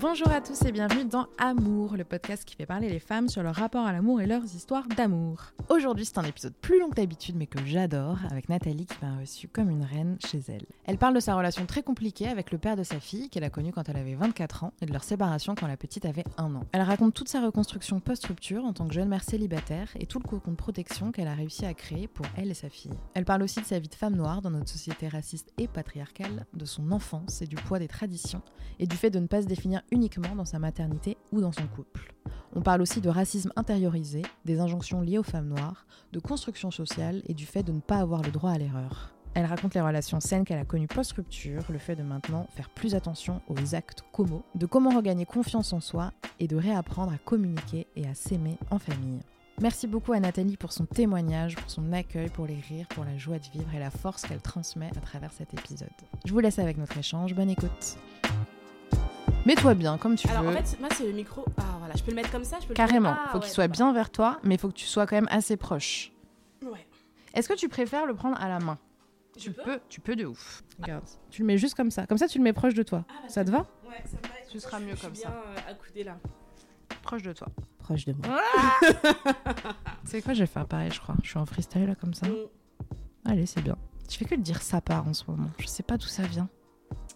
Bonjour à tous et bienvenue dans Amour, le podcast qui fait parler les femmes sur leur rapport à l'amour et leurs histoires d'amour. Aujourd'hui, c'est un épisode plus long que d'habitude, mais que j'adore, avec Nathalie qui m'a reçue comme une reine chez elle. Elle parle de sa relation très compliquée avec le père de sa fille, qu'elle a connu quand elle avait 24 ans, et de leur séparation quand la petite avait un an. Elle raconte toute sa reconstruction post-rupture en tant que jeune mère célibataire et tout le cocon de protection qu'elle a réussi à créer pour elle et sa fille. Elle parle aussi de sa vie de femme noire dans notre société raciste et patriarcale, de son enfance et du poids des traditions, et du fait de ne pas se définir uniquement dans sa maternité ou dans son couple. On parle aussi de racisme intériorisé, des injonctions liées aux femmes noires, de construction sociale et du fait de ne pas avoir le droit à l'erreur. Elle raconte les relations saines qu'elle a connues post-rupture, le fait de maintenant faire plus attention aux actes comos, de comment regagner confiance en soi et de réapprendre à communiquer et à s'aimer en famille. Merci beaucoup à Nathalie pour son témoignage, pour son accueil, pour les rires, pour la joie de vivre et la force qu'elle transmet à travers cet épisode. Je vous laisse avec notre échange, bonne écoute. Mets-toi bien, comme tu Alors veux. en fait, moi c'est le micro. Ah voilà, je peux le mettre comme ça, je peux le Carrément, Ah, faut ouais, qu'il soit bien vers toi, mais il faut que tu sois quand même assez proche. Ouais. Est-ce que tu préfères le prendre à la main? Je Tu peux peux, tu peux de ouf. Regarde, tu le mets juste comme ça. Comme ça, tu le mets proche de toi. Ah, bah, ça te va? Ouais, ça me va. Tu seras mieux je comme suis ça. bien euh, accoudée là. Proche de toi. Proche de moi. Tu sais quoi, je vais faire pareil, je crois. Je suis en freestyle là, comme ça. Mm. Allez, c'est bien. Je fais que de dire ça part en ce moment. Je sais pas d'où ça vient.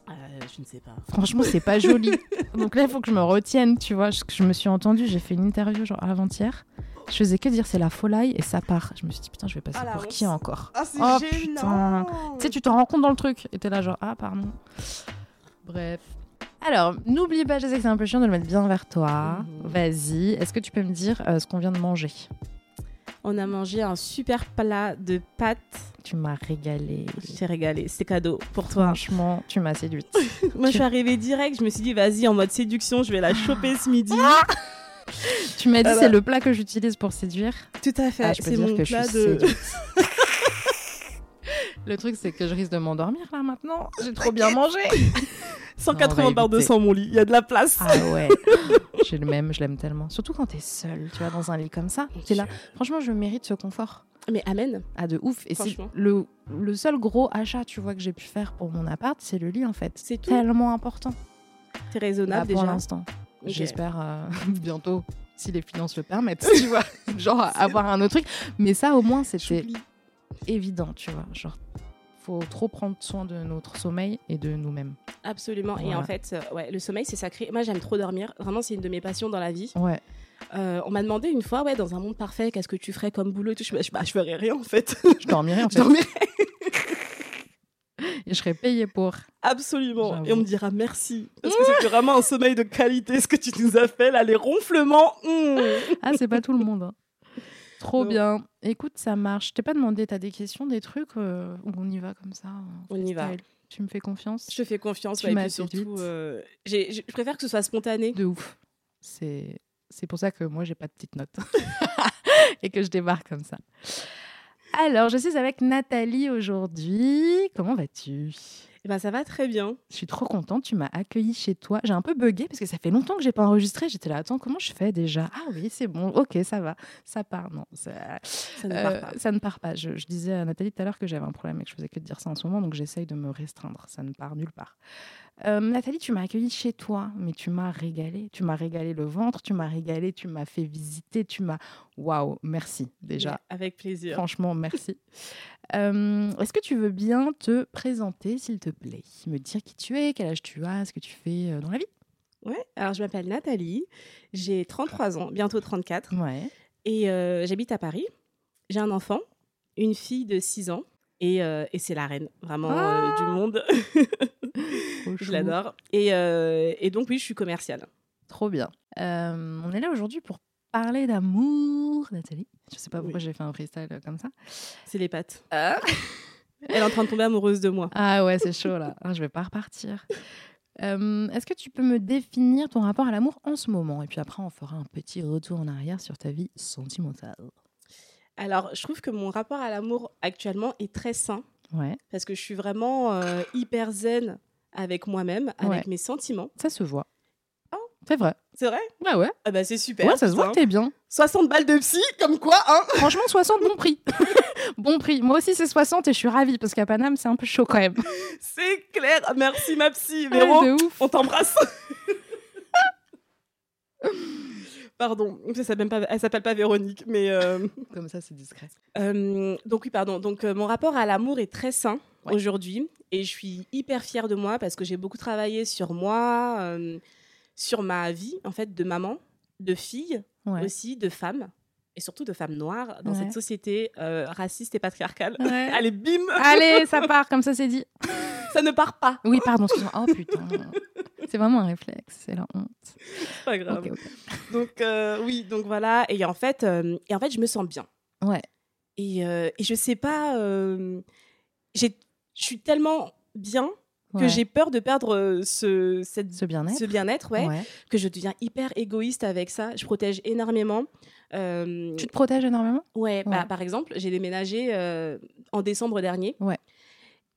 Euh, je ne sais pas. Franchement, c'est pas joli. Donc là, il faut que je me retienne, tu vois. Je, je me suis entendue, j'ai fait une interview genre avant-hier. Je faisais que dire c'est la folie et ça part. Je me suis dit putain, je vais passer Ah, pour qui encore Ah, c'est Oh, putain. Tu sais, tu t'en rends compte dans le truc. Et t'es là, genre, ah, pardon. Bref. Alors, n'oublie pas, je sais que c'est un peu chiant de le mettre bien vers toi. Mhm. Vas-y. Est-ce que tu peux me dire euh, ce qu'on vient de manger? On a mangé un super plat de pâtes. Tu m'as régalé. J'ai régalé, c'est cadeau pour toi. Franchement, tu m'as séduite. Moi je suis arrivée direct, je me suis dit vas-y en mode séduction, je vais la choper ce midi. tu m'as dit Ah c'est le plat que j'utilise pour séduire. Tout à fait, Ah, je peux c'est dire mon que je plat suis de. Le truc, c'est que je risque de m'endormir là maintenant. J'ai trop bien mangé. On 180 va barres de sang mon lit, il y a de la place. Ah ouais. J'ai le même, je l'aime tellement. Surtout quand t'es seule, tu vois, dans un lit comme ça. T'es là. Franchement, je mérite ce confort. Mais amen. Ah, de ouf. Et c'est le, le seul gros achat, tu vois, que j'ai pu faire pour mon appart, c'est le lit en fait. C'est tellement important. T'es Là, raisonnable pour déjà. l'instant. Ok. J'espère euh, bientôt, si les finances le permettent, tu vois. Genre, avoir un autre truc. Mais ça, au moins, c'était. Évident, tu vois. Genre, faut trop prendre soin de notre sommeil et de nous-mêmes. Absolument. Et en fait, euh, ouais, le sommeil, c'est sacré. Moi, j'aime trop dormir. Vraiment, c'est une de mes passions dans la vie. Ouais. Euh, on m'a demandé une fois, ouais, dans un monde parfait, qu'est-ce que tu ferais comme boulot et tout. Je, je, bah, je ferais rien, en fait. Je dormirais en je fait. dormirais. Et je serais payée pour. Absolument. Et on me dira merci. Parce que c'était vraiment un sommeil de qualité, ce que tu nous as fait. Là, les ronflements. mmh. Ah, c'est pas tout le monde. hein. Trop bien. Écoute, ça marche. Je t'ai pas demandé, t'as des questions, des trucs euh, on y va comme ça On y va. Tu me fais confiance? Je te fais confiance. Tu ouais, et puis surtout, euh, j'ai- je préfère que ce soit spontané. De ouf. C'est c'est pour ça que moi j'ai pas de petite note et que je débarque comme ça. Alors, je suis avec Nathalie aujourd'hui. Comment vas-tu? Eh ben, ça va très bien. Je suis trop contente, tu m'as accueillie chez toi. J'ai un peu bugué parce que ça fait longtemps que j'ai pas enregistré. J'étais là, attends, comment je fais déjà? Ah oui, c'est bon, ok, ça va, ça part. Non, ça, Ça ne Euh, part pas. ça ne part pas. Je, je disais à Nathalie tout à l'heure que j'avais un problème et que je faisais que de dire ça en ce moment, donc j'essaye de me restreindre. Ça ne part nulle part. Euh, Nathalie, tu m'as accueillie chez toi, mais tu m'as régalé. Tu m'as régalé le ventre, tu m'as régalé, tu m'as fait visiter, tu m'as. Waouh, merci déjà. Avec plaisir. Franchement, merci. Euh, Est-ce que tu veux bien te présenter, s'il te plaît? Me dire qui tu es, quel âge tu as, ce que tu fais euh, dans la vie Ouais, alors je m'appelle Nathalie, j'ai 33 ans, bientôt 34, Ouais. et euh, j'habite à Paris. J'ai un enfant, une fille de 6 ans, et, euh, et c'est la reine, vraiment Ah euh, du monde. Je l'adore. Et, euh, et donc, oui, je suis commerciale. Trop bien. On est là aujourd'hui pour parler d'amour, Nathalie. Je sais pas pourquoi Oui. j'ai fait un freestyle comme ça. C'est les pattes. Elle est en train de tomber amoureuse de moi. Ah ouais, c'est chaud là. Ah, je vais pas repartir. Euh, Est-ce que tu peux me définir ton rapport à l'amour en ce moment? Et puis après, on fera un petit retour en arrière sur ta vie sentimentale. Alors, je trouve que mon rapport à l'amour actuellement est très sain Ouais, parce que je suis vraiment euh, hyper zen avec moi-même, avec Ouais. mes sentiments. ça se voit. Oh. C'est vrai. C'est vrai? Ah ouais. Ah bah c'est super. ouais, ça se voit que t'es bien. 60 balles de psy, comme quoi, hein? Franchement, 60, bon prix. bon prix. Moi aussi, c'est 60 et je suis ravie parce qu'à Paname, c'est un peu chaud quand même. C'est clair. Merci ma psy, Ouais, Véro. de ouf. On t'embrasse. Pardon, ça s'appelle pas, elle s'appelle pas Véronique, mais euh, Comme ça, c'est discret. euh, donc oui, pardon. Donc euh, mon rapport à l'amour est très sain Ouais. aujourd'hui, et je suis hyper fière de moi parce que j'ai beaucoup travaillé sur moi, sur ma vie en fait de maman, de fille Ouais. aussi, de femme, et surtout de femme noire dans Ouais. cette société raciste et patriarcale. Allez, bim, Allez, ça part, comme ça, c'est dit. ça ne part pas. Oui, pardon, excuse-moi. Oh putain. C'est vraiment un réflexe, c'est la honte. Pas grave. Donc euh, oui, donc voilà. Et en fait, euh, et en fait, je me sens bien. Ouais. Et, euh, et je sais pas, j'ai- je suis tellement bien que Ouais. j'ai peur de perdre ce, cette- ce bien-être. ce bien-être, ouais, Ouais. que je deviens hyper égoïste avec ça. Je protège énormément. Euh, Tu te protèges énormément? Ouais, bah, par exemple, j'ai déménagé euh, en décembre dernier. Ouais.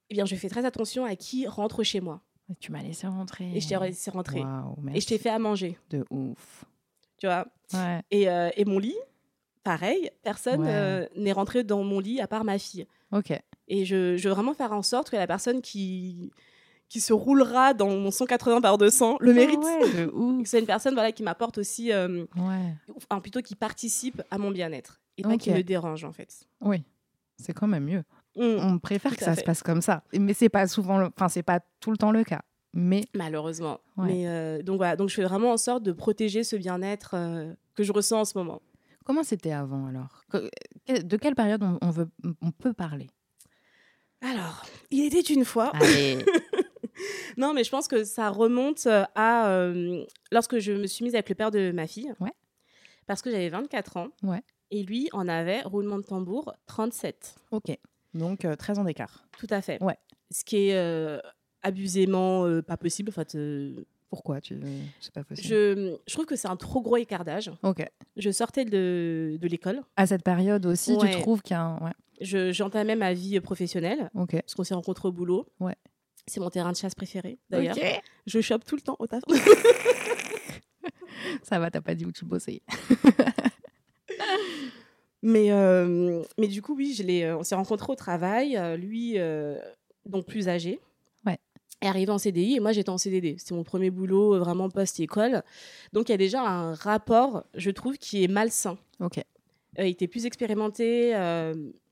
Eh bien, je fais très attention à qui rentre chez moi. Tu m'as laissé rentrer. Et je t'ai laissé rentrer. Et je t'ai fait à manger, de ouf. tu vois? Ouais. Et, euh, et mon lit, pareil, personne Ouais. euh, n'est rentré dans mon lit à part ma fille. Ok. Et je, je veux vraiment faire en sorte que la personne qui, qui se roulera dans mon 180 par 200 le mérite. Ah ouais, de ouf. Que c'est une personne voilà, qui m'apporte aussi, euh, Ouais. enfin plutôt qui participe à mon bien-être et pas qui me dérange en fait. Oui. C'est quand même mieux. Mm. On préfère que ça fait. se passe comme ça. Mais c'est pas souvent, le- enfin c'est pas tout le temps le cas. Mais Malheureusement. Ouais. Mais euh, donc voilà, donc je fais vraiment en sorte de protéger ce bien-être euh, que je ressens en ce moment. comment c'était avant alors? De quelle période on, on veut, on peut parler? Alors, il était une fois. Allez. Non, mais je pense que ça remonte euh, à euh, lorsque je me suis mise avec le père de ma fille. Ouais. Parce que j'avais 24 ans. Ouais. Et lui en avait, roulement de tambour, 37. ok. Donc euh, 13 ans d'écart. Tout à fait. Ouais. Ce qui est euh, abusément euh, pas possible. En fait, euh, Pourquoi tu c'est pas possible? je, je trouve que c'est un trop gros écart d'âge. Ok. Je sortais de, de l'école. À cette période aussi, Ouais. tu trouves qu'il y a un... ouais. Je- J'entamais ma vie professionnelle. Ok. Parce qu'on s'est rencontrés au boulot. Ouais. C'est mon terrain de chasse préféré, d'ailleurs. Je chope tout le temps au taf. Ça va, t'as pas dit où tu bossais. Mais, euh, mais du coup, oui, je l'ai, euh, on s'est rencontrés au travail. euh, lui, euh, donc plus âgé, Ouais. est arrivé en CDI et moi, j'étais en CDD. C'était mon premier boulot, vraiment post-école. Donc, il y a déjà un rapport, je trouve, qui est malsain. Ok. Euh, il était plus expérimenté,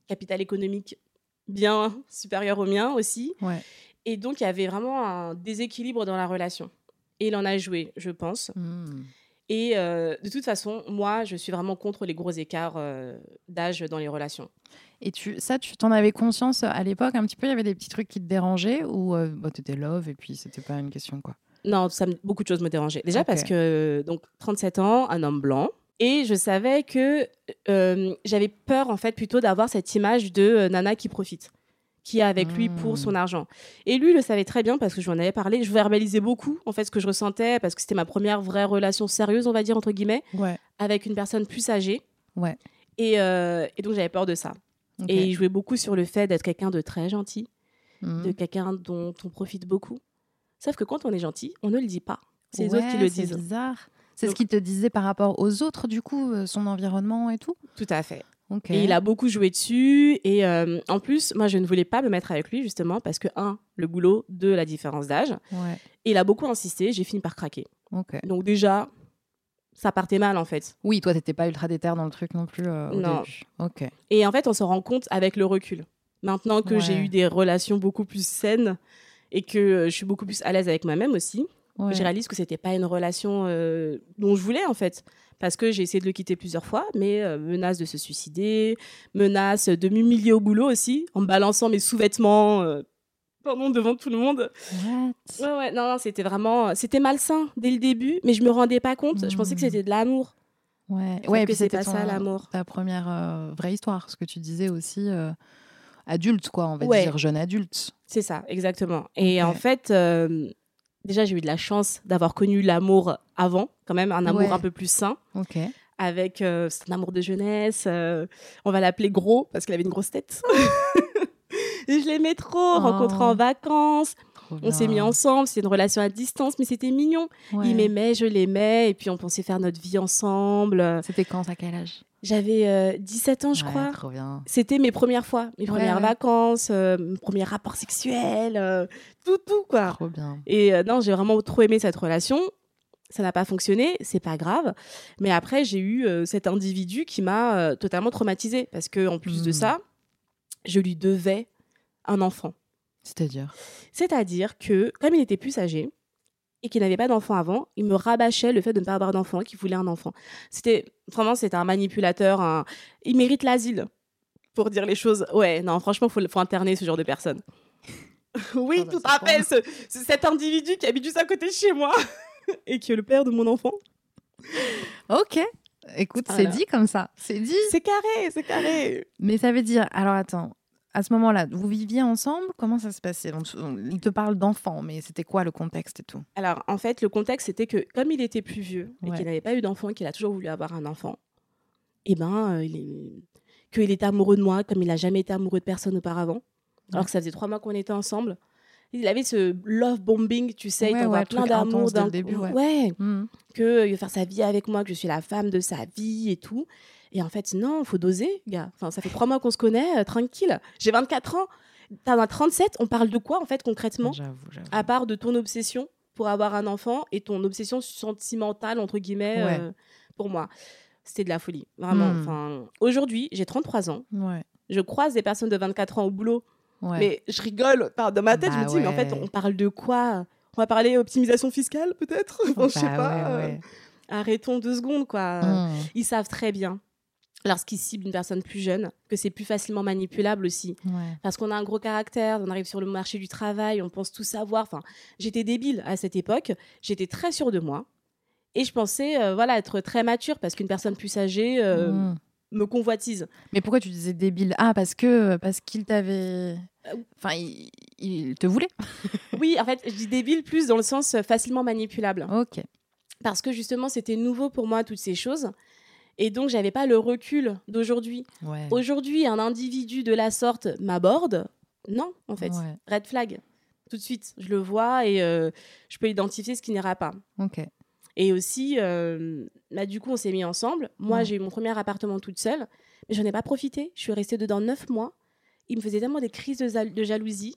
capital économique bien supérieur au mien aussi. Ouais. Et donc, il y avait vraiment un déséquilibre dans la relation. Et il en a joué, je pense. Hmm. Et euh, de toute façon, moi, je suis vraiment contre les gros écarts euh, d'âge dans les relations. Et tu, ça, tu t'en avais conscience à l'époque un petit peu? Il y avait des petits trucs qui te dérangeaient ou euh, bah, t'étais love et puis c'était pas une question quoi? Non, ça beaucoup de choses me dérangeaient. Déjà parce que, donc, 37 ans, un homme blanc. Et je savais que euh, j'avais peur, en fait, plutôt d'avoir cette image de euh, nana qui profite, qui est avec lui pour son argent. Et lui, il le savait très bien parce que je lui en avais parlé. Je verbalisais beaucoup, en fait, ce que je ressentais parce que c'était ma première vraie relation sérieuse, on va dire, entre guillemets, Ouais. avec une personne plus âgée. Ouais. Et, euh, et donc, j'avais peur de ça. Et il jouait beaucoup sur le fait d'être quelqu'un de très gentil, de quelqu'un dont on profite beaucoup. Sauf que quand on est gentil, on ne le dit pas. C'est les autres qui le c'est disent. bizarre. C'est ce qu'il te disait par rapport aux autres, du coup, euh, son environnement et tout? Tout à fait. Et il a beaucoup joué dessus. Et euh, en plus, moi, je ne voulais pas me mettre avec lui, justement, parce que, un, le boulot, deux, la différence d'âge. Ouais, Et il a beaucoup insisté, j'ai fini par craquer. Donc, déjà, ça partait mal, en fait. Oui, toi, t'étais pas ultra déter dans le truc non plus euh, au Non. début. Ok. Et en fait, on se rend compte avec le recul. Maintenant que j'ai eu des relations beaucoup plus saines et que euh, je suis beaucoup plus à l'aise avec moi-même aussi, Ouais. je réalise que c'était pas une relation euh, dont je voulais en fait parce que j'ai essayé de le quitter plusieurs fois mais euh, menace de se suicider menace de m'humilier au boulot aussi en me balançant mes sous-vêtements euh, pardon devant tout le monde What? Ouais ouais non, non c'était vraiment c'était malsain dès le début mais je me rendais pas compte je pensais que Hmm. c'était de l'amour Ouais, Sauf ouais que et puis c'est c'était pas ça, l'amour. Ta première euh, vraie histoire, ce que tu disais aussi. euh, adulte, quoi, on va Ouais. dire jeune adulte. C'est ça, exactement. Et en fait, euh, déjà, j'ai eu de la chance d'avoir connu l'amour avant, quand même, un amour Ouais. un peu plus sain, Ok. avec euh, un amour de jeunesse. euh, on va l'appeler gros parce qu'il avait une grosse tête. Et je l'aimais trop, rencontré Oh. en vacances. Trop On s'est mis ensemble, c'est une relation à distance, mais c'était mignon. Ouais. Il m'aimait, je l'aimais, et puis on pensait faire notre vie ensemble. C'était quand, à quel âge? J'avais euh, 17 ans, je Ouais, crois. C'était mes premières fois, mes premières ouais. vacances, euh, mes premiers rapports sexuels, euh, tout, tout, quoi. Trop bien. Et euh, non, j'ai vraiment trop aimé cette relation. Ça n'a pas fonctionné, c'est pas grave. Mais après, j'ai eu euh, cet individu qui m'a euh, totalement traumatisée. Parce que en plus de Mm. ça, je lui devais un enfant. C'est-à-dire? C'est-à-dire que, comme il était plus âgé et qu'il n'avait pas d'enfant avant, il me rabâchait le fait de ne pas avoir d'enfant, qu'il voulait un enfant. C'était vraiment, c'était un manipulateur. un- Il mérite l'asile, pour dire les choses. Ouais, non, franchement, faut, faut interner ce genre de personne. oui, tout à fait. ce- ce- cet individu qui habite juste à côté de chez moi et qui est le père de mon enfant. Ok. Écoute, Voilà. c'est dit comme ça. C'est dit. C'est carré, c'est carré. Mais ça veut dire. Alors attends. À ce moment-là, vous viviez ensemble? Comment ça se passait? Il te parle d'enfant, mais c'était quoi le contexte et tout? Alors, en fait, le contexte, c'était que comme il était plus vieux et Ouais. qu'il n'avait pas eu d'enfant et qu'il a toujours voulu avoir un enfant, eh ben, euh, il est... qu'il était amoureux de moi comme il n'a jamais été amoureux de personne auparavant. Alors que ça faisait trois mois qu'on était ensemble. Il avait ce love bombing, tu sais, il Ouais, t'envoie ouais, plein d'amour d'un début, ouais. Que il veut faire sa vie avec moi, que je suis la femme de sa vie et tout. Et en fait, non, faut doser, gars. Enfin, ça fait trois mois qu'on se connaît, euh, tranquille. J'ai 24 ans. T'en as 37. On parle de quoi, en fait, concrètement? J'avoue, j'avoue. à part de ton obsession pour avoir un enfant et ton obsession sentimentale entre guillemets Ouais. euh, pour moi c'était de la folie vraiment Hmm. enfin aujourd'hui j'ai 33 ans Ouais. je croise des personnes de 24 ans au boulot Ouais. mais je rigole Enfin, dans ma tête je Bah me dis mais en fait on parle de quoi? On va parler optimisation fiscale peut-être? Enfin, je sais Bah pas euh, arrêtons deux secondes quoi Mhm. ils savent très bien lorsqu'ils ciblent une personne plus jeune que c'est plus facilement manipulable aussi Ouais. parce qu'on a un gros caractère, on arrive sur le marché du travail, on pense tout savoir. Enfin, j'étais débile à cette époque, j'étais très sûre de moi. Et je pensais euh, voilà, être très mature parce qu'une personne plus âgée euh, Mhm. me convoitise. Mais pourquoi tu disais débile? Ah, parce que parce qu'il t'avait. Euh, Enfin, il, il te voulait. Oui, en fait, je dis débile plus dans le sens euh, facilement manipulable. Ok. Parce que justement, c'était nouveau pour moi, toutes ces choses. Et donc, j'avais pas le recul d'aujourd'hui. Ouais. Aujourd'hui, un individu de la sorte m'aborde. Non, en fait. Ouais. Red flag. Tout de suite, je le vois et euh, je peux identifier ce qui n'ira pas. Ok. Et aussi, euh, bah, du coup, on s'est mis ensemble. Moi, Ouais. j'ai eu mon premier appartement toute seule, mais j'en ai pas profité. Je suis restée dedans neuf mois. Il me faisait tellement des crises de jalousie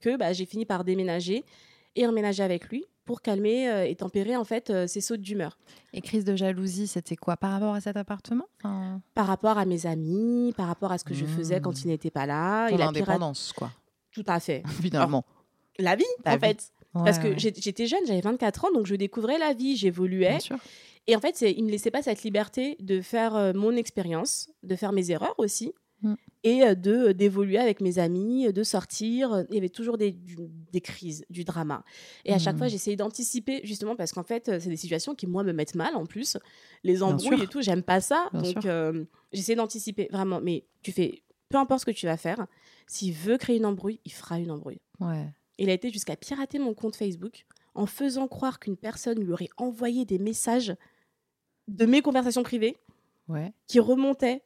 que bah, j'ai fini par déménager et emménager avec lui pour calmer euh, et tempérer en fait euh, ses sautes d'humeur. Et crise de jalousie, c'était quoi par rapport à cet appartement? Par rapport à mes amis, par rapport à ce que je faisais quand il n'était pas là. ton il a pirate- indépendance, quoi. Tout à fait. Finalement. La vie, La en vie. fait. Parce que ouais. j'étais jeune, j'avais 24 ans, donc je découvrais la vie, j'évoluais. Et en fait, il ne me laissait pas cette liberté de faire euh, mon expérience, de faire mes erreurs aussi. Et euh, de euh, d'évoluer avec mes amis, de sortir. Il y avait toujours des, du- des crises, du drama. Et à chaque fois, j'essayais d'anticiper, justement, parce qu'en fait, euh, c'est des situations qui, moi, me mettent mal en plus. Les embrouilles et tout, j'aime pas ça. Bien donc, euh, j'essaie d'anticiper, vraiment. Mais tu fais, peu importe ce que tu vas faire, s'il veut créer une embrouille, il fera une embrouille. Ouais. Il a été jusqu'à pirater mon compte Facebook en faisant croire qu'une personne lui aurait envoyé des messages de mes conversations privées Ouais. qui remontaient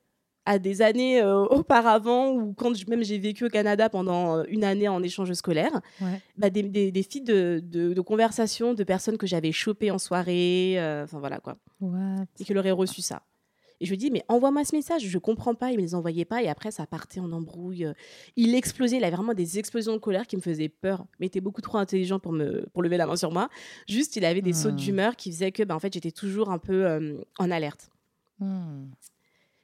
à des années euh, auparavant ou quand je- même j'ai vécu au Canada pendant euh, une année en échange scolaire, Ouais. bah, des, des, des feeds de, de, de conversations de personnes que j'avais chopées en soirée, euh, enfin voilà quoi, What? Et qu'il aurait reçu ça. Et je lui dis, mais envoie-moi ce message, je comprends pas, il me les envoyait pas, et après ça partait en embrouille. Il explosait, il avait vraiment des explosions de colère qui me faisaient peur, mais il était beaucoup trop intelligent pour, me, pour lever la main sur moi. Juste, il avait des sautes Hmm. d'humeur qui faisaient que, bah, en fait, j'étais toujours un peu euh, en alerte. Hmm.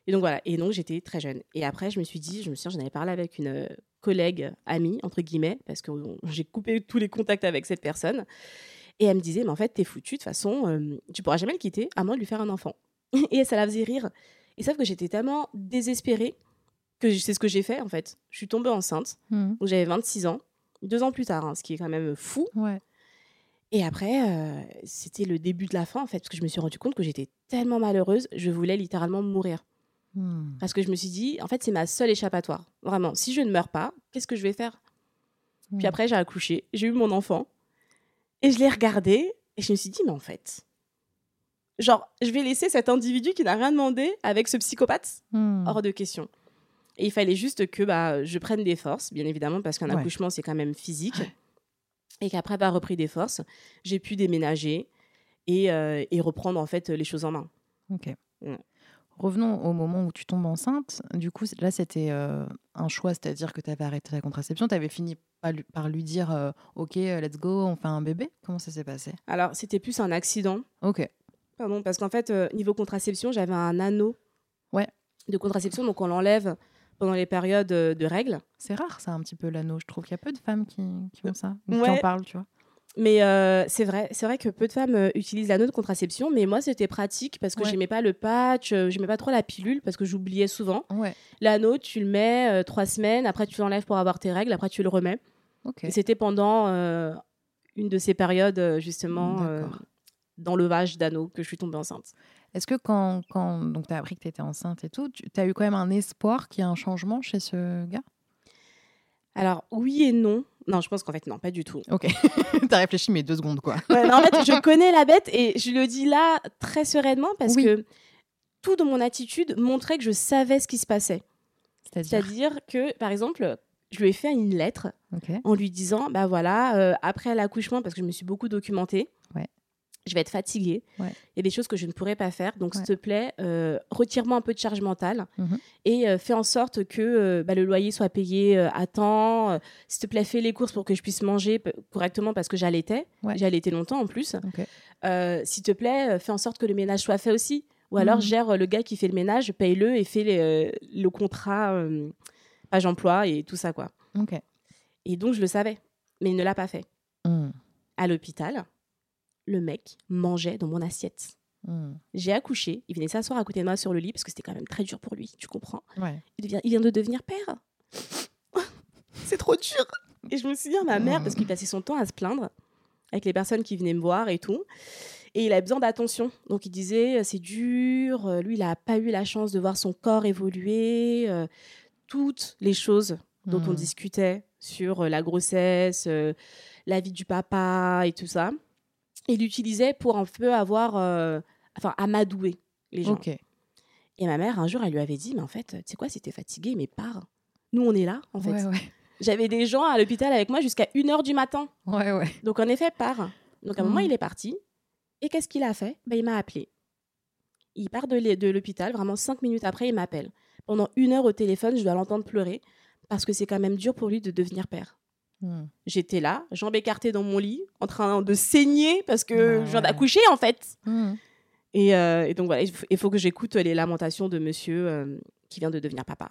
Et donc voilà, et donc j'étais très jeune. Et après, je me suis dit, je me suis, j'en avais parlé avec une euh, collègue amie, entre guillemets, parce que j'ai coupé tous les contacts avec cette personne. Et elle me disait, mais en fait, t'es foutu, de toute façon, euh, tu pourras jamais le quitter, à moins de lui faire un enfant. et ça la faisait rire. Et sauf que j'étais tellement désespérée que c'est ce que j'ai fait, en fait. Je suis tombée enceinte, donc j'avais 26 ans, deux ans plus tard, hein, ce qui est quand même fou. Ouais. Et après, euh, c'était le début de la fin, en fait, parce que je me suis rendu compte que j'étais tellement malheureuse, je voulais littéralement mourir. Hmm. Parce que je me suis dit, en fait, c'est ma seule échappatoire. Vraiment, si je ne meurs pas, qu'est-ce que je vais faire? Hmm. Puis après, j'ai accouché, j'ai eu mon enfant. Et je l'ai regardé et je me suis dit, mais en fait, genre, je vais laisser cet individu qui n'a rien demandé avec ce psychopathe Hmm. hors de question. Et il fallait juste que bah, je prenne des forces, bien évidemment, parce qu'un Ouais. accouchement, c'est quand même physique. Et qu'après avoir repris des forces, j'ai pu déménager et, euh, et reprendre en fait les choses en main. Ok. Ouais. Revenons au moment où tu tombes enceinte. Du coup, là, c'était euh, un choix, c'est-à-dire que tu avais arrêté la contraception. Tu avais fini par lui, par lui dire euh, Ok, euh, let's go, on fait un bébé. Comment ça s'est passé? Alors, c'était plus un accident. Ok. Pardon, parce qu'en fait, euh, niveau contraception, j'avais un anneau Ouais. de contraception, donc on l'enlève pendant les périodes de règles. C'est rare, ça, un petit peu l'anneau. Je trouve qu'il y a peu de femmes qui, qui ont ça, ou qui en parlent, tu vois. Mais euh, c'est vrai, c'est vrai que peu de femmes euh, utilisent l'anneau de contraception, mais moi c'était pratique parce que Ouais. j'aimais pas le patch, euh, j'aimais pas trop la pilule parce que j'oubliais souvent. Ouais. L'anneau, tu le mets euh, trois semaines, après tu l'enlèves pour avoir tes règles, après tu le remets. Et c'était pendant euh, une de ces périodes justement d'enlevage d'anneaux que je suis tombée enceinte. Est-ce que quand, quand donc tu as appris que tu étais enceinte et tout, tu as eu quand même un espoir qu'il y ait un changement chez ce gars? Alors oui et non. Non, je pense qu'en fait non, pas du tout. Ok. T'as réfléchi, mais deux secondes, quoi. Ouais, mais en fait, je connais la bête et je le dis là très sereinement parce Oui. que tout dans mon attitude montrait que je savais ce qui se passait. C'est-à-dire C'est-à-dire que, par exemple, je lui ai fait une lettre en lui disant, bah voilà, euh, après l'accouchement, parce que je me suis beaucoup documentée, Ouais. Je vais être fatiguée. Ouais. Il y a des choses que je ne pourrais pas faire. Donc, Ouais. s'il te plaît, euh, retire-moi un peu de charge mentale Mhm. et euh, fais en sorte que euh, bah, le loyer soit payé à temps. S'il te plaît, fais les courses pour que je puisse manger correctement parce que j'allaitais. Ouais. J'allaitais longtemps en plus. S'il te plaît, fais en sorte que le ménage soit fait aussi. Ou alors, Mhm. gère euh, le gars qui fait le ménage, paye-le et fais les, le contrat page emploi et tout ça, quoi. Et donc, je le savais, mais il ne l'a pas fait. Hmm. À l'hôpital, le mec mangeait dans mon assiette. Hmm. J'ai accouché, il venait s'asseoir à côté de moi sur le lit parce que c'était quand même très dur pour lui, tu comprends. Ouais. Il, devient- il vient de devenir père. C'est trop dur. Et je me souviens, ma mère, parce qu'il passait son temps à se plaindre avec les personnes qui venaient me voir et tout. Et il a besoin d'attention. Donc il disait, euh, c'est dur. euh, Lui, il n'a pas eu la chance de voir son corps évoluer. euh, toutes les choses dont on Hmm. discutait sur la grossesse, euh, la vie du papa et tout ça. Il l'utilisait pour un peu avoir, euh, enfin, amadouer les gens. Et ma mère, un jour, elle lui avait dit, mais en fait, tu sais quoi, si t'es fatiguée, mais pars. Nous, on est là, en fait. Ouais, ouais. J'avais des gens à l'hôpital avec moi jusqu'à 1h du matin. Ouais, ouais. Donc, en effet, pars. Donc, à un moment, Mm. il est parti. Et qu'est-ce qu'il a fait? Ben, Il m'a appelé. Il part de l'hôpital, vraiment cinq minutes après, il m'appelle. Pendant une heure au téléphone, je dois l'entendre pleurer parce que c'est quand même dur pour lui de devenir père. Hmm. J'étais là, jambes écartées dans mon lit, en train de saigner parce que Bah je viens ouais. d'accoucher, en fait. Hmm. Et, euh, et donc voilà, il faut, il faut que j'écoute les lamentations de monsieur euh, qui vient de devenir papa.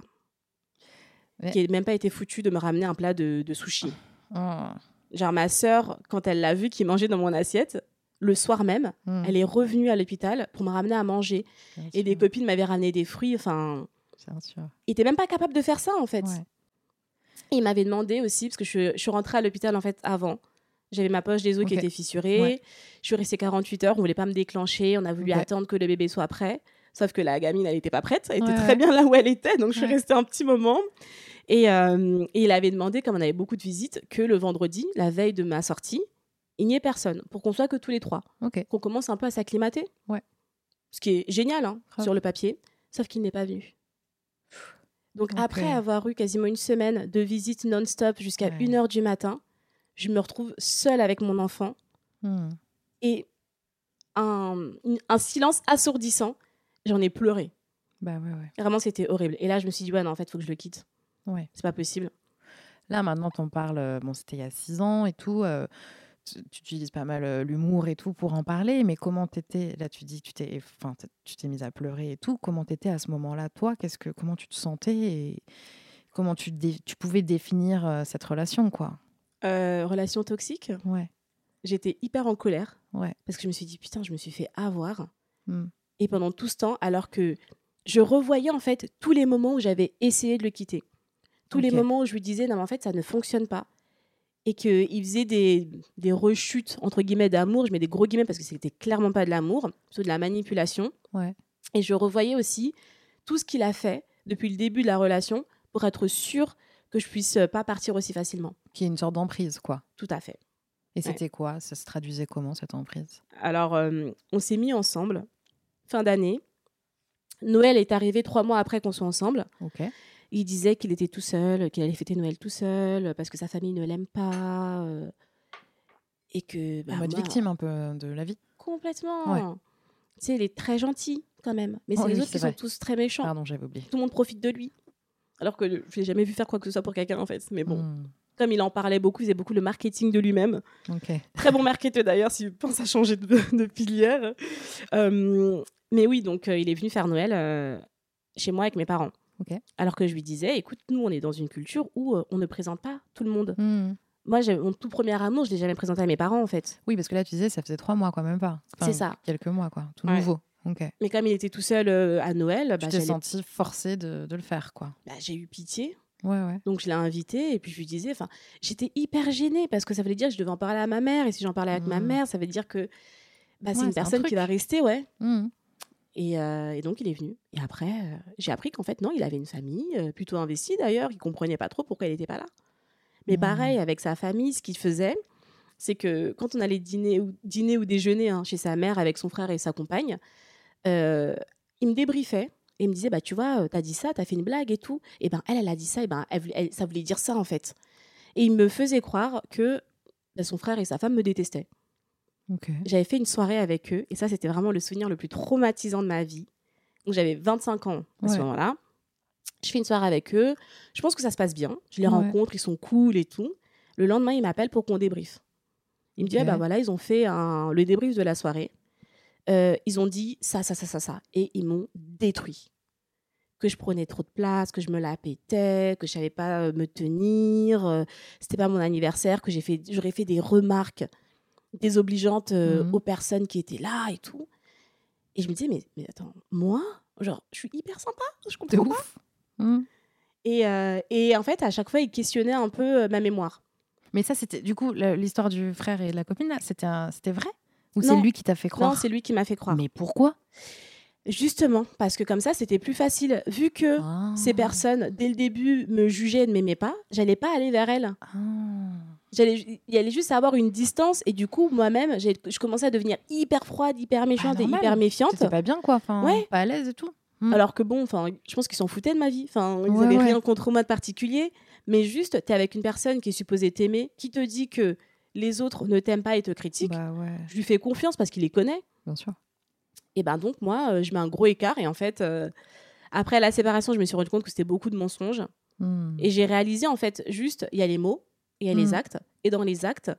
Qui n'a même pas été foutu de me ramener un plat de, de sushi. Oh. Genre ma sœur, quand elle l'a vu qu'il mangeait dans mon assiette, le soir même, Hmm. elle est revenue à l'hôpital pour me ramener à manger. Bien Et des copines m'avaient ramené des fruits. Enfin, il était même pas capable de faire ça en fait. Ouais. Et il m'avait demandé aussi, parce que je, je suis rentrée à l'hôpital en fait avant. J'avais ma poche des os qui était fissurée. Ouais. Je suis restée 48 heures. On voulait pas me déclencher. On a voulu attendre que le bébé soit prêt. Sauf que la gamine, elle n'était pas prête. Elle était très ouais. bien là où elle était. Donc je suis restée un petit moment. Et, euh, et il avait demandé, comme on avait beaucoup de visites, que le vendredi, la veille de ma sortie, il n'y ait personne. Pour qu'on soit que tous les trois. Qu'on commence un peu à s'acclimater. Ouais. Ce qui est génial hein, sur le papier. Sauf qu'il n'est pas venu. Donc après avoir eu quasiment une semaine de visite non-stop jusqu'à Ouais. 1h du matin, je me retrouve seule avec mon enfant Hmm. et un, silence assourdissant. J'en ai pleuré. Bah ouais, ouais. Vraiment, c'était horrible. Et là, je me suis dit, ouais, non, en fait, il faut que je le quitte. Ouais. C'est pas possible. Là, maintenant, t'en parles. euh, Bon, c'était il y a six ans et tout. euh, tu utilises pas mal l'humour et tout pour en parler. Mais comment t'étais Là, tu dis, tu t'es, enfin, tu t'es mise à pleurer et tout. Comment t'étais à ce moment-là, toi? Qu'est-ce que, comment tu te sentais et comment tu, dé- tu pouvais définir euh, cette relation, quoi? Euh, relation toxique, Ouais, j'étais hyper en colère ouais. parce que je me suis dit, putain, je me suis fait avoir. Hmm. Et pendant tout ce temps, alors que je revoyais en fait tous les moments où j'avais essayé de le quitter. Tous les moments où je lui disais, non, mais en fait, ça ne fonctionne pas. Et qu'il faisait des, des rechutes, entre guillemets, d'amour. Je mets des gros guillemets parce que c'était clairement pas de l'amour, plutôt de la manipulation. Ouais. Et je revoyais aussi tout ce qu'il a fait depuis le début de la relation pour être sûr que je puisse euh, pas partir aussi facilement. Qui est une sorte d'emprise, quoi. Tout à fait. Et c'était quoi? Ça se traduisait comment, cette emprise? Alors, euh, on s'est mis ensemble, fin d'année. Noël est arrivé trois mois après qu'on soit ensemble. Ok. Il disait qu'il était tout seul, qu'il allait fêter Noël tout seul, parce que sa famille ne l'aime pas. euh, et que. bah, en mode moi- victime un peu euh, de la vie. Complètement. Ouais. Tu sais, il est très gentil quand même. Mais c'est Oh les oui, autres qui c'est sont tous très méchants. Pardon, j'avais oublié. Tout le monde profite de lui. Alors que je l'ai jamais vu faire quoi que ce soit pour quelqu'un en fait. Mais bon, Hmm, comme il en parlait beaucoup, il faisait beaucoup le marketing de lui-même. Ok. Très bon marketeur d'ailleurs, s'il pense à changer de, de pilière. Euh, mais oui, donc euh, il est venu faire Noël euh, chez moi avec mes parents. Alors que je lui disais, écoute, nous on est dans une culture où euh, on ne présente pas tout le monde. Hmm. Moi, mon tout premier amour, je l'ai jamais présenté à mes parents en fait. Oui, parce que là, tu disais, ça faisait trois mois, quoi, même pas. C'est ça. Quelques mois, quoi. Tout Ouais. nouveau. Ok. Mais comme il était tout seul euh, à Noël, bah, j'allais- senti forcé de, de le faire, quoi. bah, j'ai eu pitié. Ouais, ouais. Donc je l'ai invité et puis je lui disais, enfin, j'étais hyper gênée parce que ça voulait dire que je devais en parler à ma mère et si j'en parlais avec ma Mhm. mère, ça veut dire que bah, c'est une un personne qui va rester, ouais. Hmm. Et, euh, et donc il est venu. Et après, euh, j'ai appris qu'en fait non, il avait une famille euh, plutôt investie d'ailleurs. Il comprenait pas trop pourquoi il n'était pas là. Mais pareil avec sa famille, ce qu'il faisait, c'est que quand on allait dîner ou dîner ou déjeuner hein, chez sa mère avec son frère et sa compagne, il me débriefait. Et il me disait, bah, tu vois, t'as dit ça, t'as fait une blague et tout. Et ben, elle, elle a dit ça, et ben, elle- ça voulait dire ça, en fait. Et il me faisait croire que bah, son frère et sa femme me détestaient. J'avais fait une soirée avec eux, et ça, c'était vraiment le souvenir le plus traumatisant de ma vie. Donc, j'avais 25 ans à ce moment-là. Je fais une soirée avec eux. Je pense que ça se passe bien. Je les Ouais. rencontre, ils sont cool et tout. Le lendemain, il m'appelle pour qu'on débriefe. Il me dit, Ok. ah bah voilà, ils ont fait un- le débrief de la soirée. Euh, ils ont dit ça, ça, ça, ça, ça. Et ils m'ont détruit. Que je prenais trop de place, que je me la pétais, que je savais pas euh, me tenir. euh, C'était pas mon anniversaire, que j'ai fait, j'aurais fait des remarques désobligeantes euh, Mhm. aux personnes qui étaient là et tout. Et je me disais, mais, mais attends, moi, genre, je suis hyper sympa, je comprends pas. ouf. Hmm. Et, euh, et en fait, à chaque fois, il questionnait un peu euh, ma mémoire. Mais ça, c'était du coup l'histoire du frère et de la copine. C'était vrai? Ou c'est lui qui t'a fait croire? Non, c'est lui qui m'a fait croire. Mais pourquoi? Justement, parce que comme ça, c'était plus facile. Vu que Ah. ces personnes, dès le début, me jugeaient et ne m'aimaient pas, j'allais pas aller vers elles. Ah. J'allais, il y allait juste avoir une distance. Et du coup, moi-même, je commençais à devenir hyper froide, hyper méchante et hyper méfiante. T'étais pas bien, quoi. Enfin, Ouais. pas à l'aise et tout. Hmm. Alors que bon, enfin, je pense qu'ils s'en foutaient de ma vie. Enfin, ils Ouais, avaient ouais. rien contre moi de particulier. Mais juste, tu es avec une personne qui est supposée t'aimer, qui te dit que les autres ne t'aiment pas et te critiquent. Bah ouais, Je lui fais confiance parce qu'il les connaît. bien sûr. Et ben donc, moi, euh, je mets un gros écart. Et en fait, euh, après la séparation, je me suis rendu compte que c'était beaucoup de mensonges. Hmm. Et j'ai réalisé, en fait, juste, il y a les mots, il y a les Mm. actes. Et dans les actes,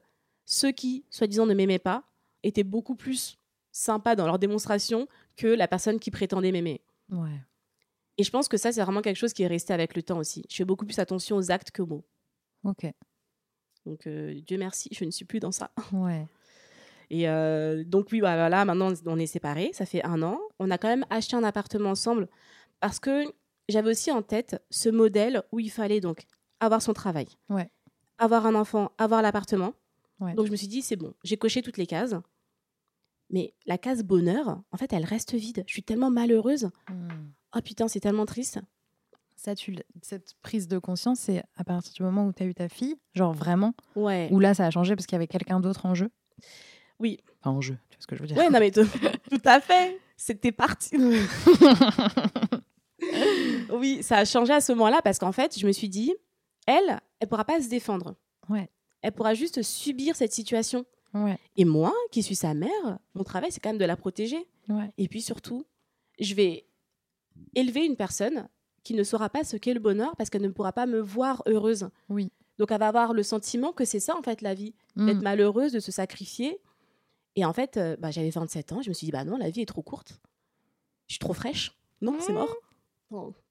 ceux qui, soi-disant, ne m'aimaient pas, étaient beaucoup plus sympas dans leur démonstration que la personne qui prétendait m'aimer. Ouais. Et je pense que ça, c'est vraiment quelque chose qui est resté avec le temps aussi. Je fais beaucoup plus attention aux actes qu'aux mots. Ok. Donc, euh, Dieu merci, je ne suis plus dans ça. Ouais. Et euh, donc, oui, voilà, maintenant, on est séparés. Ça fait un an. On a quand même acheté un appartement ensemble parce que j'avais aussi en tête ce modèle où il fallait donc avoir son travail, Ouais. Avoir un enfant, avoir l'appartement. Ouais. Donc, je me suis dit, c'est bon, j'ai coché toutes les cases. Mais la case bonheur, en fait, elle reste vide. Je suis tellement malheureuse. Hmm. Oh putain, c'est tellement triste. Ça, tu, cette prise de conscience, c'est à partir du moment où tu as eu ta fille, genre vraiment, Ouais. ou là, ça a changé parce qu'il y avait quelqu'un d'autre en jeu? Oui. Enfin, en jeu, tu vois ce que je veux dire Ouais, non, mais tout, tout à fait. C'était parti. oui, ça a changé à ce moment-là parce qu'en fait, je me suis dit, elle, elle pourra pas se défendre. Ouais. Elle pourra juste subir cette situation. Ouais. Et moi, qui suis sa mère, mon travail, c'est quand même de la protéger. Ouais. Et puis surtout, je vais élever une personne qui ne saura pas ce qu'est le bonheur parce qu'elle ne pourra pas me voir heureuse. Oui. Donc elle va avoir le sentiment que c'est ça en fait la vie, Hmm. d'être malheureuse, de se sacrifier. Et en fait, euh, bah, j'avais 27 ans, je me suis dit bah non, la vie est trop courte. Je suis trop fraîche. Non, c'est mort.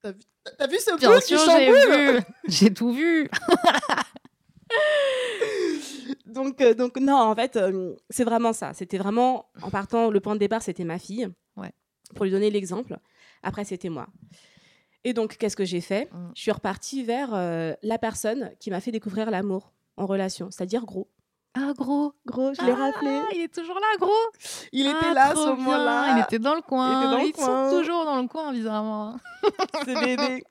T'as vu, t'as vu ce Bien sûr, j'ai vu. J'ai tout vu. donc, euh, donc non, en fait, euh, c'est vraiment ça. C'était vraiment, en partant, le point de départ, c'était ma fille. Ouais. Pour lui donner l'exemple. Après, c'était moi. Et donc, qu'est-ce que j'ai fait? Mm. Je suis repartie vers euh, la personne qui m'a fait découvrir l'amour en relation, c'est-à-dire gros. Ah, gros. Gros, je l'ai Ah, rappelé. Il est toujours là, gros. Il était Ah, là ce moment-là. Il était dans le coin. était dans le Ils coin. sont toujours dans le coin, bizarrement. C'est bébé.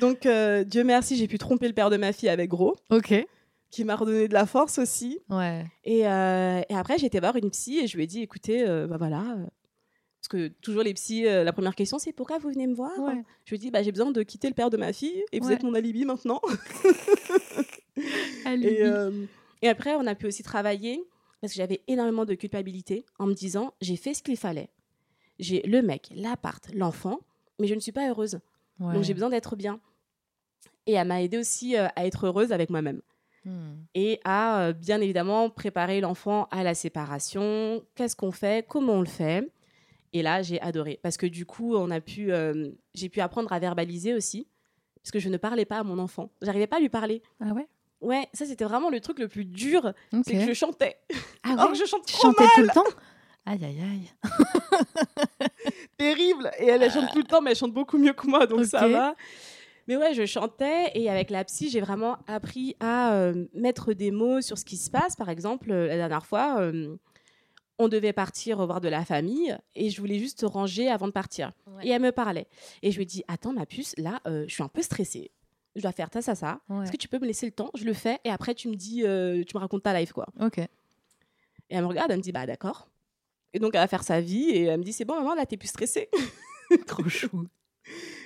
Donc, euh, Dieu merci, j'ai pu tromper le père de ma fille avec Gros, Ok. qui m'a redonné de la force aussi. Ouais. Et, euh, et après, j'ai été voir une psy et je lui ai dit, écoutez, euh, bah voilà. euh, parce que toujours les psys, la première question, c'est pourquoi vous venez me voir? Ouais. Je lui ai dit, bah, j'ai besoin de quitter le père de ma fille et vous Ouais. êtes mon alibi maintenant. Alibi. Et, et après, on a pu aussi travailler parce que j'avais énormément de culpabilité en me disant j'ai fait ce qu'il fallait. J'ai le mec, l'appart, l'enfant, mais je ne suis pas heureuse. Ouais. Donc j'ai besoin d'être bien. Et elle m'a aidé aussi euh, à être heureuse avec moi-même Hmm. et à euh, bien évidemment préparer l'enfant à la séparation. Qu'est-ce qu'on fait? Comment on le fait? Et là, j'ai adoré parce que du coup, on a pu, euh, j'ai pu apprendre à verbaliser aussi parce que je ne parlais pas à mon enfant. J'arrivais pas à lui parler. Ah ouais? Ouais, ça c'était vraiment le truc le plus dur, c'est que je chantais. Ah Or ouais que je chante trop chantais mal, tout le temps Aïe, aïe, aïe. terrible. Et elle, elle chante tout le temps, mais elle chante beaucoup mieux que moi, donc ça va. Mais ouais, je chantais et avec la psy, j'ai vraiment appris à euh, mettre des mots sur ce qui se passe. Par exemple, euh, la dernière fois, euh, on devait partir revoir de la famille et je voulais juste ranger avant de partir. Ouais. Et elle me parlait. Et je lui ai dit, attends ma puce, là, euh, je suis un peu stressée. Je dois faire ça, ça, ça. Ouais. Est-ce que tu peux me laisser le temps? Je le fais et après tu me dis, euh, tu me racontes ta life quoi. Ok. Et elle me regarde, elle me dit, bah d'accord. Et donc elle va faire sa vie et elle me dit, c'est bon maman, là t'es plus stressée. Trop chou.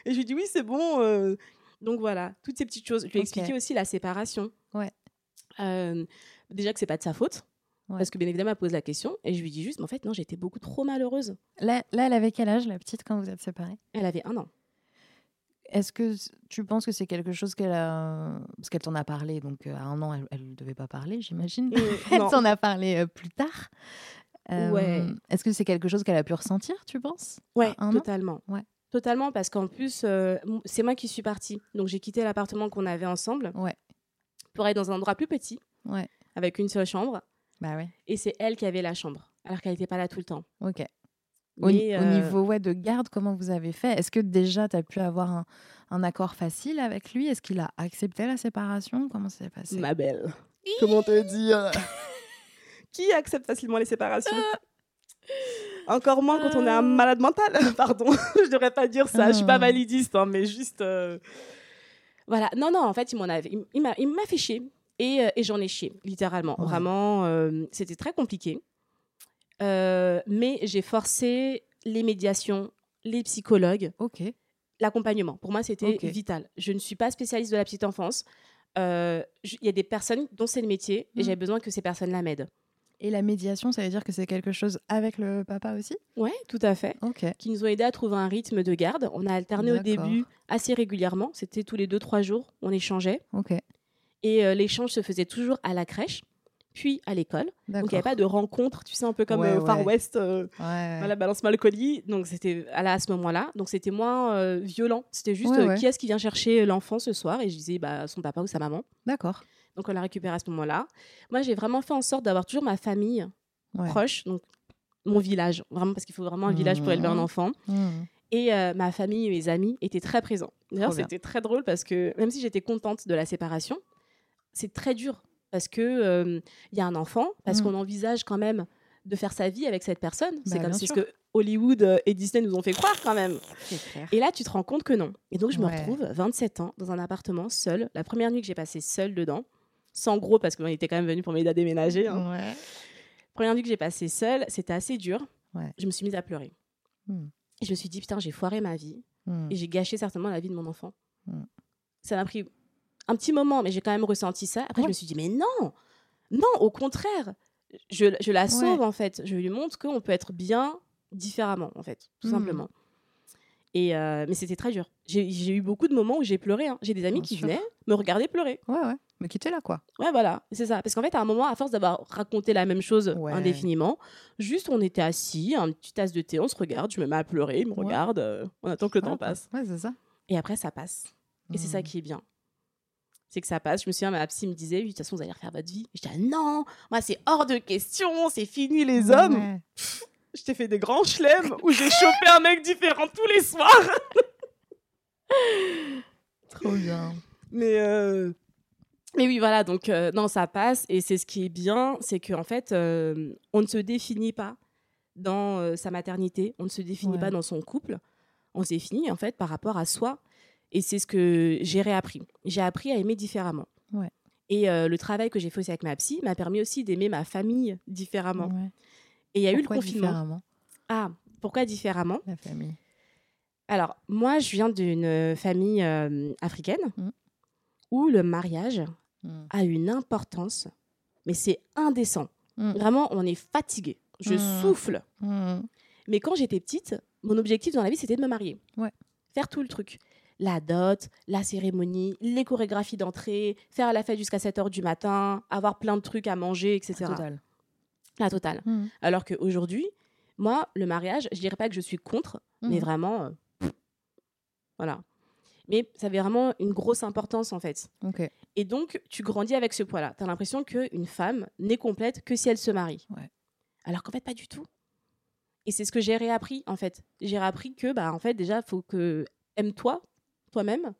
Et je lui dis oui, c'est bon. euh. Donc voilà, toutes ces petites choses. Je lui ai expliqué aussi la séparation. Ouais. Euh, déjà que c'est pas de sa faute. Ouais. Parce que bien évidemment, elle pose la question. Et je lui dis juste, mais en fait, non, j'étais beaucoup trop malheureuse. Là, là, elle avait quel âge, la petite, quand vous êtes séparés? Elle avait un an. Est-ce que tu penses que c'est quelque chose qu'elle a. Parce qu'elle t'en a parlé, donc à un an, elle ne devait pas parler, j'imagine. Elle non. t'en a parlé plus tard. Euh, Ouais. Est-ce que c'est quelque chose qu'elle a pu ressentir, tu penses Ouais, totalement. Ouais. Totalement, parce qu'en plus, euh, c'est moi qui suis partie. Donc j'ai quitté l'appartement qu'on avait ensemble Ouais. pour aller dans un endroit plus petit, Ouais. avec une seule chambre. Bah ouais. Et c'est elle qui avait la chambre, alors qu'elle n'était pas là tout le temps. Ok. Au, Mais, au euh, niveau ouais, de garde, comment vous avez fait? Est-ce que déjà tu as pu avoir un, un accord facile avec lui? Est-ce qu'il a accepté la séparation? Comment ça s'est passé? Ma belle. Comment te dire? Qui accepte facilement les séparations? Encore moins quand on est un malade mental. Pardon, je devrais pas dire ça. Je suis pas Ah. validiste, hein, mais juste. euh, Voilà. Non, non, en fait, il m'en avait. il- Il m'a il m'a fait chier. Et, euh, et j'en ai chié, littéralement. Ouais. Vraiment, euh, c'était très compliqué. Euh, mais j'ai forcé les médiations, les psychologues, l'accompagnement. Pour moi, c'était vital. Je ne suis pas spécialiste de la petite enfance. Euh, Il y a des personnes dont c'est le métier et Mm. j'ai besoin que ces personnes-là m'aident. Et la médiation, ça veut dire que c'est quelque chose avec le papa aussi? Ouais, tout à fait. Ok. Qui nous ont aidés à trouver un rythme de garde. On a alterné au début assez régulièrement. C'était tous les deux, trois jours. On échangeait. Et euh, l'échange se faisait toujours à la crèche, puis à l'école. Donc il n'y avait pas de rencontre, tu sais, un peu comme Ouais, euh, au Far ouais. West. euh, Ouais. Voilà, balance-moi le colis. Donc c'était à, la- à ce moment-là. Donc c'était moins euh, violent. C'était juste euh, qui est-ce qui vient chercher l'enfant ce soir? Et je disais bah, son papa ou sa maman. D'accord. Donc on l'a récupéré à ce moment-là. Moi j'ai vraiment fait en sorte d'avoir toujours ma famille proche, donc mon village, vraiment parce qu'il faut vraiment un village pour élever un Mhm. enfant. Mhm. Et ma famille et mes amis étaient très présents. D'ailleurs c'était très drôle parce que même si j'étais contente de la séparation, c'est très dur parce que euh, il y a un enfant, parce Mhm. qu'on envisage quand même de faire sa vie avec cette personne. c'est Bah, comme c'est ce que Hollywood euh, et Disney nous ont fait croire quand même. Et là, tu te rends compte que non. Et donc, je me retrouve 27 ans dans un appartement seul. La première nuit que j'ai passée seule dedans, sans gros parce qu'on était quand même venu pour m'aider à déménager. hein. Ouais. Première nuit que j'ai passée seule, c'était assez dur. Ouais. Je me suis mise à pleurer. Et je me suis dit, putain, j'ai foiré ma vie. Mhm. Et j'ai gâché certainement la vie de mon enfant. Ça m'a pris un petit moment, mais j'ai quand même ressenti ça. Après, je me suis dit, mais non, non, au contraire. Je, je la sauve, Ouais. en fait. Je lui montre qu'on peut être bien différemment, en fait, tout Mm. simplement. Et euh, mais c'était très dur. J'ai eu beaucoup de moments où j'ai pleuré. hein. J'ai des amis Bien qui sûr. venaient me regarder pleurer. Ouais, ouais. Mais qui était là, quoi. Ouais, voilà, c'est ça. Parce qu'en fait, à un moment, à force d'avoir raconté la même chose Ouais. indéfiniment, juste on était assis, un petit tasse de thé, on se regarde, je me mets à pleurer, il me Ouais. regarde, euh, on attend que le Ouais, temps passe. Ouais, c'est ça. Et après, ça passe. Et c'est ça Mhm. qui est bien. C'est que ça passe. Je me souviens, ma psy me disait, de toute façon, vous allez refaire votre vie. Je disais, non, moi, c'est hors de question, c'est fini les hommes. Ouais. Je t'ai fait des grands chelems où j'ai chopé un mec différent tous les soirs. Trop bien. Mais, euh, Mais oui, voilà, donc euh, non, ça passe. Et c'est ce qui est bien, c'est qu'en fait, euh, on ne se définit pas dans sa maternité, on ne se définit Ouais. pas dans son couple, on se définit en fait par rapport à soi. Et c'est ce que j'ai réappris. J'ai appris à aimer différemment. Ouais. Et euh, le travail que j'ai fait aussi avec ma psy m'a permis aussi d'aimer ma famille différemment. Ouais. Et il y a eu le confinement. différemment, Ah, pourquoi différemment? La famille Alors, moi, je viens d'une famille euh, africaine Mm. où le mariage Mm. a une importance, mais c'est indécent. Mm. Vraiment, on est fatigué. Je souffle. Mais quand j'étais petite, mon objectif dans la vie, c'était de me marier. Ouais. Faire tout le truc. La dot, la cérémonie, les chorégraphies d'entrée, faire la fête jusqu'à 7 h du matin, avoir plein de trucs à manger, etc. Total. La totale. Mm. Alors qu'aujourd'hui, moi, le mariage, je dirais pas que je suis contre, mais Mhm. vraiment. euh, pff, voilà. Mais ça avait vraiment une grosse importance, en fait. Ok. Et donc, tu grandis avec ce poids-là. Tu as l'impression qu'une femme n'est complète que si elle se marie. Ouais. Alors qu'en fait, pas du tout. Et c'est ce que j'ai réappris, en fait. J'ai réappris que, bah, en fait, déjà, faut que aime-toi, toi-même.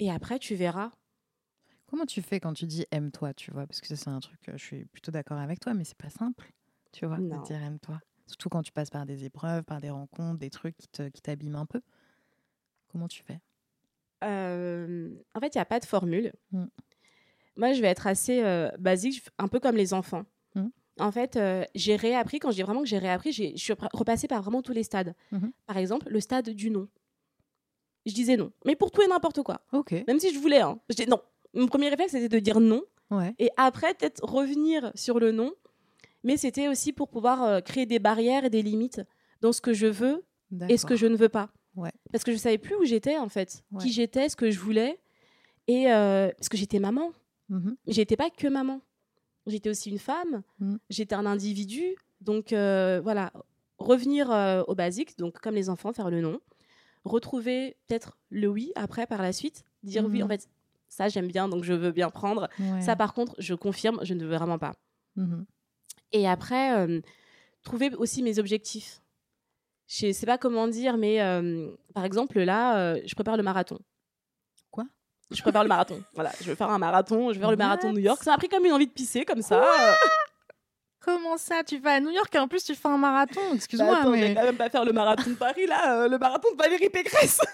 Et après, tu verras. Comment tu fais quand tu dis aime-toi, tu vois? Parce que ça, c'est un truc, euh, je suis plutôt d'accord avec toi, mais c'est pas simple, tu vois, Non. de dire aime-toi. Surtout quand tu passes par des épreuves, par des rencontres, des trucs qui t'abîment un peu. Comment tu fais? Euh, en fait, il n'y a pas de formule. Mm. Moi, je vais être assez euh, basique, un peu comme les enfants. Mm. En fait, euh, j'ai réappris, quand je dis vraiment que j'ai réappris, j'ai- je suis repassée par vraiment tous les stades. Mhm. Par exemple, le stade du non. Je disais non. Mais pour tout et n'importe quoi. Ok. Même si je voulais, hein. Je dis non. Mon premier réflexe, c'était de dire non. Ouais. Et après, peut-être revenir sur le non. Mais c'était aussi pour pouvoir euh, créer des barrières et des limites dans ce que je veux et ce que je ne veux pas. Ouais. Parce que je savais plus où j'étais en fait, Ouais. qui j'étais, ce que je voulais, et euh, parce que j'étais maman. Mhm. Mais J'étais pas que maman. J'étais aussi une femme. Mm. J'étais un individu. Donc euh, voilà, revenir au basique, donc comme les enfants, faire le non, retrouver peut-être le oui après par la suite, dire oui Mhm. en fait. Ça, j'aime bien, donc je veux bien prendre. Ouais. Ça, par contre, je confirme, je ne veux vraiment pas. Mhm. Et après, euh, trouver aussi mes objectifs. Je sais pas comment dire, mais euh, par exemple, là, euh, je prépare le marathon. Quoi? Je prépare le marathon. Voilà, je vais faire un marathon. Je vais faire le marathon de New York. Ça m'a pris comme une envie de pisser, comme ça. Comment ça Tu vas à New York et en plus tu fais un marathon bah, Excuse-moi, attends, je vais mais. quand même pas faire le marathon de Paris, là. euh, le marathon de Valérie Pécresse.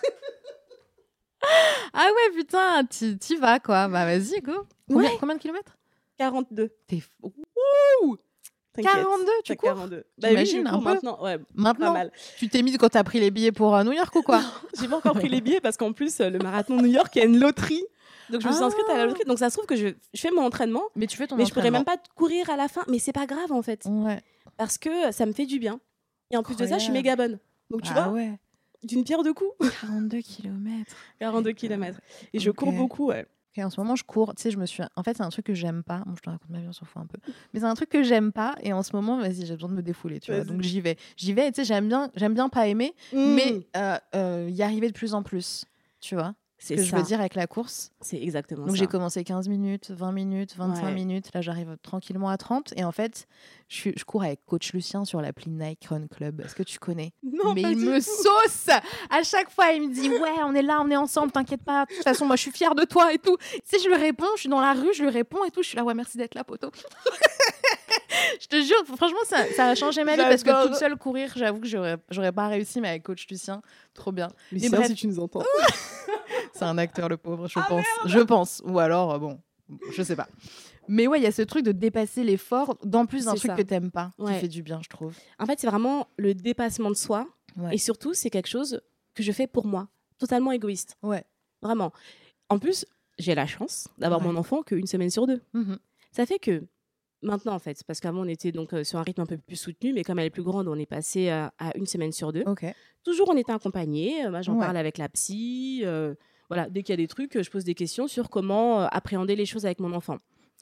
Ah ouais, putain, t'y vas quoi. Bah vas-y, go. Combien, combien de kilomètres? 42. T'es fou. T'inquiète. 42, tu cours? 42. Bah oui, je un peu? maintenant. Ouais, Maintenant, mal. tu t'es mis quand t'as pris les billets pour euh, New York ou quoi? J'ai pas encore pris les billets parce qu'en plus, euh, le marathon de New York, il y a une loterie. Donc, je me suis inscrite à la Ah. loterie. Donc, ça se trouve que je, je fais mon entraînement, Mais tu fais ton mais je pourrais même pas courir à la fin. Mais c'est pas grave, en fait. Ouais. Parce que ça me fait du bien. Et en plus de ça, je suis méga bonne. Donc, tu ah vois, ouais. d'une pierre deux coups. 42 kilomètres. 42 km. Et je cours beaucoup, ouais. Ok, en ce moment, je cours. Tu sais, je me suis. En fait, c'est un truc que j'aime pas. Bon, je te raconte ma vie, on s'en fout un peu. Mais c'est un truc que j'aime pas. Et en ce moment, vas-y, j'ai besoin de me défouler. Tu vois. Donc j'y vais. J'y vais. Et tu sais, j'aime bien, j'aime bien pas aimer, Mm. mais euh, euh, y arriver de plus en plus. Tu vois ce c'est que ça. je veux dire avec la course. C'est exactement Donc ça. j'ai commencé 15 minutes, 20 minutes, 25 Ouais. minutes. Là, j'arrive tranquillement à 30. Et en fait, je, suis- je cours avec coach Lucien sur l'appli Nike Run Club. Est-ce que tu connais? Non, mais pas il du me tout. sauce à chaque fois. Il me dit ouais, on est là, on est ensemble, t'inquiète pas. De toute façon, moi, je suis fière de toi et tout. Tu sais, je lui réponds, je suis dans la rue, je lui réponds et tout. Je suis là, ouais, merci d'être là, poteau. Je te jure, franchement, ça, ça a changé ma vie parce que toute seule courir, j'avoue que j'aurais, pas réussi, mais avec coach Lucien, trop bien. Lucien, bref. si tu nous entends. C'est un acteur, le pauvre, je pense. Je pense. Ou alors, euh, bon, je sais pas. Mais ouais, il y a ce truc de dépasser l'effort, d'en plus d'un truc ça. que t'aimes pas, Ouais. qui fait du bien, je trouve. En fait, c'est vraiment le dépassement de soi. Ouais. Et surtout, c'est quelque chose que je fais pour moi. Totalement égoïste. Ouais. Vraiment. En plus, j'ai la chance d'avoir Ouais. mon enfant qu'une semaine sur deux. Mhm. Ça fait que maintenant, en fait, parce qu'avant, on était donc euh, sur un rythme un peu plus soutenu, mais comme elle est plus grande, on est passé à, à une semaine sur deux. Ok. Toujours, on était accompagnés. Euh, Moi, j'en Ouais. parle avec la psy. voilà, dès qu'il y a des trucs, je pose des questions sur comment appréhender les choses avec mon enfant.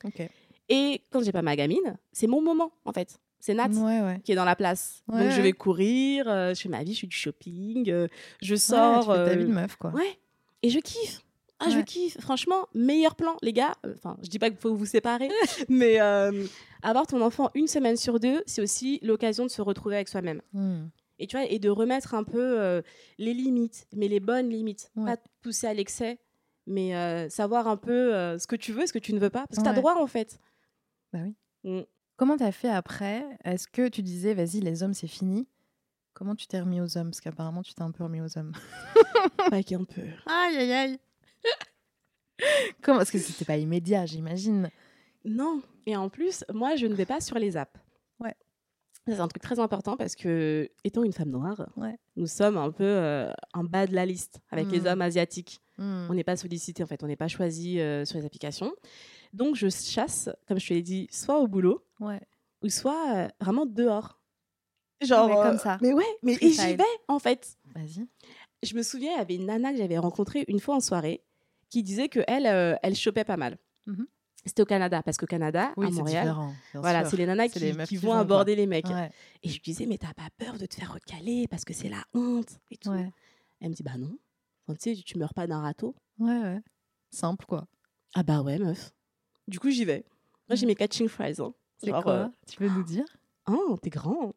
Ok. Et quand j'ai pas ma gamine, c'est mon moment, en fait. C'est Nat Ouais, ouais. qui est dans la place. Donc, je vais courir, je fais ma vie, je fais du shopping, je sors. tu fais ta vie de meuf, quoi. Ouais, et je kiffe. Ah, je kiffe. Franchement, meilleur plan, les gars. euh, Enfin, je dis pas qu'il faut vous séparer, mais euh, avoir ton enfant une semaine sur deux, c'est aussi l'occasion de se retrouver avec soi-même. Hmm. Et tu vois, et de remettre un peu euh, les limites, mais les bonnes limites. Ouais. Pas pousser à l'excès, mais euh, savoir un peu ce que tu veux, ce que tu ne veux pas. Parce que tu as Ouais. droit, en fait. Bah oui. Mm. Comment t'as fait après? Est-ce que tu disais, vas-y, les hommes, c'est fini? Comment tu t'es remis aux hommes? Parce qu'apparemment, tu t'es un peu remis aux hommes. Pas qu'un peu. Aïe, aïe, aïe. Comment Parce que c'était pas immédiat, j'imagine. Non. Et en plus, moi, je ne vais pas sur les apps. Ouais. C'est un truc très important parce que, étant une femme noire, Ouais. nous sommes un peu euh, en bas de la liste avec les Mm. hommes asiatiques. Hmm. On n'est pas sollicité, en fait. On n'est pas choisi euh, sur les applications. Donc, je chasse, comme je te l'ai dit, soit au boulot Ouais. ou soit euh, vraiment dehors. Genre. Mais comme ça. Mais ouais, mais j'y vais, en fait. Vas-y. Je me souviens, il y avait une nana que j'avais rencontrée une fois en soirée qui disait qu'elle, elle, elle chopait pas mal. Mhm. C'était au Canada, parce qu'au Canada, Oui, à c'est Montréal, voilà, c'est les nanas C'est qui, les qui qui vont aborder les mecs. Ouais. Et je lui disais, mais t'as pas peur de te faire recaler parce que c'est la honte et tout. Ouais. Elle me dit, bah non. Enfin, tu sais, tu meurs pas d'un râteau. ouais, ouais. Simple, quoi. Ah bah ouais, meuf. Du coup, j'y vais. Moi, j'ai Ouais. mes catching phrases. hein. C'est Genre, quoi euh, Tu veux nous dire? Oh, t'es grand.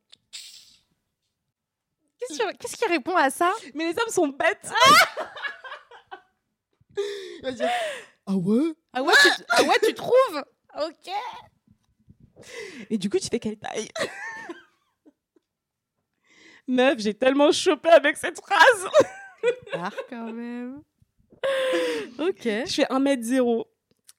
Qu'est-ce qui- Qu'est-ce qui répond à ça? Mais les hommes sont bêtes. Il va dire, ah ouais? Ah ouais, tu... ah ouais, tu trouves? Ok. Et du coup, tu fais quelle taille? Meuf, j'ai tellement chopé avec cette phrase. Ah, quand même. ok. Je fais 1m0.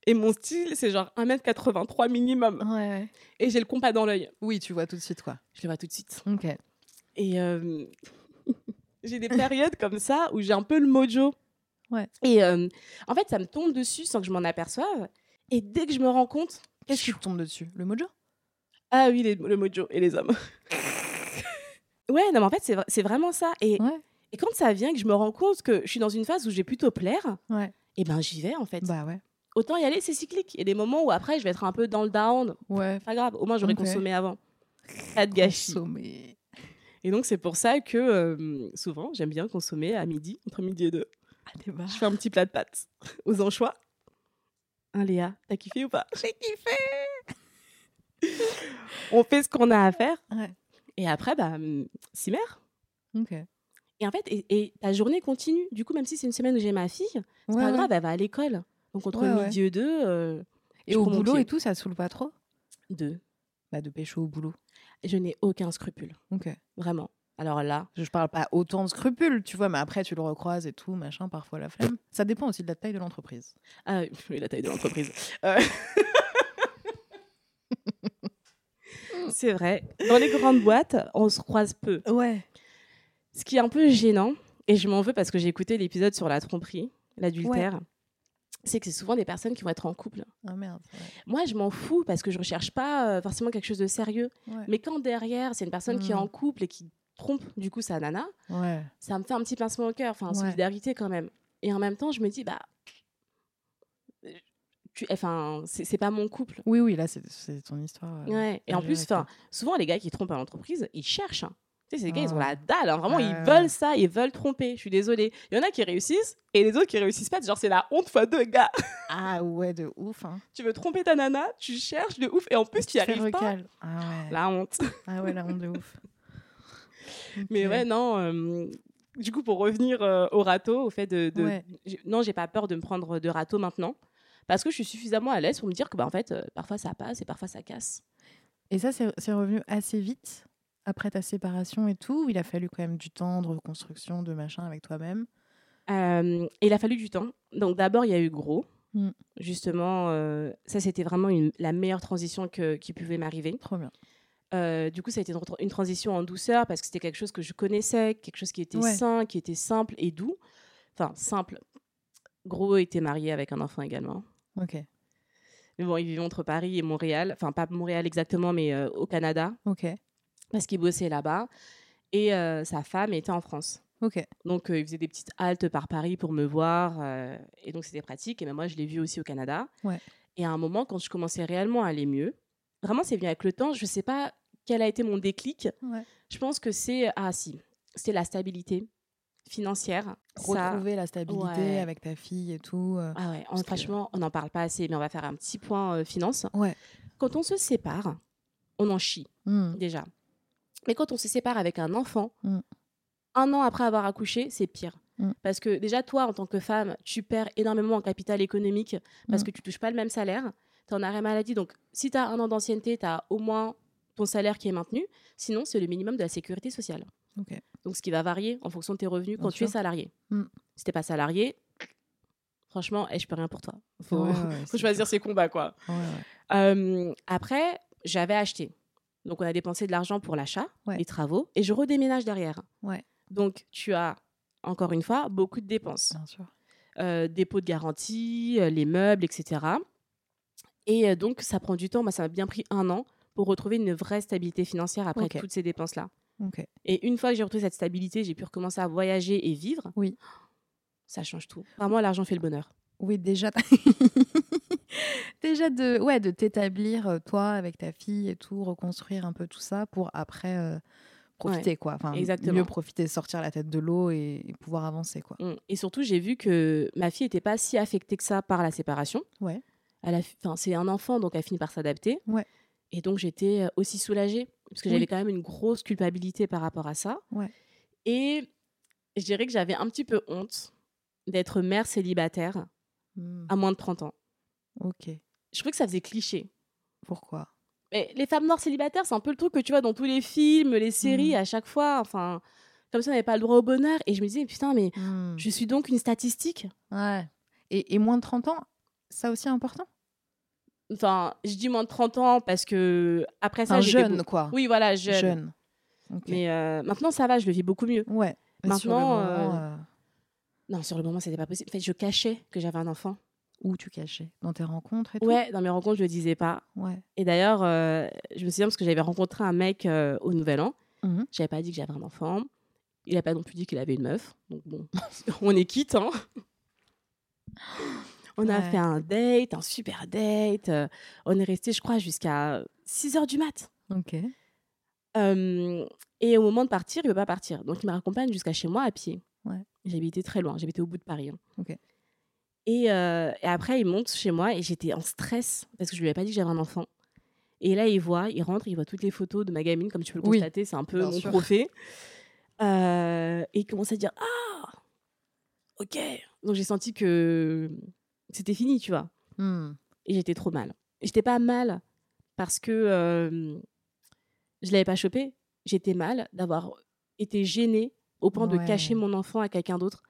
Et mon style, c'est genre 1m83 minimum. Ouais, ouais. Et j'ai le compas dans l'œil. Oui, tu vois tout de suite, quoi. Je le vois tout de suite. Ok. Et euh, j'ai des périodes comme ça où j'ai un peu le mojo. Ouais. Et euh, en fait, ça me tombe dessus sans que je m'en aperçoive. Et dès que je me rends compte, Qu'est-ce qui te tombe dessus? Le mojo? Ah oui, les- le mojo et les hommes. ouais, non, mais en fait, c'est, vra- c'est vraiment ça. Et, Ouais. et quand ça vient, que je me rends compte que je suis dans une phase où je vais plutôt plaire, Ouais. et ben j'y vais en fait. Bah ouais. Autant y aller, c'est cyclique. Il y a des moments où après, je vais être un peu dans le down. Ouais. Pas grave, au moins j'aurais consommé avant. Pas de gâchis. Consommer. Et donc, c'est pour ça que euh, souvent, j'aime bien consommer à midi, entre midi et deux. Ah. Je fais un petit plat de pâtes aux anchois. Hein, Léa, t'as kiffé ou pas? J'ai kiffé On fait ce qu'on a à faire. Ouais. Et après, bah, hum, s'y. Ok. Et en fait, et, et ta journée continue. Du coup, même si c'est une semaine où j'ai ma fille, c'est Ouais, pas ouais. grave, elle va à l'école. Donc, entre Ouais, midi et deux, euh, Et au boulot et tout, ça saoule pas trop? Deux. Bah, de pécho au boulot. Je n'ai aucun scrupule. Ok. Vraiment. Alors là, Je parle pas autant de scrupules, tu vois, mais après, tu le recroises et tout, machin, parfois la flemme. Ça dépend aussi de la taille de l'entreprise. Ah oui, la taille de l'entreprise. Euh, C'est vrai. Dans les grandes boîtes, on se croise peu. Ouais. Ce qui est un peu gênant, et je m'en veux parce que j'ai écouté l'épisode sur la tromperie, l'adultère, c'est que c'est souvent des personnes qui vont être en couple. Ah merde. Moi, je m'en fous parce que je recherche pas euh, forcément quelque chose de sérieux. Ouais. Mais quand derrière, c'est une personne qui est en couple et qui trompe du coup sa nana, ouais. ça me fait un petit pincement au cœur, enfin, en Ouais. solidarité quand même. Et en même temps, je me dis, bah, tu, enfin, c'est pas mon couple. Oui, oui, là, c'est ton histoire. euh, Ouais. Et en plus, enfin, souvent les gars qui trompent à l'entreprise, ils cherchent. hein. Tu sais, ces gars, ils ont Ah. la dalle. hein. Vraiment, Ah ils ouais. veulent ça, ils veulent tromper. Je suis désolée. Il y en a qui réussissent et les autres qui réussissent pas. Genre, c'est la honte fois deux, gars. Ah ouais, de ouf. Hein. tu veux tromper ta nana, tu cherches de ouf et en plus, tu y arrives pas. Ah. La honte. Ah ouais, la honte de ouf. Mais ouais, non. euh, du coup, pour revenir euh, au râteau, au fait de. de Ouais. j'ai- Non, j'ai pas peur de me prendre de râteau maintenant. Parce que je suis suffisamment à l'aise pour me dire que, bah, en fait, euh, parfois ça passe et parfois ça casse. Et ça, c'est revenu assez vite après ta séparation et tout. ou Il a fallu quand même du temps de reconstruction, de machin avec toi-même? Il a fallu du temps. Donc d'abord, il y a eu gros. Mm. Justement, ça c'était vraiment une- la meilleure transition que- qui pouvait m'arriver. Trop bien. Euh, du coup, ça a été une, transition en douceur parce que c'était quelque chose que je connaissais, quelque chose qui était Ouais. sain, qui était simple et doux. Enfin, simple. Gros était marié avec un enfant également. Ok. Mais bon, il vivait entre Paris et Montréal. Enfin, pas Montréal exactement, mais euh, au Canada, Ok. parce qu'il bossait là-bas. Et euh, sa femme était en France. Ok. Donc, il faisait des petites haltes par Paris pour me voir. et donc, c'était pratique. Et même moi, je l'ai vu aussi au Canada. Ouais. Et à un moment, quand je commençais réellement à aller mieux, vraiment, c'est venu avec le temps. Je ne sais pas quel a été mon déclic. Ouais. Je pense que c'est. Ah, si. C'était la stabilité financière. Ça- Retrouver la stabilité Ouais. avec ta fille et tout. euh. Ah ouais, on- Parce que- franchement, on n'en parle pas assez, mais on va faire un petit point euh, finance. Ouais. Quand on se sépare, on en chie Hmm. déjà. Mais quand on se sépare avec un enfant, Mm. un an après avoir accouché, c'est pire. Mm. Parce que déjà, toi, en tant que femme, tu perds énormément en capital économique parce que tu touches pas le même salaire. Tu en arrêt maladie. Donc, si tu as un an d'ancienneté, tu as au moins ton salaire qui est maintenu. Sinon, c'est le minimum de la sécurité sociale. Ok. Donc, ce qui va varier en fonction de tes revenus Bien quand tu es salarié. Mm. Si t'es pas salarié, franchement, eh, je peux rien pour toi. Faut, Ouais, ouais, faut c'est choisir ses combats, quoi. Ouais. Euh, après, j'avais acheté. Donc, on a dépensé de l'argent pour l'achat, les travaux, et je redéménage derrière. Donc, tu as, encore une fois, beaucoup de dépenses. Bien sûr. Euh, dépôt de garantie, euh, les meubles, etc. Et euh, donc, ça prend du temps. Moi, ça m'a bien pris un an pour retrouver une vraie stabilité financière après toutes ces dépenses-là. Et une fois que j'ai retrouvé cette stabilité, j'ai pu recommencer à voyager et vivre. Oui. Ça change tout. Vraiment, l'argent fait le bonheur. Oui, déjà. déjà de, ouais, de t'établir, euh, toi, avec ta fille et tout, reconstruire un peu tout ça pour après euh, profiter, quoi. Enfin, exactement. mieux profiter, sortir la tête de l'eau et, et pouvoir avancer, quoi. Mm. Et surtout, j'ai vu que ma fille n'était pas si affectée que ça par la séparation. Ouais. Elle a, c'est un enfant, donc elle finit par s'adapter. Ouais. Et donc, j'étais euh, aussi soulagée, parce que Oui. j'avais quand même une grosse culpabilité par rapport à ça. Ouais. Et je dirais que j'avais un petit peu honte d'être mère célibataire Hmm, à moins de 30 ans. Ok. Je trouvais que ça faisait cliché. Pourquoi? Mais les femmes noires célibataires, c'est un peu le truc que tu vois dans tous les films, les séries, Mhm. à chaque fois. Enfin, comme ça, on n'avait pas le droit au bonheur. Et je me disais, putain, mais Hmm, je suis donc une statistique? Ouais. Et, et moins de 30 ans, ça aussi important? Enfin, je dis moins de 30 ans parce que après ça, j'étais jeune, quoi. Oui, voilà, jeune. Jeune. Mais euh, maintenant, ça va, je le vis beaucoup mieux. Ouais. Mais sur le Maintenant, moment, euh, euh, Non, sur le moment, c'était pas possible. En fait, je cachais que j'avais un enfant. où tu cachais? Dans tes rencontres et tout? Ouais, dans mes rencontres, je le disais pas. Ouais. Et d'ailleurs, euh, je me souviens parce que j'avais rencontré un mec euh, au Nouvel An. Mhm. J'avais pas dit que j'avais un enfant. Il a pas non plus dit qu'il avait une meuf. Donc bon, on est quitte, hein. On a fait un date, un super date. euh, on est resté, je crois, jusqu'à 6 heures du mat. Ok. Euh, et au moment de partir, il veut pas partir. Donc il me raccompagne jusqu'à chez moi à pied. Ouais. J'habitais très loin, j'habitais au bout de Paris. hein. Ok. Et, euh, et après, il monte chez moi et j'étais en stress parce que je lui avais pas dit que j'avais un enfant. Et là, il voit, il rentre, il voit toutes les photos de ma gamine, comme tu peux le Oui, constater, c'est un peu bien mon trophée. Euh, et il commence à dire Ah, ok. Donc j'ai senti que c'était fini, tu vois. Hmm. Et j'étais trop mal. J'étais pas mal parce que euh, je l'avais pas chopé. J'étais mal d'avoir été gênée au point de cacher mon enfant à quelqu'un d'autre.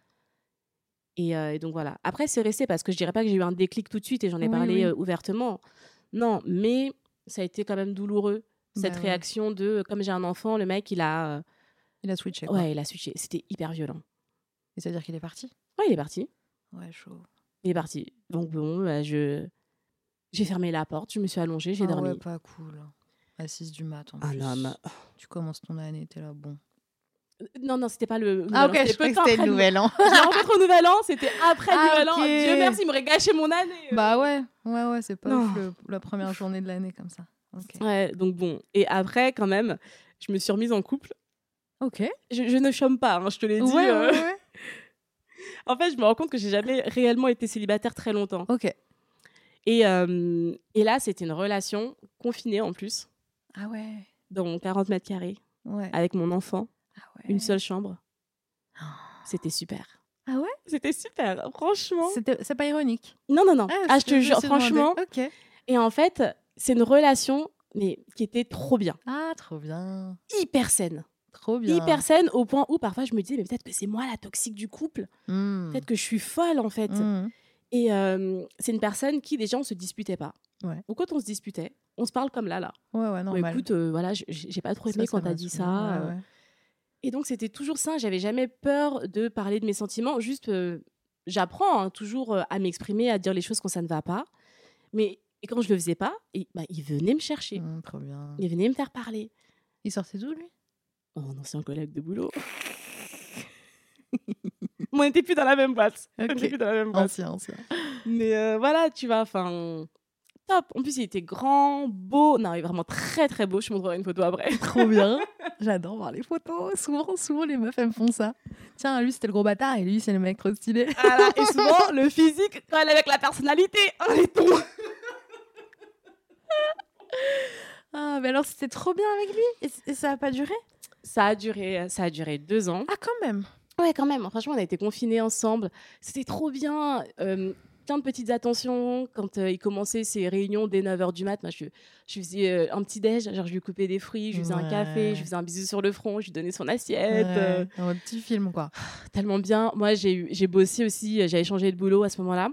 Et, euh, et donc voilà. Après, c'est resté parce que je dirais pas que j'ai eu un déclic tout de suite et j'en ai Oui, parlé oui. euh, ouvertement. Non, mais ça a été quand même douloureux cette Bah ouais. réaction de comme j'ai un enfant, le mec il a euh, Il a switché. quoi. ouais il a switché. C'était hyper violent. Et c'est-à-dire qu'il est parti? Ouais, il est parti. Ouais, chaud. Il est parti. Donc bon, bah, je j'ai fermé la porte, je me suis allongée, j'ai ah dormi. ouais, pas cool. À 6 du mat, en Un plus. homme. Tu commences ton année, t'es là, bon. Non, non, c'était pas le. Ah An, ok, je croyais que c'était le nouvel an. Je l'ai rencontré au Nouvel An, c'était après Ah, le Nouvel An. ok. Dieu merci, il m'aurait gâché mon année. bah ouais, ouais, ouais, c'est pas Non. le- la première journée de l'année comme ça. Ok. Ouais, donc bon. Et après, quand même, je me suis remise en couple. Ok. Je, je ne chôme pas, hein, je te l'ai dit. Ouais, euh. ouais, ouais. En fait, je me rends compte que j'ai jamais réellement été célibataire très longtemps. Ok. Et, euh, et là, c'était une relation confinée en plus, Ah ouais. dans 40 mètres carrés, Ouais. avec mon enfant, Ah ouais. une seule chambre. C'était super. Ah ouais? C'était super, franchement. C'est pas ironique. Non, non, non. Ah, je te- jure, franchement. Ok. Et en fait, c'est une relation mais qui était trop bien, Ah, trop bien. hyper saine, Trop bien. hyper saine au point où parfois je me disais mais peut-être que c'est moi la toxique du couple, Hmm. peut-être que je suis folle en fait. Hmm. Et euh, c'est une personne qui déjà on se disputait pas. Ouais. Donc quand on se disputait, on se parle comme là là. Ouais, ouais, Bon, normal. écoute, euh, voilà, j'ai pas trop aimé Ça, quand t'as dit ça. Ouais, euh. ouais. Et donc c'était toujours ça. J'avais jamais peur de parler de mes sentiments. Juste, euh, j'apprends hein, toujours à m'exprimer, à dire les choses quand ça ne va pas. Mais et quand je le faisais pas, il, bah, il venait me chercher. Hmm, trop bien. Il venait me faire parler. Il sortait d'où, lui? Un ancien collègue de boulot. on n'était plus dans la même boîte. On était plus dans la même boîte. Ancien, ancien. Mais euh, voilà, tu vois, enfin, top. En plus, il était grand, beau. Non, il est vraiment très, très beau. Je te montrerai une photo après. Trop bien. J'adore voir les photos. Souvent, souvent, les meufs, elles me font ça. Tiens, lui, c'était le gros bâtard et lui, c'est le mec trop stylé. Voilà. Et souvent, le physique, elle avec la personnalité, un laiton. Ah, mais alors, c'était trop bien avec lui? Et, et ça a pas duré? Ça a duré, ça a duré deux ans. Ah, quand même. Ouais, quand même. Franchement, on a été confinés ensemble. C'était trop bien. Euh, plein de petites attentions. Quand euh, il commençait ses réunions dès 9h du mat, moi, je, je faisais euh, un petit déj. Genre, je lui coupais des fruits, je lui faisais un café, je lui faisais un bisou sur le front, je lui donnais son assiette. Ouais, un petit film, quoi. tellement bien. Moi, j'ai bossé aussi. J'avais changé de boulot à ce moment-là.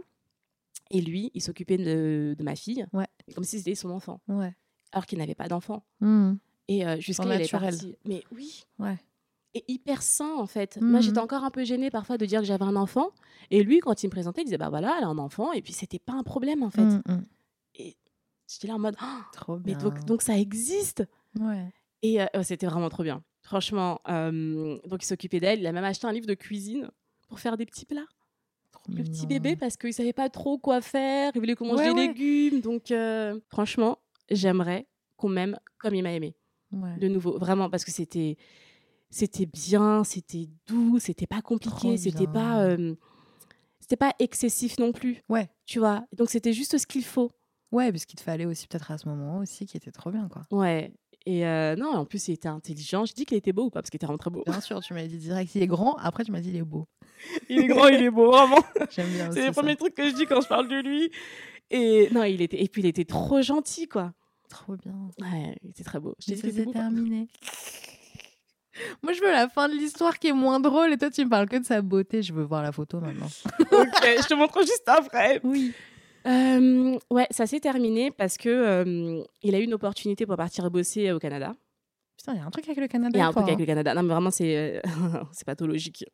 Et lui, il s'occupait de, de ma fille. Ouais. Comme si c'était son enfant. Ouais. Alors qu'il n'avait pas d'enfant. Mhm. Et euh, jusqu'à il est parti. Mais oui. Ouais. Et hyper sain, en fait. Mhm. Moi, j'étais encore un peu gênée parfois de dire que j'avais un enfant. Et lui, quand il me présentait, il disait Bah voilà, elle a un enfant. Et puis, c'était pas un problème, en fait. Mhm, mhm. J'étais là en mode Ah, Trop Mais bien. donc, donc, ça existe. Ouais. Et euh, c'était vraiment trop bien. Franchement, euh, donc il s'occupait d'elle. Il a même acheté un livre de cuisine pour faire des petits plats. Le petit bébé, parce qu'il savait pas trop quoi faire. Il voulait qu'on mange Ouais, des ouais. légumes. Donc, euh, franchement, j'aimerais qu'on m'aime comme il m'a aimé. Ouais. De nouveau, vraiment, parce que c'était. C'était bien, c'était doux, c'était pas compliqué, c'était pas, euh, c'était pas excessif non plus, Ouais. tu vois. Donc c'était juste ce qu'il faut. Ouais, parce qu'il te fallait aussi peut-être à ce moment aussi, qui était trop bien, quoi. Ouais. Et euh, non, en plus il était intelligent. Je dis qu'il était beau ou pas parce qu'il était vraiment très beau. Bien sûr, tu m'as dit direct, il est grand. Après, tu m'as dit il est beau. Il est grand, il est beau, vraiment. J'aime bien C'est les premiers trucs que je dis quand je parle de lui. Et non, il était et puis il était trop gentil quoi. Trop bien. Ouais, était très beau. Je pas terminé. Moi, je veux la fin de l'histoire qui est moins drôle et toi, tu me parles que de sa beauté. Je veux voir la photo maintenant. Ok, je te montre juste après. Oui. Euh, ouais, ça s'est terminé parce que euh, il a eu une opportunité pour partir bosser au Canada. Putain, il y a un truc avec le Canada. Il y a un truc avec hein. le Canada. Non, mais vraiment, c'est euh, c'est pathologique.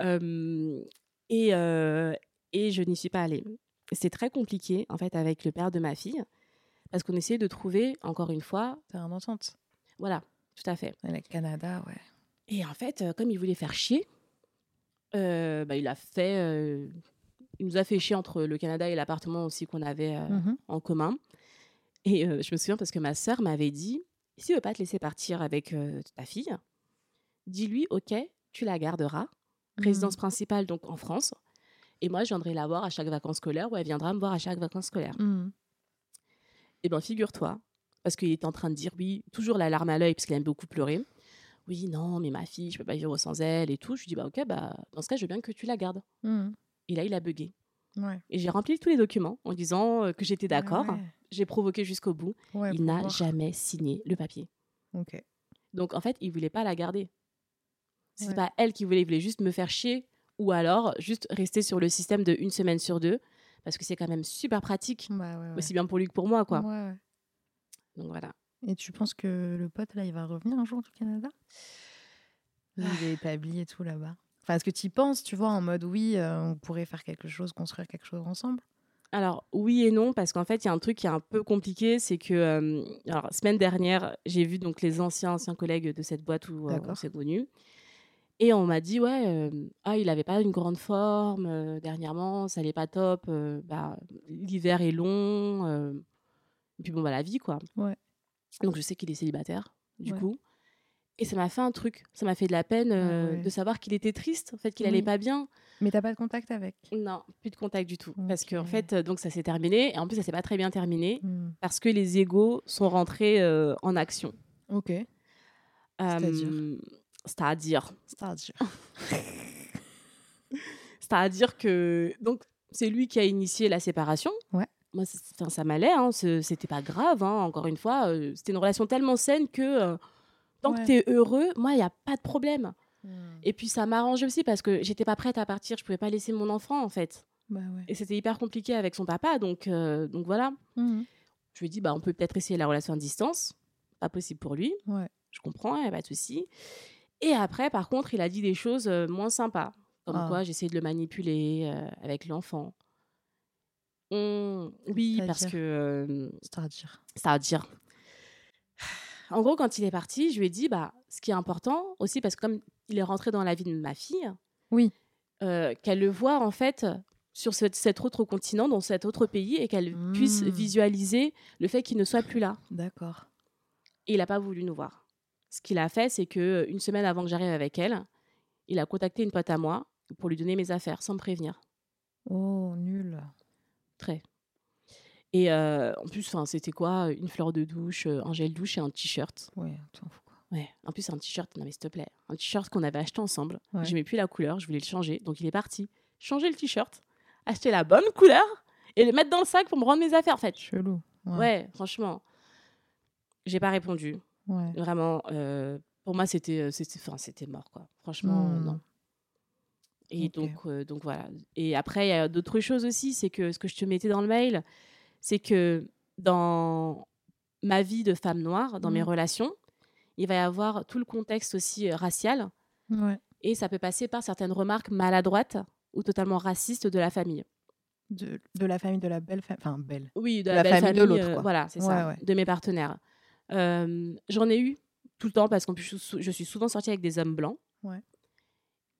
Euh, et, euh, et je n'y suis pas allée. C'est très compliqué, en fait, avec le père de ma fille, parce qu'on essayait de trouver, encore une fois, C'est un entente. voilà, tout à fait. Le Canada, ouais. Et en fait, euh, comme il voulait faire chier, euh, bah, il a fait. euh, il nous a fait chier entre le Canada et l'appartement aussi qu'on avait euh, Mhm. en commun. Et je me souviens parce que ma sœur m'avait dit si tu veut pas te laisser partir avec ta fille, dis-lui ok, tu la garderas, résidence Mhm. principale donc en France. Et moi, je viendrai la voir à chaque vacances scolaires ou elle viendra me voir à chaque vacances scolaires. Mhm. Eh bien, figure-toi, parce qu'il était en train de dire oui, toujours la larme à l'œil, parce qu'il aime beaucoup pleurer. Oui, non, mais ma fille, je peux pas vivre sans elle et tout. Je lui dis, bah ok, bah, dans ce cas, je veux bien que tu la gardes. Mhm. Et là, il a bugué. Ouais. Et j'ai rempli tous les documents en disant euh, que j'étais d'accord. Ah ouais. J'ai provoqué jusqu'au bout. Ouais, il n'a jamais signé le papier. Ok. Donc, en fait, il voulait pas la garder. C'est pas elle qui voulait, il voulait juste me faire chier ou alors juste rester sur le système de une semaine sur deux parce que c'est quand même super pratique, Bah ouais, ouais. aussi bien pour lui que pour moi, quoi. Ouais. Donc voilà. Et tu penses que le pote, là, il va revenir un jour du Canada? Où Il est établi et tout là-bas. Enfin, est-ce que tu y penses, tu vois, en mode oui, euh, on pourrait faire quelque chose, construire quelque chose ensemble? Alors oui et non parce qu'en fait il y a un truc qui est un peu compliqué, c'est que euh, alors semaine dernière j'ai vu donc les anciens anciens collègues de cette boîte où euh, on s'est connus et on m'a dit ouais euh, ah il avait pas une grande forme euh, dernièrement ça allait pas top euh, bah, l'hiver est long et puis bon bah la vie quoi Ouais. donc je sais qu'il est célibataire du Ouais. coup et ça m'a fait un truc ça m'a fait de la peine ouais. de savoir qu'il était triste en fait qu'il Oui. allait pas bien Mais t'as pas de contact avec? Non plus de contact du tout parce qu'en Ok. fait donc ça s'est terminé et en plus ça s'est pas très bien terminé Hmm. parce que les égaux sont rentrés en action. Ok. C'est-à-dire? C'est-à-dire C'est-à-dire C'est-à-dire que donc c'est lui qui a initié la séparation. Ouais. Moi, enfin, ça m'allait, hein, ce- c'était pas grave. hein, encore une fois, euh, c'était une relation tellement saine que euh, tant Ouais. que tu es heureux, moi, il n'y a pas de problème. Et puis ça m'arrangeait aussi parce que j'étais pas prête à partir, je pouvais pas laisser mon enfant en fait. Bah ouais. Et c'était hyper compliqué avec son papa, donc, euh, donc voilà. Mhm. Je lui ai dit, bah, on peut peut-être essayer la relation à distance. Pas possible pour lui. Ouais. Je comprends, il n'y a pas de souci. Et après, par contre, il a dit des choses euh, moins sympas. Comme Ah. quoi, j'essayais de le manipuler euh, avec l'enfant. On- Oui, parce que. euh, C'est-à-dire C'est-à-dire. En gros, quand il est parti, je lui ai dit, bah, ce qui est important aussi, parce que comme il est rentré dans la vie de ma fille, Oui. euh, qu'elle le voit en fait sur ce- cet autre continent, dans cet autre pays, et qu'elle puisse Mm. visualiser le fait qu'il ne soit plus là. D'accord. Et il n'a pas voulu nous voir. Ce qu'il a fait, c'est que une semaine avant que j'arrive avec elle, il a contacté une pote à moi pour lui donner mes affaires sans me prévenir. Oh, nul. Très. Et euh, en plus, c'était quoi Une fleur de douche, euh, un gel douche et un t-shirt? Ouais, t'en fous quoi. Ouais, en plus, c'est un t-shirt, non mais s'il te plaît, un t-shirt qu'on avait acheté ensemble. Ouais. J'aimais plus la couleur, je voulais le changer. Donc il est parti, changer le t-shirt, acheter la bonne couleur et le mettre dans le sac pour me rendre mes affaires, en fait. Chelou. Ouais, franchement. J'ai pas répondu. Ouais. Vraiment, euh, pour moi, c'était euh, c'était enfin, c'était mort, quoi. Franchement, euh, non. Et Ok. donc, euh, donc voilà. Et après, il y a d'autres choses aussi. C'est que ce que je te mettais dans le mail, c'est que dans ma vie de femme noire, dans mes Mhm. relations, il va y avoir tout le contexte aussi racial. Ouais. Et ça peut passer par certaines remarques maladroites ou totalement racistes de la famille. De, de la famille de la belle famille. Enfin, belle. Oui, de De la, la belle famille famille, de l'autre, euh, voilà, c'est Ouais, ça, ouais. de mes partenaires. J'en ai eu tout le temps parce qu'en plus, je, suis souvent sortie avec des hommes blancs. Ouais.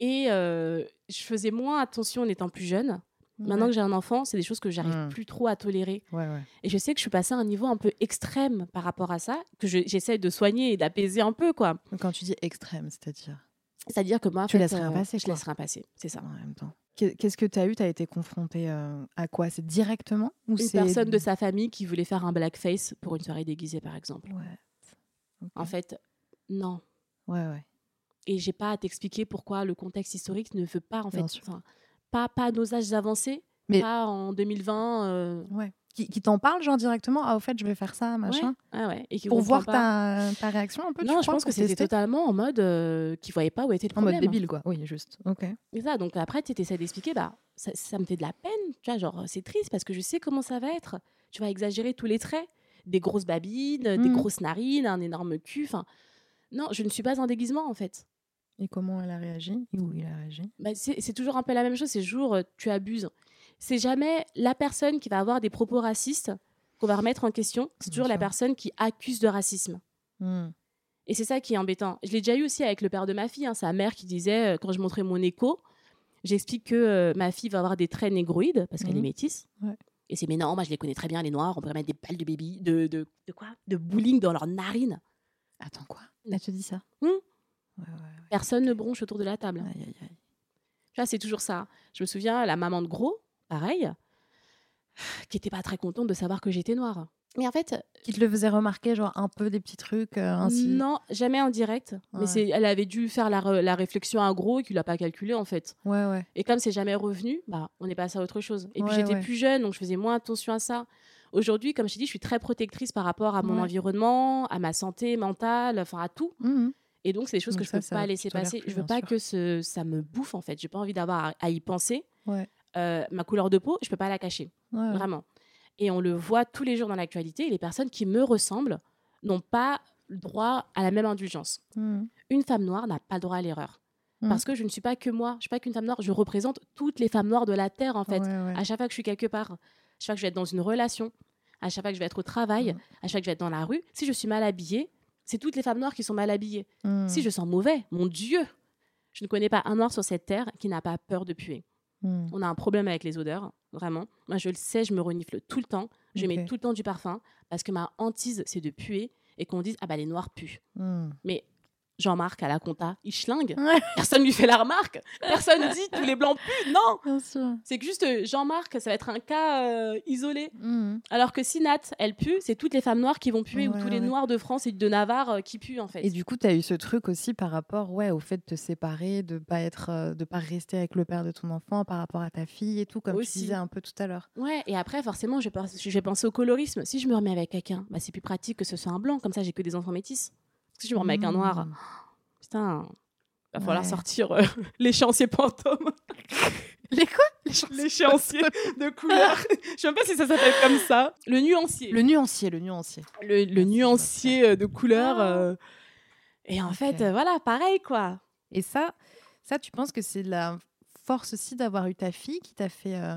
Et euh, je faisais moins attention en étant plus jeune. Maintenant que j'ai un enfant, c'est des choses que j'arrive Mm. plus trop à tolérer. Ouais, ouais. Et je sais que je suis passée à un niveau un peu extrême par rapport à ça, que je- j'essaie de soigner et d'apaiser un peu, quoi. Quand tu dis extrême, c'est-à-dire? C'est-à-dire que moi, Tu laisses rien euh, passer, Je laisse rien passer, c'est ça. en même temps. Qu'est- Qu'est-ce que tu as eu? Tu as été confronté euh, à quoi? C'est directement ou Une personne de sa famille qui voulait faire un blackface pour une soirée déguisée, par exemple. Ouais. En fait, non. Ouais, ouais. et j'ai pas à t'expliquer pourquoi le contexte historique ne veut pas en fait Bien pas pas à nos âges avancés Mais- pas en 2020 euh, ouais. Qui, qui t'en parle, genre directement Ah, au fait, je vais faire ça, machin. ah ouais. Et qui Pour voir ta, ta réaction un peu non je pense que c'était totalement en mode euh, qu'ils voyaient pas où était le En problème. mode débile, quoi. Oui, juste. Ok. et ça. Donc après tu essaies d'expliquer bah ça, ça me fait de la peine. Tu vois genre c'est triste parce que je sais comment ça va être. Tu vas exagérer tous les traits. Des grosses babines des Mhm. grosses narines un énorme cul enfin. Non je ne suis pas un déguisement en fait. Et comment elle a réagi? Et où il a réagi? Bah, c'est c'est toujours un peu la même chose, c'est toujours euh, tu abuses. C'est jamais la personne qui va avoir des propos racistes qu'on va remettre en question, c'est toujours la personne qui accuse de racisme. Hmm. Et c'est ça qui est embêtant. Je l'ai déjà eu aussi avec le père de ma fille, hein, sa mère qui disait, euh, quand je montrais mon écho, j'explique que euh, ma fille va avoir des traits négroïdes parce qu'elle est métisse. Ouais. Et c'est mais non, moi je les connais très bien, les noirs, on peut mettre des balles de baby, de, de, de quoi? De bowling dans leurs narines. Attends, quoi? Elle te dit ça? Hmm. Ouais, ouais, Personne ne bronche autour de la table. Aïe, c'est toujours ça. Je me souviens, la maman de Gros, pareil, qui était pas très contente de savoir que j'étais noire. Mais en fait, Qui te le faisait remarquer, genre un peu des petits trucs euh, ainsi? Non, jamais en direct. Ouais. Mais c'est, elle avait dû faire la, re- la réflexion à Gros et qu'il l'a pas calculé en fait. Ouais, ouais. Et comme c'est jamais revenu, bah, on est passé à autre chose. Et puis j'étais ouais. plus jeune, donc je faisais moins attention à ça. Aujourd'hui, comme je t'ai dit, je suis très protectrice par rapport à mon Ouais. environnement, à ma santé mentale, enfin à tout. Mhm. Et donc, c'est des choses Donc que je ça, peux ça, pas laisser passer. plus, je veux pas sûr. que ce, ça me bouffe en fait. J'ai pas envie d'avoir à, à y penser. Ouais. Euh, ma couleur de peau, je peux pas la cacher. Ouais. Vraiment. Et on le voit tous les jours dans l'actualité, les personnes qui me ressemblent n'ont pas le droit à la même indulgence. Mhm. Une femme noire n'a pas le droit à l'erreur. Mhm. Parce que je ne suis pas que moi, je suis pas qu'une femme noire, je représente toutes les femmes noires de la Terre en fait. Ouais, ouais. À chaque fois que je suis quelque part, à chaque fois que je vais être dans une relation, à chaque fois que je vais être au travail, Mhm. à chaque fois que je vais être dans la rue, si je suis mal habillée, c'est toutes les femmes noires qui sont mal habillées. Si je sens mauvais, mon Dieu, je ne connais pas un noir sur cette terre qui n'a pas peur de puer. Mhm. On a un problème avec les odeurs, vraiment. Moi, je le sais, je me renifle tout le temps. Je mets tout le temps du parfum parce que ma hantise, c'est de puer et qu'on dise ah bah les noirs puent. Mhm. Mais Jean-Marc à la compta, il schlingue. Ouais. Personne lui fait la remarque. Personne dit tous les blancs puent. Non, c'est que juste euh, Jean-Marc, ça va être un cas euh, isolé. Mhm. Alors que si Nat, elle pue, c'est toutes les femmes noires qui vont puer ou Ouais, tous les noirs de France et de Navarre euh, qui puent en fait. Et du coup, tu as eu ce truc aussi par rapport ouais, au fait de te séparer, de pas être, euh, de pas rester avec le père de ton enfant par rapport à ta fille et tout, comme Aussi. tu disais un peu tout à l'heure. Ouais, et après, forcément, je vais penser au colorisme. Si je me remets avec quelqu'un, bah, c'est plus pratique que ce soit un blanc, comme ça j'ai que des enfants métis. Si je me remets avec un noir, Mhm. putain, va falloir Ouais. sortir euh, l'échéancier Pantôme. Les quoi? L'échéancier de couleur. je sais même pas si ça s'appelle comme ça. Le nuancier. Le nuancier, le nuancier. Le, le nuancier euh, de couleur. Ah. euh. Et en fait, euh, voilà, pareil, quoi. Et ça, ça, tu penses que c'est la force aussi d'avoir eu ta fille qui t'a fait euh,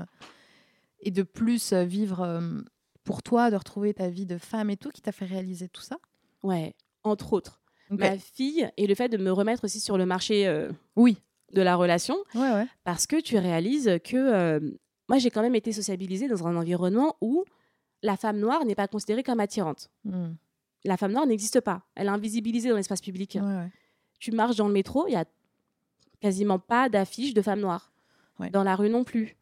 et de plus vivre pour toi, de retrouver ta vie de femme et tout, qui t'a fait réaliser tout ça? Ouais, entre autres. Ok. Ma fille et le fait de me remettre aussi sur le marché euh, Oui. de la relation. Ouais, ouais. parce que tu réalises que euh, moi j'ai quand même été sociabilisée dans un environnement où la femme noire n'est pas considérée comme attirante. Hmm. La femme noire n'existe pas. Elle est invisibilisée dans l'espace public. Ouais. Tu marches dans le métro, il y a quasiment pas d'affiches de femmes noires. Dans la rue non plus.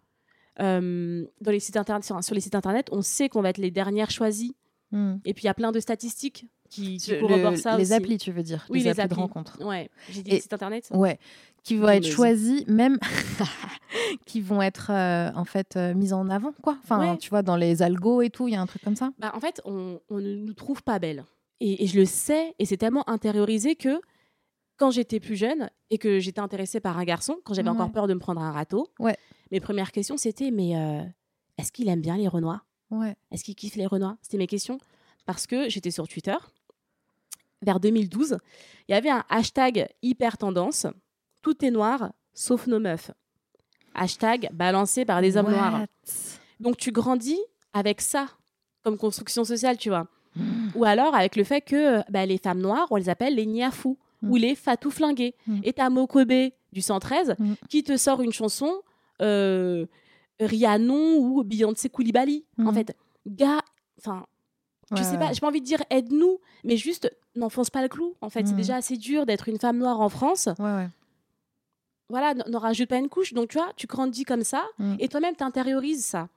Euh, dans les sites internet, sur, sur les sites internet, on sait qu'on va être les dernières choisies. Hmm. Et puis il y a plein de statistiques. Qui, qui Le- ça les aussi. applis, tu veux dire Oui, les, les applis de applis. rencontre. Ouais, j'ai dit site internet. Ouais, qui vont être choisis, même qui vont être euh, en fait euh, mises en avant, quoi. Enfin, Ouais. tu vois, dans les algos et tout, il y a un truc comme ça. Bah, en fait, on, on ne nous trouve pas belles. Et, et je le sais, et c'est tellement intériorisé que quand j'étais plus jeune et que j'étais intéressée par un garçon, quand j'avais Ouais. encore peur de me prendre un râteau, Ouais. mes premières questions c'était mais euh, est-ce qu'il aime bien les Renois Ouais. Est-ce qu'il kiffe les Renois C'était mes questions. Parce que j'étais sur Twitter, vers 2012, il y avait un hashtag hyper tendance tout est noir sauf nos meufs. Hashtag balancé par des hommes noirs. Donc tu grandis avec ça comme construction sociale, tu vois. Mm. Ou alors avec le fait que bah, les femmes noires, on les appelle les niafous Mm. ou les fatou flingués. Mm. Et t'as Mokobe du 113 Mm. qui te sort une chanson euh, ou Beyoncé Koulibaly. En fait, gars, enfin, je sais pas, j'ai pas envie de dire aide-nous, mais juste n'enfonce pas le clou. En fait, c'est Mm. déjà assez dur d'être une femme noire en France. Ouais, ouais. Voilà, n'en rajoute pas une couche. Donc, tu vois, tu grandis comme ça Mm. et toi-même, t'intériorises ça.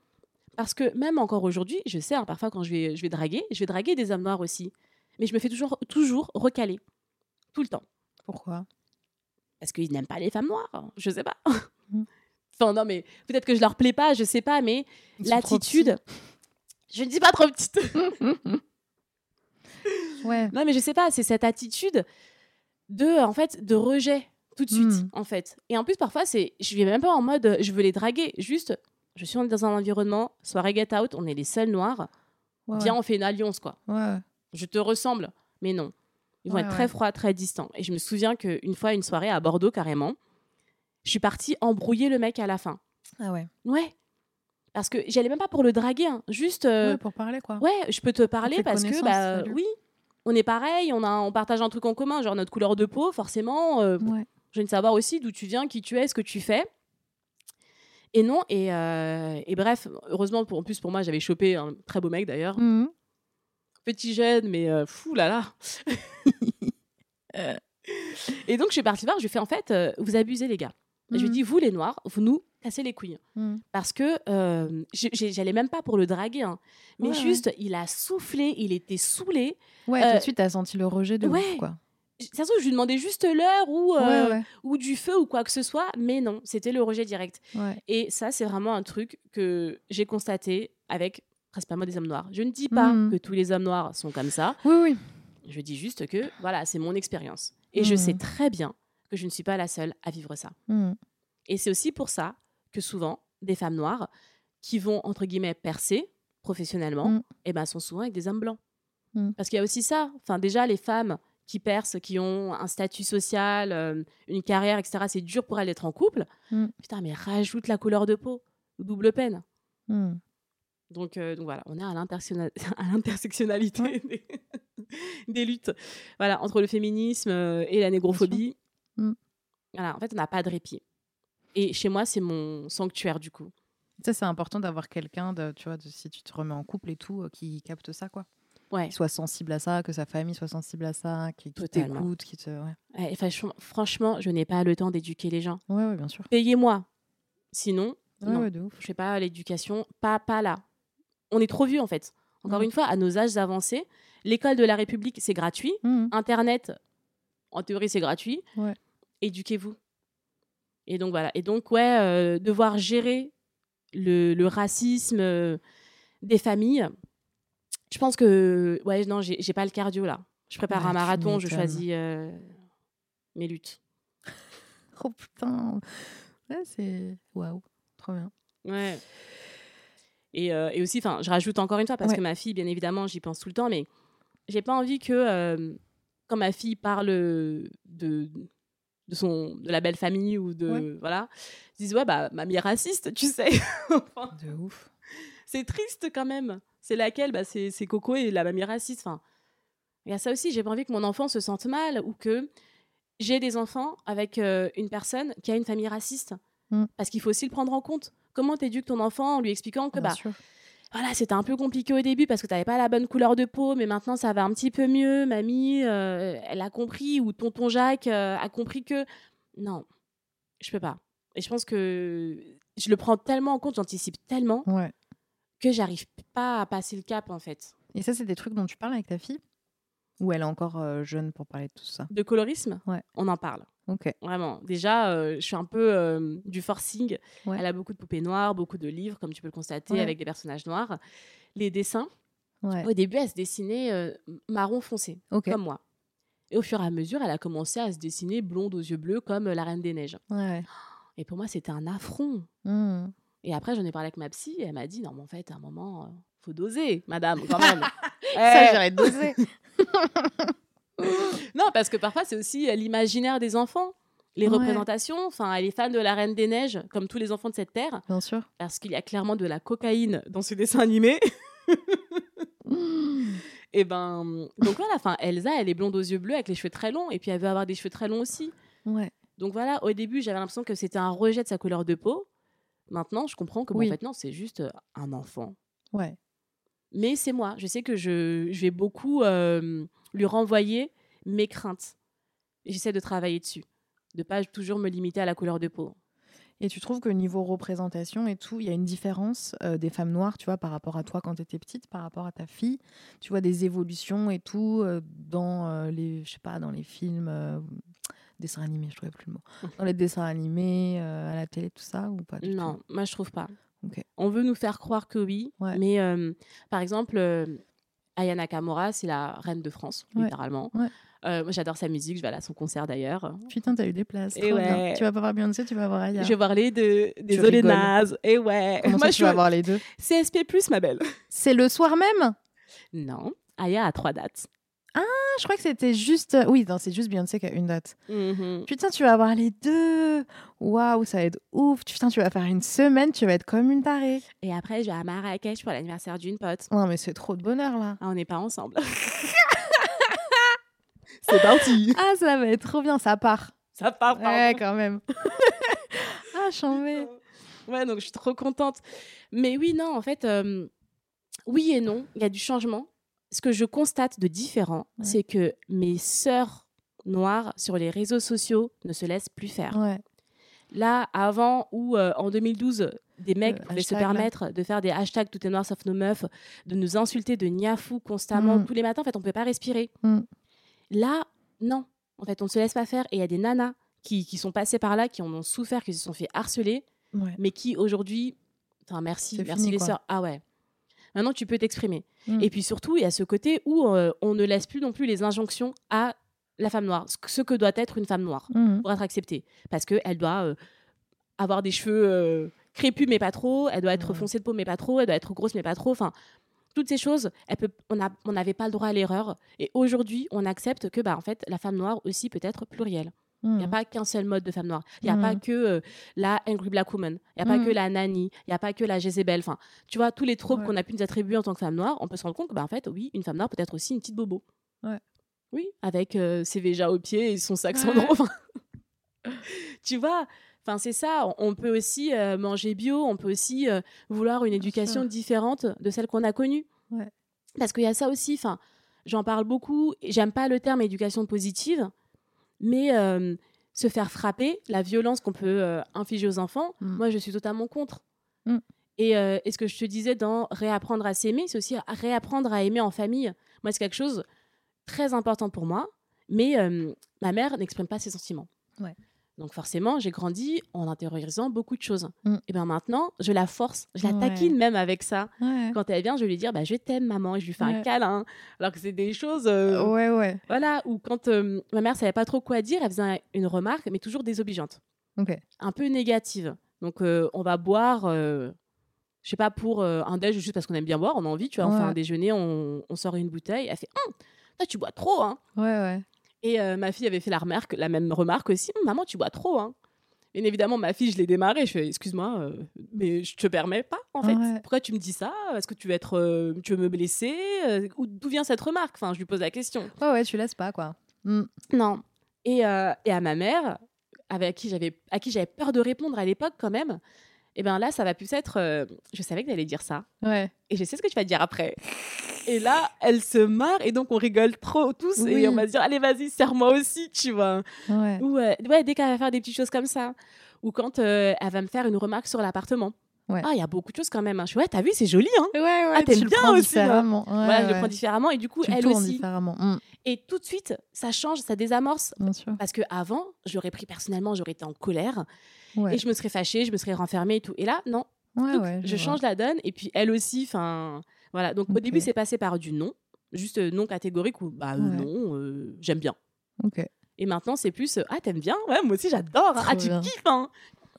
Parce que même encore aujourd'hui, je sais, hein, parfois quand je vais, je vais draguer, je vais draguer des hommes noirs aussi. Mais je me fais toujours, toujours recaler. Tout le temps. Pourquoi? Parce qu'ils n'aiment pas les femmes noires. hein. Je sais pas. Mm. enfin, non, mais peut-être que je leur plais pas, je sais pas, mais l'attitude. Je ne dis pas trop petite. Ouais. non, mais je sais pas, c'est cette attitude de, en fait, de rejet tout de suite, Mm. en fait. Et en plus, parfois, c'est, je vais même pas en mode, euh, je veux les draguer. Juste, je suis dans un environnement, soirée get out, on est les seuls noirs. Ouais, Viens, on fait une alliance, quoi. ouais. Je te ressemble, mais non. Ils vont Ouais, être très froids, très distants. Et je me souviens qu'une fois, une soirée à Bordeaux, carrément, je suis partie embrouiller le mec à la fin. Ah ouais. Ouais. Parce que j'allais même pas pour le draguer, hein. juste. euh, Ouais, pour parler quoi. ouais, je peux te parler parce que, bah, salut. oui, on est pareil, on, a, on partage un truc en commun, genre notre couleur de peau, forcément. euh, Ouais. je de savoir aussi d'où tu viens, qui tu es, ce que tu fais. Et non, et, euh, et bref, heureusement, pour, en plus pour moi, j'avais chopé un très beau mec d'ailleurs. Mhm. Petit jeune, mais euh, fou là là. Et donc je suis partie voir, je lui ai fait en fait, vous abusez les gars. Je lui ai Mhm. dit, vous les noirs, vous nous cassez les couilles. Mhm. Parce que euh, j'allais même pas pour le draguer, hein. mais Ouais, ouais. juste, il a soufflé, il était saoulé. Ouais, tout Euh, de suite, t'as senti le rejet de ouais. ouf, quoi. Ça se je lui demandais juste l'heure ou, euh, ou du feu ou quoi que ce soit, mais non, c'était le rejet direct. Et ça, c'est vraiment un truc que j'ai constaté avec principalement des hommes noirs. Je ne dis pas Mhm. que tous les hommes noirs sont comme ça, Oui, oui. je dis juste que voilà, c'est mon expérience. Et je sais très bien que je ne suis pas la seule à vivre ça. Mhm. Et c'est aussi pour ça que souvent, des femmes noires qui vont, entre guillemets, percer professionnellement, Mm. eh ben, sont souvent avec des hommes blancs. Mm. Parce qu'il y a aussi ça. Enfin, déjà, les femmes qui percent, qui ont un statut social, euh, une carrière, etc., c'est dur pour elles d'être en couple. Mm. Putain, mais rajoute la couleur de peau. Double peine. Donc, euh, donc voilà, on est à l'intersectionnalité des, des luttes. Voilà, entre le féminisme euh, et la négrophobie. Mm. Voilà, en fait, on n'a pas de répit. Et chez moi, c'est mon sanctuaire du coup. Ça, c'est important d'avoir quelqu'un, de, tu vois, de, si tu te remets en couple et tout, euh, qui capte ça, quoi. Ouais. Qui soit sensible à ça, que sa famille soit sensible à ça, qui, t'écoute, qui te. Ouais. Franchement, franchement, je n'ai pas le temps d'éduquer les gens. ouais, ouais, bien sûr. Payez-moi. Sinon, Ouais, non, ouais, de ouf. je fais pas l'éducation, pas, pas là. On est trop vieux en fait. Encore Mm. une fois, à nos âges avancés, l'école de la République, c'est gratuit. Mhm. Internet, en théorie, c'est gratuit. Ouais. Éduquez-vous. Et donc voilà. Et donc, ouais, euh, devoir gérer le, le racisme euh, des familles, je pense que, ouais, non, j'ai pas le cardio là. Je prépare Ouais, un marathon, je choisis euh, mes luttes. Oh putain. Ouais, c'est. Waouh. Trop bien. Ouais. Et, euh, et aussi, enfin, je rajoute encore une fois parce Ouais. que ma fille, bien évidemment, j'y pense tout le temps, mais j'ai pas envie que euh, quand ma fille parle de de son de la belle famille ou de Ouais. voilà, je dise ouais bah mamie est raciste, tu sais. Enfin, De ouf. c'est triste quand même. C'est laquelle? Bah c'est c'est Coco et la mamie raciste. Enfin, il y a ça aussi. J'ai pas envie que mon enfant se sente mal ou que j'ai des enfants avec euh, une personne qui a une famille raciste. Mm. Parce qu'il faut aussi le prendre en compte. Comment t'éduques ton enfant en lui expliquant que Bien bah sûr. Voilà, c'était un peu compliqué au début parce que t'avais pas la bonne couleur de peau, mais maintenant ça va un petit peu mieux. Mamie, euh, elle a compris, ou tonton Jacques euh, a compris que non, je peux pas. Et je pense que je le prends tellement en compte, j'anticipe tellement Ouais. que j'arrive pas à passer le cap en fait. Et ça, c'est des trucs dont tu parles avec ta fille? Ou elle est encore euh, jeune pour parler de tout ça? De colorisme? Ouais. On en parle. Ok. Vraiment. Déjà, euh, je suis un peu euh, du forcing. Ouais. Elle a beaucoup de poupées noires, beaucoup de livres, comme tu peux le constater, Ouais. avec des personnages noirs. Les dessins, Ouais. au début, elle se dessinait marron foncé, comme moi. Et au fur et à mesure, elle a commencé à se dessiner blonde aux yeux bleus, comme la Reine des Neiges. Et pour moi, c'était un affront. Hmm. Et après, j'en ai parlé avec ma psy, et elle m'a dit, non, mais en fait, à un moment, faut doser, madame, quand même. Ça, Eh, j'irais doser. Non, parce que parfois, c'est aussi euh, l'imaginaire des enfants. Les Ouais. représentations, enfin, elle est fan de la Reine des Neiges, comme tous les enfants de cette terre, Bien sûr. parce qu'il y a clairement de la cocaïne dans ce dessin animé. Et ben, donc voilà, enfin, Elsa, elle est blonde aux yeux bleus avec les cheveux très longs, et puis elle veut avoir des cheveux très longs aussi. Ouais. Donc voilà, au début, j'avais l'impression que c'était un rejet de sa couleur de peau. Maintenant, je comprends que, bon, Oui. en fait, non, c'est juste euh, un enfant. Ouais. Mais c'est moi. Je sais que je, je vais beaucoup euh, lui renvoyer mes craintes. J'essaie de travailler dessus. De pas toujours me limiter à la couleur de peau. Et tu trouves que niveau représentation et tout, il y a une différence euh, des femmes noires, tu vois, par rapport à toi quand tu étais petite, par rapport à ta fille? Tu vois des évolutions et tout euh, dans euh, les, je sais pas, dans les films, dessins animés, je trouvais plus le mot. Dans les dessins animés, à la télé, tout ça ou pas du Non, tout? moi je trouve pas. On veut nous faire croire que oui, Ouais. mais euh, par exemple, euh, Aya Nakamura, c'est la reine de France, Ouais. littéralement. Ouais. Euh, moi j'adore sa musique, je vais aller à son concert d'ailleurs. Putain, t'as eu des places. Et ouais. Tu vas pas voir Beyoncé, tu vas voir Aya. Je vais voir les deux. Désolée rigoles. naze. Et ouais. Comment moi ça, je vas voir les deux CSP+, ma belle. C'est le soir même? Non, Aya a trois dates. Je crois que c'était juste. Oui, non, c'est juste Beyoncé qui a une date. Mhm. Putain, tu vas voir les deux. Waouh, ça va être ouf. Putain, tu vas faire une semaine, tu vas être comme une tarée. Et après, je vais à Marrakech pour l'anniversaire d'une pote. Non, mais c'est trop de bonheur là. Ah, on n'est pas ensemble. C'est parti. Ah, ça va être trop bien, ça part. Ça part, pardon. Ouais, quand même. ah, chambé. Ouais, donc je suis trop contente. Mais oui, non, en fait, euh, oui et non, il y a du changement. Ce que je constate de différent, Ouais. c'est que mes sœurs noires sur les réseaux sociaux ne se laissent plus faire. Ouais. Là, avant, ou en 2012, des mecs Le pouvaient se là. permettre de faire des hashtags tout est noir sauf nos meufs, de nous insulter de niafou constamment Mm. tous les matins. En fait, on ne pouvait pas respirer. Mm. Là, non. En fait, on ne se laisse pas faire. Et il y a des nanas qui, qui sont passées par là, qui en ont souffert, qui se sont fait harceler, Ouais. mais qui aujourd'hui. Enfin, merci, merci fini, les quoi. sœurs. Ah ouais. Maintenant, tu peux t'exprimer. Mm. Et puis surtout, il y a ce côté où euh, on ne laisse plus non plus les injonctions à la femme noire, ce que- doit être une femme noire Mhm. pour être acceptée. Parce qu'elle doit euh, avoir des cheveux euh, crépus, mais pas trop. Elle doit être foncée de peau, mais pas trop. Elle doit être grosse, mais pas trop. Enfin, toutes ces choses, elle peut, on n'avait pas le droit à l'erreur. Et aujourd'hui, on accepte que, bah, en fait, la femme noire aussi peut être plurielle. Il n'y a Mhm. pas qu'un seul mode de femme noire. Il n'y a pas Mhm. que euh, la Angry Black Woman. Il n'y a pas que la Nanny. Il n'y a pas que la Jézabel. Enfin, tu vois, tous les tropes Ouais. qu'on a pu nous attribuer en tant que femme noire, on peut se rendre compte que, bah, en fait, oui, une femme noire peut être aussi une petite bobo. Ouais. Oui, avec euh, ses Véjas au pied et son sac Ouais. Sandro. Enfin, tu vois, enfin, c'est ça. On- peut aussi euh, manger bio. On peut aussi euh, vouloir une éducation différente de celle qu'on a connue. Ouais. Parce qu'il y a ça aussi. Enfin, j'en parle beaucoup. J'aime pas le terme éducation positive, mais euh, se faire frapper, la violence qu'on peut euh, infliger aux enfants, Mm. moi, je suis totalement contre. Mm. Et, euh, et ce que je te disais dans réapprendre à s'aimer, c'est aussi réapprendre à aimer en famille. Moi, c'est quelque chose très important pour moi, mais ma mère n'exprime pas ses sentiments. Ouais. Donc forcément, j'ai grandi en intériorisant beaucoup de choses. Mm. Et bien maintenant, je la force, je la Ouais. taquine même avec ça. Ouais. Quand elle vient, je vais lui dire bah, Je t'aime, maman, et je lui fais un câlin. Alors que c'est des choses. euh, Ouais, ouais. Voilà, ou quand euh, ma mère savait pas trop quoi dire, elle faisait un- une remarque, mais toujours désobligeante, un peu négative. Donc euh, on va boire, je sais pas, pour un déj juste parce qu'on aime bien boire, on a envie, tu vois, on fait un déjeuner, on, on sort une bouteille, elle fait Hum, tu bois trop, hein. Ouais, ouais. Et euh, ma fille avait fait la remarque, la même remarque aussi, maman, tu bois trop, hein. Bien évidemment, ma fille, je l'ai démarrée. Je fais, excuse-moi, euh, mais je te permets pas, en fait. Ouais. Pourquoi tu me dis ça? Est-ce que tu veux être, euh, tu veux me blesser? D'où vient cette remarque Enfin, je lui pose la question. Ouais, ouais, tu laisses pas, quoi. Mm. Non. Et, et à ma mère, avec qui j'avais, à qui j'avais peur de répondre à l'époque quand même, et ben là, ça va plus être. euh, je savais que tu allais dire ça. Ouais. Et je sais ce que tu vas dire après. Et là, elle se marre et donc on rigole trop tous Oui. et on va se dire allez vas-y serre-moi aussi, tu vois. Ouais. Ou euh, ouais, dès qu'elle va faire des petites choses comme ça. Ou quand euh, elle va me faire une remarque sur l'appartement. Ouais. Ah, il y a beaucoup de choses quand même. hein. Je fais, ouais, t'as vu, c'est joli. Hein. Ouais, ouais. Ah, t'aimes tu le bien prends aussi, différemment. Ouais, voilà, je le ouais. prends différemment et du coup, Tu le elle tournes aussi. différemment. Mm. Et tout de suite, ça change, ça désamorce. Bien sûr. Parce que avant, je l'aurais pris personnellement, j'aurais été en colère. Ouais. et je me serais fâchée, je me serais renfermée et tout. Et là, non, Ouais, Donc, ouais, je change la donne. Et puis elle aussi enfin voilà. Donc au début c'est passé par du non. Juste euh, non catégorique ou bah euh, non euh, j'aime bien. Ok. et maintenant c'est plus ah t'aimes bien? Ouais moi aussi j'adore. Ah tu bien. kiffes hein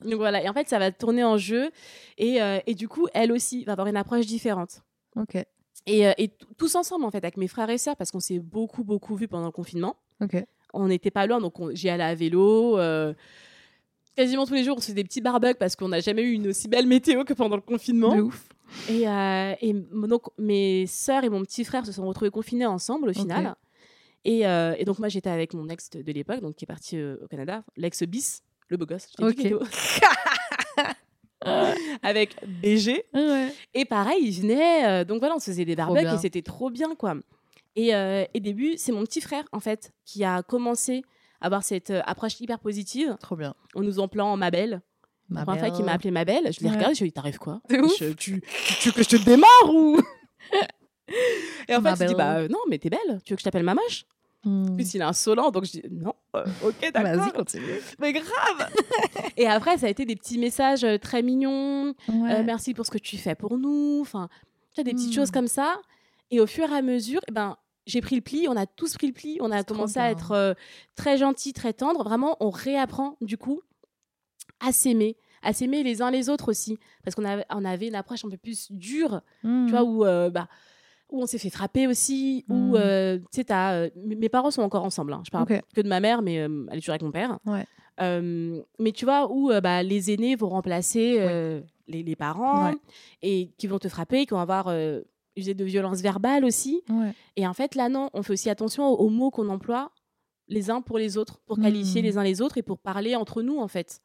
donc voilà. Et en fait ça va tourner en jeu. Et, euh, et du coup elle aussi va avoir une approche différente. Ok. Et, euh, et tous ensemble en fait avec mes frères et sœurs parce qu'on s'est beaucoup beaucoup vus pendant le confinement on n'était pas loin, donc on- j'y allais à vélo. euh, quasiment tous les jours, on se faisait des petits barbecues parce qu'on n'a jamais eu une aussi belle météo que pendant le confinement. De ouf. Et, euh, et donc, mes sœurs et mon petit frère se sont retrouvés confinés ensemble au final. Et, euh, et donc, moi, j'étais avec mon ex de l'époque, donc qui est parti au Canada, l'ex bis, le beau gosse. je t'ai dit, Ok. Théo. avec BG. Ouais. Et pareil, il venait. euh, donc voilà, on se faisait des barbecues et c'était trop bien, quoi. Et, euh, et début, c'est mon petit frère, en fait, qui a commencé à avoir cette euh, approche hyper positive Trop bien. en nous appelant ma belle. Ma première fois qu'il m'a appelé ma belle, je l'ai Ouais. regardé, je lui ai dit T'arrives quoi? Je- tu, tu veux que je te démarre ou? Et en Ma fait, il dit. Bah euh, non, mais t'es belle, tu veux que je t'appelle ma moche Hmm. En plus, il est insolent, donc je dis Non, euh, ok, d'accord. Vas-y, continue. Mais grave Et après, ça a été des petits messages euh, très mignons Ouais. euh, merci pour ce que tu fais pour nous. Enfin, tu vois, des petites Mm. choses comme ça. Et au fur et à mesure, eh ben, j'ai pris le pli, on a tous pris le pli, on a commencé à être euh, très gentils, très tendres. Vraiment, on réapprend du coup à s'aimer, à s'aimer les uns les autres aussi. Parce qu'on avait, on avait une approche un peu plus dure, Hmm. tu vois, où, euh, bah, où on s'est fait frapper aussi, où, Mm. euh, tu sais, euh, mes parents sont encore ensemble. hein. Je parle que de ma mère, mais euh, elle est toujours avec mon père. Ouais. Mais tu vois, où bah, les aînés vont remplacer les, les parents Ouais. et qui vont te frapper, qui vont avoir usé de violences verbales aussi. Et en fait, là, non, on fait aussi attention aux, aux mots qu'on emploie les uns pour les autres, pour Mm. qualifier les uns les autres et pour parler entre nous, en fait.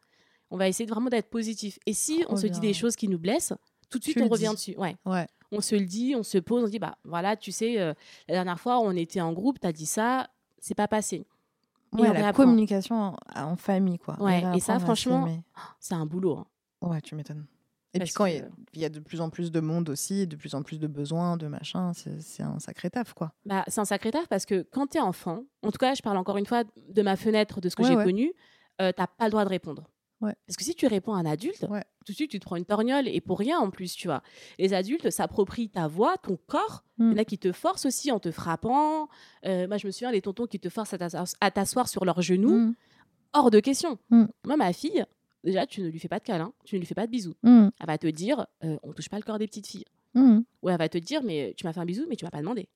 On va essayer de vraiment d'être positif. Et si Trop on se dit des choses qui nous blessent, tout de Tu suite, on revient dis. dessus. Ouais. Ouais. On se le dit, on se pose, on dit, bah voilà, tu sais, euh, la dernière fois, on était en groupe, t'as dit ça, c'est pas passé. Et Ouais, on la réapprend. communication en, en famille, quoi. Ouais, et ça, franchement. C'est un boulot. hein. Ouais, tu m'étonnes. Et Parce puis quand il y, que- a- il y a de plus en plus de monde aussi, de plus en plus de besoins, de machin, c'est c'est un sacré taf, quoi. Bah, c'est un sacré taf parce que quand t'es enfant, en tout cas, je parle encore une fois de ma fenêtre, de ce que Ouais, j'ai ouais. connu, euh, t'as pas le droit de répondre. Ouais. Parce que si tu réponds à un adulte, Ouais. tout de suite, tu te prends une torgnole et pour rien en plus, tu vois. Les adultes s'approprient ta voix, ton corps. Il y en a qui te forcent aussi en te frappant. Euh, moi, je me souviens des tontons qui te forcent à t'asseoir- sur leurs genoux. Mm. Hors de question. Mm. Moi, ma fille, déjà, tu ne lui fais pas de câlin, tu ne lui fais pas de bisous. Elle va te dire, euh, on touche pas le corps des petites filles. Ou elle va te dire, mais tu m'as fait un bisou, mais tu m'as pas demandé.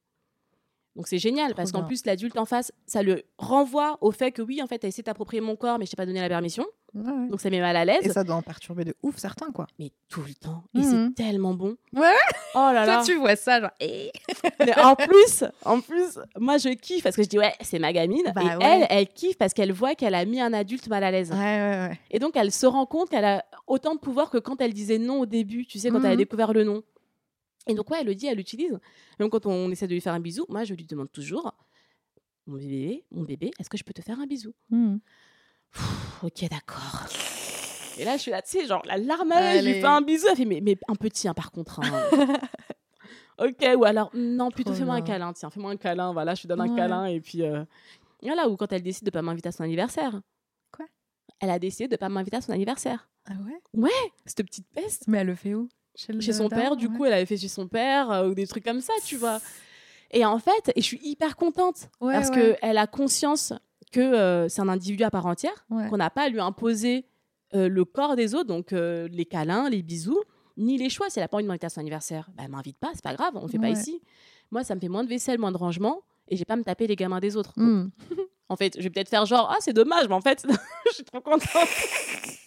Donc c'est génial Trop parce qu'en plus l'adulte en face, ça le renvoie au fait que oui, en fait, t'as essayé de t'approprier mon corps, mais je t'ai pas donné la permission. Ouais, ouais. Donc ça met mal à l'aise. Et ça doit en perturber de ouf certains, quoi. Mais tout le temps. Et c'est tellement bon. Ouais. Oh là là. Toi, tu vois ça, genre. eh. Mais en plus, en plus, moi je kiffe parce que je dis ouais, c'est ma gamine. Bah et ouais. elle, elle kiffe parce qu'elle voit qu'elle a mis un adulte mal à l'aise. Ouais, ouais, ouais. Et donc elle se rend compte qu'elle a autant de pouvoir que quand elle disait non au début, tu sais, quand elle a Mhm. découvert le non. Et donc ouais, elle le dit, elle l'utilise. Même quand on essaie de lui faire un bisou, moi je lui demande toujours, mon bébé, mon bébé, est-ce que je peux te faire un bisou? Mm. Ok, d'accord. Et là, je suis là, tu sais, genre la larme à l'œil, je lui fais un bisou, elle fait, mais, mais un petit, hein, par contre. hein. ok, ou alors, non, plutôt fais-moi un câlin, tiens, fais-moi un câlin, voilà, je te donne un Ouais. câlin, et puis. euh, Voilà, ou quand elle décide de pas m'inviter à son anniversaire. Quoi? Elle a décidé de pas m'inviter à son anniversaire. Ah ouais? Cette petite peste. Mais elle le fait où? Chez, le Chez son père, du ouais. coup, elle avait fait chez son père, euh, ou des trucs comme ça, tu vois. Et en fait, et je suis hyper contente, Ouais, parce ouais. qu'elle a conscience que euh, c'est un individu à part entière, Ouais. qu'on n'a pas à lui imposer euh, le corps des autres, donc euh, les câlins, les bisous, ni les choix. Si elle n'a pas envie de m'inviter à son anniversaire, bah, elle m'invite pas, c'est pas grave, on le fait pas ici. Moi, ça me fait moins de vaisselle, moins de rangement, et j'ai pas à me taper les gamins des autres. Donc, Mm. En fait, je vais peut-être faire genre, ah, c'est dommage, mais en fait, je suis trop contente.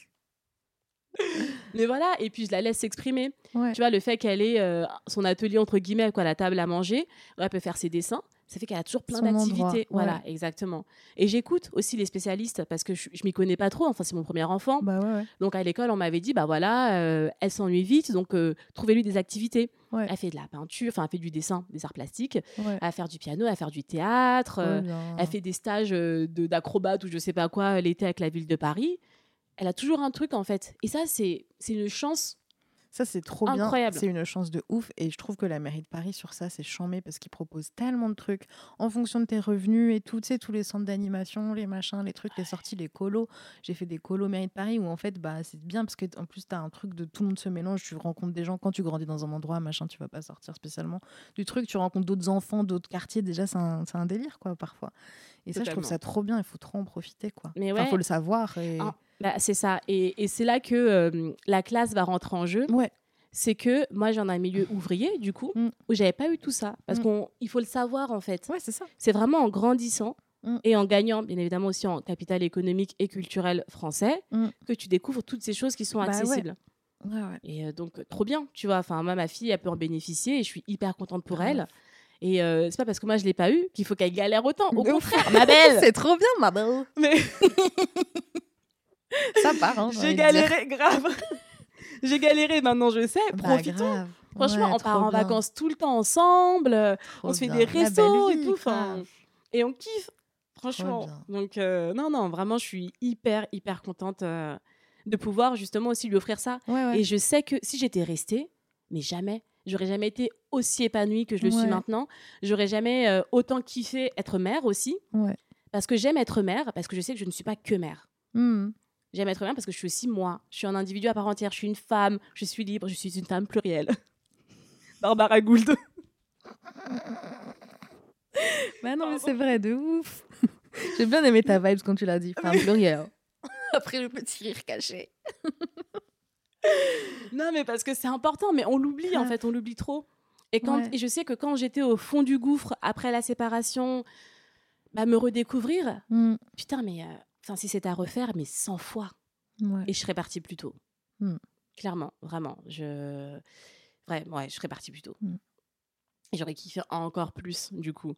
mais voilà, et puis je la laisse s'exprimer. Ouais. Tu vois, le fait qu'elle ait son atelier, entre guillemets, quoi, la table à manger, où elle peut faire ses dessins, ça fait qu'elle a toujours plein d'activités. Voilà, ouais. exactement. Et j'écoute aussi les spécialistes parce que je, je m'y connais pas trop. Enfin, c'est mon premier enfant. Bah ouais, ouais. Donc à l'école, on m'avait dit, bah voilà, euh, elle s'ennuie vite, donc euh, trouvez-lui des activités. Elle fait de la peinture, enfin, elle fait du dessin, des arts plastiques, va faire du piano, elle va faire du théâtre, euh, elle fait des stages euh, de- d'acrobate ou je sais pas quoi l'été avec la ville de Paris. Elle a toujours un truc en fait. Et ça, c'est une chance Ça, c'est trop bien. C'est une chance de ouf. Et je trouve que la mairie de Paris, sur ça, c'est chambé parce qu'ils proposent tellement de trucs en fonction de tes revenus et tout. Tu sais, tous les centres d'animation, les machins, les trucs, les sorties, les colos. J'ai fait des colos mairie de Paris où, en fait, bah, c'est bien parce que en plus, tu as un truc de tout le monde se mélange. Tu rencontres des gens quand tu grandis dans un endroit, machin, tu vas pas sortir spécialement du truc. Tu rencontres d'autres enfants, d'autres quartiers. Déjà, c'est un, c'est un délire, quoi, parfois. Et ça, je trouve ça trop bien. Il faut trop en profiter, quoi. Mais Enfin, faut le savoir. Et... Ah, bah, c'est ça. Et, et c'est là que euh, la classe va rentrer en jeu. Ouais. C'est que moi, j'en ai un milieu ouvrier, du coup, Mm. où j'avais pas eu tout ça. Parce Mm. qu'il faut le savoir, en fait. Ouais, c'est ça. C'est vraiment en grandissant Mm. et en gagnant, bien évidemment, aussi en capital économique et culturel français, Mm. que tu découvres toutes ces choses qui sont Bah accessibles. Ouais, ouais. Et euh, donc, trop bien, tu vois. Enfin, moi, ma fille, elle peut en bénéficier et je suis hyper contente pour Grave. elle. Et euh, c'est pas parce que moi, je l'ai pas eu qu'il faut qu'elle galère autant. Au contraire, ma belle c'est trop bien, ma belle. Mais Ça part, hein, j'ai galéré, grave J'ai galéré, maintenant je sais. Bah, Profitons grave. Franchement, Ouais, on part en vacances tout le temps ensemble, euh, trop on se fait bien. des restos et tout, enfin, et on kiffe, franchement. Donc, euh, non, non, vraiment, je suis hyper, hyper contente euh, de pouvoir justement aussi lui offrir ça. Ouais, ouais. Et je sais que si j'étais restée, mais jamais, j'aurais jamais été aussi épanouie que je le suis maintenant. J'aurais jamais euh, autant kiffé être mère aussi, Ouais. parce que j'aime être mère, parce que je sais que je ne suis pas que mère. Hmm. J'aime être mère parce que je suis aussi moi. Je suis un individu à part entière. Je suis une femme. Je suis libre. Je suis une femme plurielle. Barbara Gould. Bah non, mais c'est vrai, de ouf. J'ai bien aimé ta vibes quand tu l'as dit. Femme plurielle. Après le petit rire caché. Non, mais parce que c'est important. Mais on l'oublie, en fait. On l'oublie trop. Et, quand, Ouais. et je sais que quand j'étais au fond du gouffre, après la séparation, bah, me redécouvrir, Hmm. putain, mais euh, si c'était à refaire, mais 100 fois. Ouais. Et je serais partie plus tôt. Hmm. Clairement, vraiment. Je... Ouais, ouais, je serais partie plus tôt. Hmm. Et j'aurais kiffé encore plus, du coup.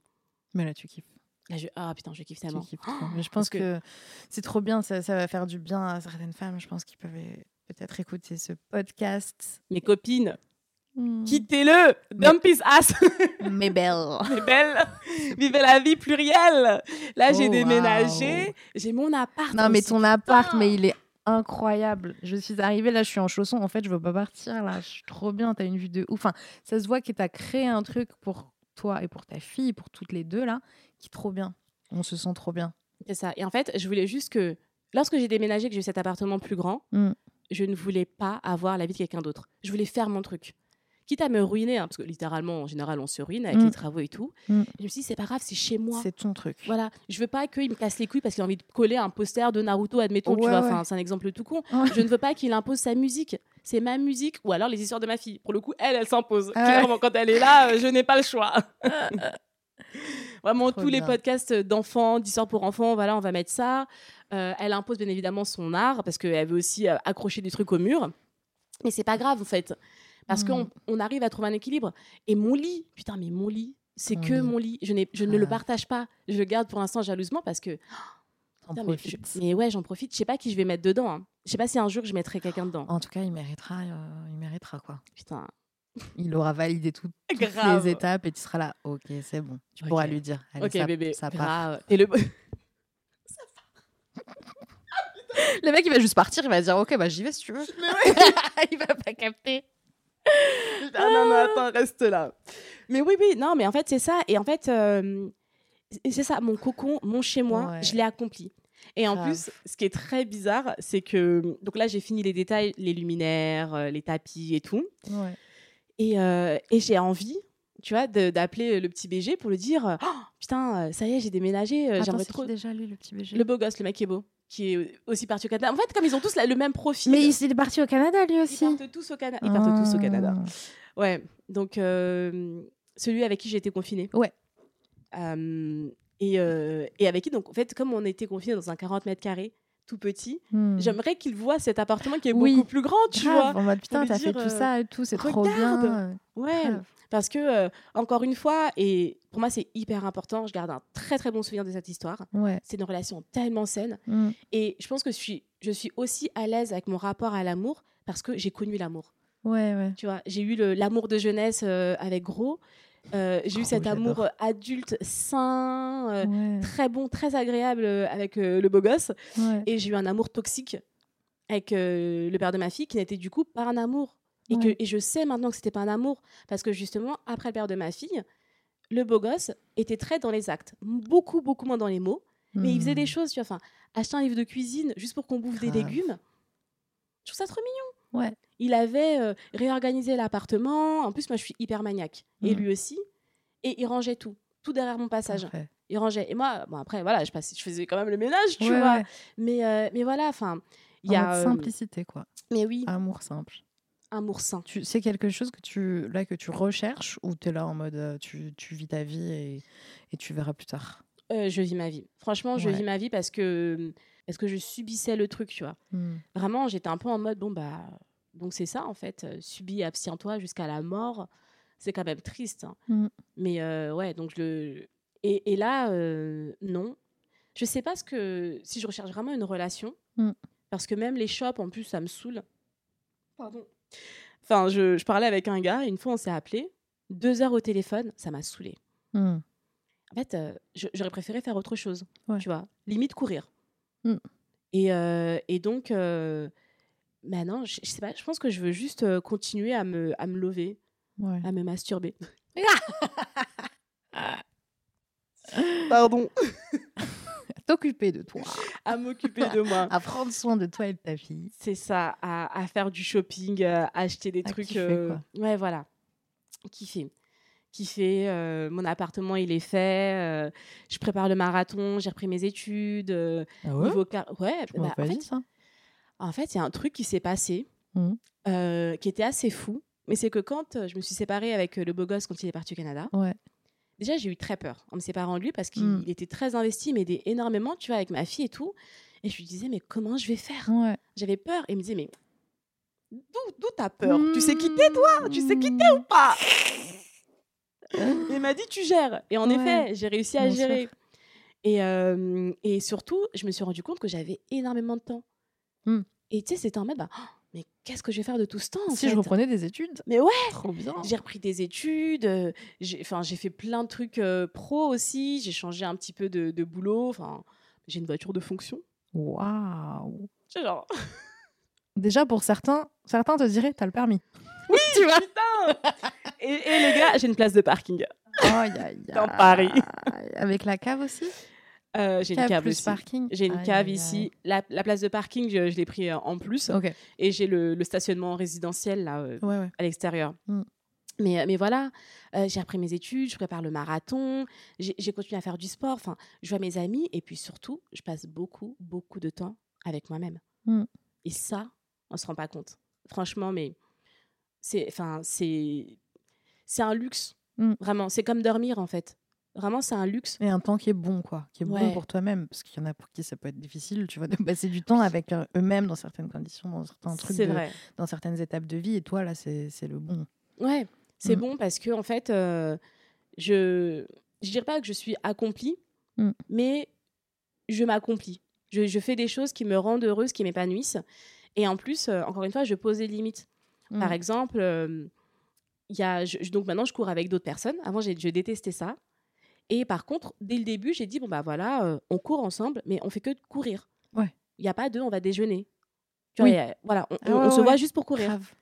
Mais là, tu kiffes. Là, je... Ah putain, je kiffe tellement. kiffes. Mais je pense que, c'est trop bien. Ça, ça va faire du bien à certaines femmes. Je pense qu'ils peuvent peut-être écouter ce podcast. Mes copines, Hmm. quittez-le Dump his ass Mais belle. Mais belle Vivez la vie plurielle Là, j'ai Oh, déménagé, j'ai mon appart. Non, mais ton appart, mais il est incroyable. Je suis arrivée, là, je suis en chaussons. En fait, je veux pas partir, là. Je suis trop bien. T'as une vue de ouf. Enfin, ça se voit que t'as créé un truc pour toi et pour ta fille, pour toutes les deux, là, qui est trop bien. On se sent trop bien. C'est ça. Et en fait, je voulais juste que, lorsque j'ai déménagé, que j'ai eu cet appartement plus grand, Mm. Je ne voulais pas avoir la vie de quelqu'un d'autre. Je voulais faire mon truc. Quitte à me ruiner, hein, parce que littéralement, en général, on se ruine avec Mm. les travaux et tout. Mm. Je me suis dit, c'est pas grave, c'est chez moi. C'est ton truc. Voilà, je veux pas qu'il me casse les couilles parce qu'il a envie de coller un poster de Naruto, admettons, tu vois, ouais. enfin, c'est un exemple tout con. Ouais. Je ne veux pas qu'il impose sa musique. C'est ma musique ou alors les histoires de ma fille. Pour le coup, elle, elle s'impose. Ah. Clairement, quand elle est là, euh, je n'ai pas le choix. Vraiment, Trop tous les podcasts d'enfants, d'histoires pour enfants, voilà, on va mettre ça. Euh, elle impose bien évidemment son art parce qu'elle veut aussi euh, accrocher des trucs au mur. Mais c'est pas grave en fait. Parce Mm. qu'on on arrive à trouver un équilibre. Et mon lit, putain, mais mon lit, c'est que mon lit. Je, ne le Ah. partage pas. Je le garde pour l'instant jalousement parce que. T'en Putain, mais, profites. je- mais ouais, j'en profite. Je sais pas qui je vais mettre dedans. hein. Je sais pas si un jour je mettrai quelqu'un dedans. En tout cas, il méritera, euh, il méritera quoi. Putain. Il aura validé tout- toutes Grave. les étapes et tu seras là. Ok, c'est bon. Tu pourras lui dire. Allez, ok, ça, bébé. ça part. grave. Et le. Le mec, il va juste partir. Il va dire Ok, bah j'y vais si tu veux. il va pas capter. Ah non, non, attends, reste là. Mais oui, oui, non, mais en fait, c'est ça. Et en fait, euh, c'est- ça, mon cocon, mon chez-moi, Ouais. je l'ai accompli. Et en Grave. plus, ce qui est très bizarre, c'est que. Donc là, j'ai fini les détails, les luminaires, euh, les tapis et tout. Ouais. Et, euh, et j'ai envie, tu vois, d'appeler le petit BG pour lui dire Oh, Putain, euh, ça y est, j'ai déménagé, euh, j'aimerais trop. déjà lui, le petit BG Le beau gosse, le mec qui est beau, qui est aussi parti au Canada. En fait, comme ils ont tous la- le même profil. Mais il est parti au Canada lui ils aussi. partent tous au Canada. Ils partent tous au Canada. Ah. Ouais, donc euh, celui avec qui j'ai été confinée. Ouais. Euh, et, euh, et avec qui, donc, en fait, comme on était confinés dans un 40 mètres carrés, tout petit, Hmm. j'aimerais qu'il voit cet appartement qui est Oui. beaucoup plus grand, tu Grave, vois. en mode putain, t'as fait tout euh, ça et tout, c'est trop bien. Ouais, Grave. Parce que, euh, encore une fois, et pour moi, c'est hyper important, je garde un très très bon souvenir de cette histoire. Ouais. C'est une relation tellement saine. Hmm. Et je pense que je suis, je suis aussi à l'aise avec mon rapport à l'amour parce que j'ai connu l'amour. Ouais, ouais. Tu vois, j'ai eu l'amour de jeunesse euh, avec Gros. Euh, j'ai eu cet amour adulte, sain, euh, Ouais, très bon, très agréable avec euh, le beau gosse. ouais. Et j'ai eu un amour toxique avec euh, le père de ma fille qui n'était du coup pas un amour Et, Ouais. que, et je sais maintenant que c'était pas un amour. Parce que justement, après le père de ma fille, le beau gosse était très dans les actes. Beaucoup, beaucoup moins dans les mots. Mais il faisait des Hmm. choses, tu vois. Enfin, acheter un livre de cuisine juste pour qu'on bouffe des légumes. Je trouve ça trop mignon. Ouais. Il avait euh, réorganisé l'appartement. En plus, moi, je suis hyper maniaque. Et Mhm. lui aussi. Et il rangeait tout. Tout derrière mon passage. Parfait. Il rangeait. Et moi, bon, après, voilà, je, passais, je faisais quand même le ménage, tu Ouais, vois. ouais. Mais, euh, mais voilà, enfin, il y a. euh, simplicité, quoi. mais oui, Amour simple. Amour sain. Tu, c'est quelque chose que tu, là, que tu recherches ou tu es là en mode euh, tu, tu vis ta vie et, et tu verras plus tard? Euh, je vis ma vie. Franchement, je Ouais. vis ma vie parce que, parce que je subissais le truc, tu vois. Hmm. Vraiment, j'étais un peu en mode, bon, bah, donc c'est ça, en fait. euh, Subis, abstiens-toi jusqu'à la mort. C'est quand même triste. hein. Mm. Mais euh, ouais, donc je le. Et, et là, euh, non. Je sais pas ce que. Si je recherche vraiment une relation. Mm. Parce que même les shops, en plus, ça me saoule. Pardon. Enfin, je, je parlais avec un gars, et une fois, on s'est appelé. Deux heures au téléphone, ça m'a saoulé. Hmm. En fait, euh, j'aurais préféré faire autre chose. Ouais. Tu vois, limite courir. Mm. Et, euh, et donc, euh, maintenant, je, je sais pas, je pense que je veux juste euh, continuer à me, à me lever, Ouais. à me masturber. Pardon. T'occuper de toi, À m'occuper de moi. à prendre soin de toi et de ta fille. C'est ça, à, à faire du shopping, euh, à acheter des À trucs. kiffer, euh, quoi. ouais, voilà. Kiffer. Kiffer. euh, mon appartement, il est fait. je prépare le marathon, j'ai repris mes études. Ah niveau car- ouais, Tu m'as bah, en fait, ça En fait, il y a un truc qui s'est passé euh, qui était assez fou. Mais c'est que quand je me suis séparée avec le beau gosse quand il est parti au Canada, Ouais. Déjà j'ai eu très peur en me séparant de lui parce qu'il il était très investi, il m'aidait énormément, tu vois, avec ma fille et tout. Et je lui disais, mais comment je vais faire? Ouais. J'avais peur. Et il me disait, mais d'où t'as peur? Tu sais quitter, toi? Tu sais quitter ou pas? Il m'a dit, tu gères. Et en Ouais. effet, j'ai réussi à Bien sûr. gérer. Et, euh, et surtout, je me suis rendu compte que j'avais énormément de temps. Hmm. Et tu sais, c'était en mode, bah, oh, mais qu'est-ce que je vais faire de tout ce temps en Si fait je reprenais des études, Mais ouais, trop bien. j'ai repris des études, euh, j'ai fait plein de trucs euh, pro aussi, j'ai changé un petit peu de, de boulot, enfin, j'ai une voiture de fonction. Waouh. C'est genre, Déjà pour certains, certains te diraient t'as le permis. tu vois Putain et, et les gars, j'ai une place de parking. Aïe, aïe, Dans aïe. Paris. Avec la cave aussi? Euh, j'ai une cave plus aussi. parking. J'ai une Aïe, cave aïe, ici. La, la place de parking, je, je l'ai pris euh, en plus. Et j'ai le, le stationnement résidentiel là, euh, Ouais, ouais. à l'extérieur. Mm. Mais, mais voilà, euh, j'ai repris mes études, je prépare le marathon, j'ai j'ai continué à faire du sport, enfin, je vois mes amis et puis surtout, je passe beaucoup, beaucoup de temps avec moi-même. Mm. Et ça, on se rend pas compte. Franchement, mais c'est enfin, c'est c'est un luxe. Mm. Vraiment, c'est comme dormir en fait. Vraiment, c'est un luxe. Et un temps qui est bon, quoi. Qui est bon pour toi-même. Parce qu'il y en a pour qui ça peut être difficile, tu vois, de passer du temps avec euh, eux-mêmes dans certaines conditions, dans certains trucs, de- vrai. dans certaines étapes de vie. Et toi, là, c'est le bon. Ouais, c'est Mm. bon parce que en fait, euh, je je dirais pas que je suis accomplie, Mm. mais je m'accomplis. Je, je fais des choses qui me rendent heureuse, qui m'épanouissent. Et en plus, euh, encore une fois, je pose des limites. Par Mm. exemple, euh, y a, je- donc maintenant, je cours avec d'autres personnes. Avant, j'ai- je détestais ça. Et par contre, dès le début, j'ai dit bon bah voilà, euh, on court ensemble, mais on fait que de courir. Ouais. Il y a pas de, on va déjeuner. Tu Oui. vois, a- voilà, on, Ah on- ouais, on se ouais. voit juste pour courir. Grave.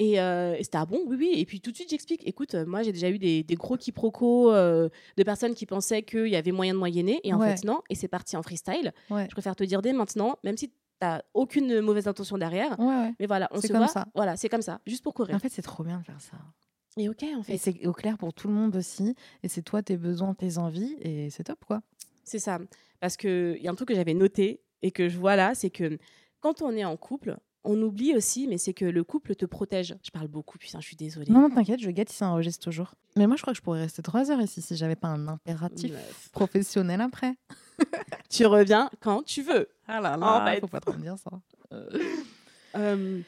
Et, euh, et c'était ah bon, oui, oui. Et puis tout de suite, j'explique. Écoute, euh, moi, j'ai déjà eu des, des gros quiproquos euh, de personnes qui pensaient qu'il y avait moyen de moyenner. Et en Ouais. fait, non. Et c'est parti en freestyle. Ouais. Je préfère te dire dès maintenant, même si tu n'as aucune mauvaise intention derrière. Ouais. Mais voilà, on C'est se comme voit. ça. Voilà, c'est comme ça, juste pour courir. En fait, c'est trop bien de faire ça. Et ok, en Et fait, c'est au clair pour tout le monde aussi. Et c'est toi, tes besoins, tes envies. Et c'est top, quoi. c'est ça. Parce qu'il y a un truc que j'avais noté et que je vois là, c'est que quand on est en couple, on oublie aussi, mais c'est que le couple te protège. Je parle beaucoup, putain, je suis désolée. Non, non, t'inquiète, je guette si ça enregistre toujours. Mais moi, je crois que je pourrais rester trois heures ici si j'avais pas un impératif professionnel après. Tu reviens quand tu veux. Ah là En fait. faut pas trop me dire ça. Euh,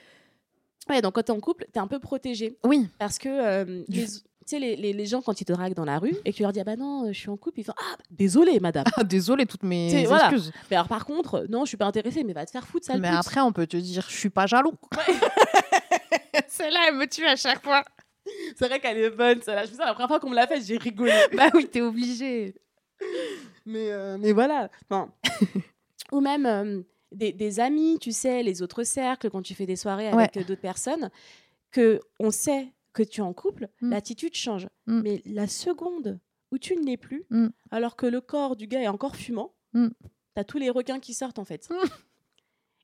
Ouais, donc quand t'es en couple, t'es un peu protégé. Oui, Parce que, euh, les- tu sais, les, les- les gens, quand ils te draguent dans la rue et que tu leur dis, ah bah non, je suis en couple, ils font, ah, désolé, madame. ah, désolé toutes mes voilà. excuses. Mais alors, par contre, non, je suis pas intéressée, mais va te faire foutre, sale Mais pute. après, on peut te dire, je suis pas jaloux. Celle-là, elle me tue à chaque fois. C'est vrai qu'elle est bonne, celle-là. Je me souviens, la première fois qu'on me l'a faite, j'ai rigolé. bah oui, t'es obligé. mais, euh, mais voilà. Enfin, ou même euh, des, des amis, tu sais, les autres cercles, quand tu fais des soirées avec euh, d'autres personnes, que on sait que tu es en couple, Mm. l'attitude change. Mm. Mais la seconde où tu ne l'es plus, Mm. alors que le corps du gars est encore fumant, t'as tous les requins qui sortent en fait.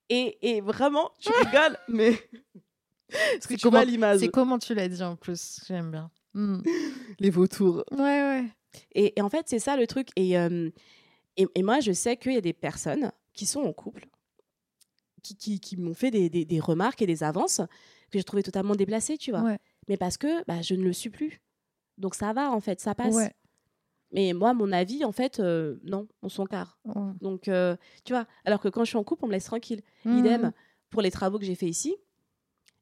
Et, et vraiment, tu rigoles, mais. Parce que C'est tu comment- vois l'image. C'est comment tu l'as dit en plus, j'aime bien. Les vautours. Ouais, ouais. Et, et en fait, c'est ça le truc. Et, euh, et, et moi, je sais qu'il y a des personnes qui sont en couple, qui, qui, qui m'ont fait des, des- des remarques et des avances que j'ai trouvé totalement déplacées, tu vois. Ouais. Mais parce que bah, je ne le suis plus. Donc ça va, en fait, ça passe. Ouais. Mais moi, mon avis, en fait, euh, non, on s'en carre. Ouais. Donc, euh, tu vois, alors que quand je suis en couple, on me laisse tranquille. Mm. Idem pour les travaux que j'ai fait ici.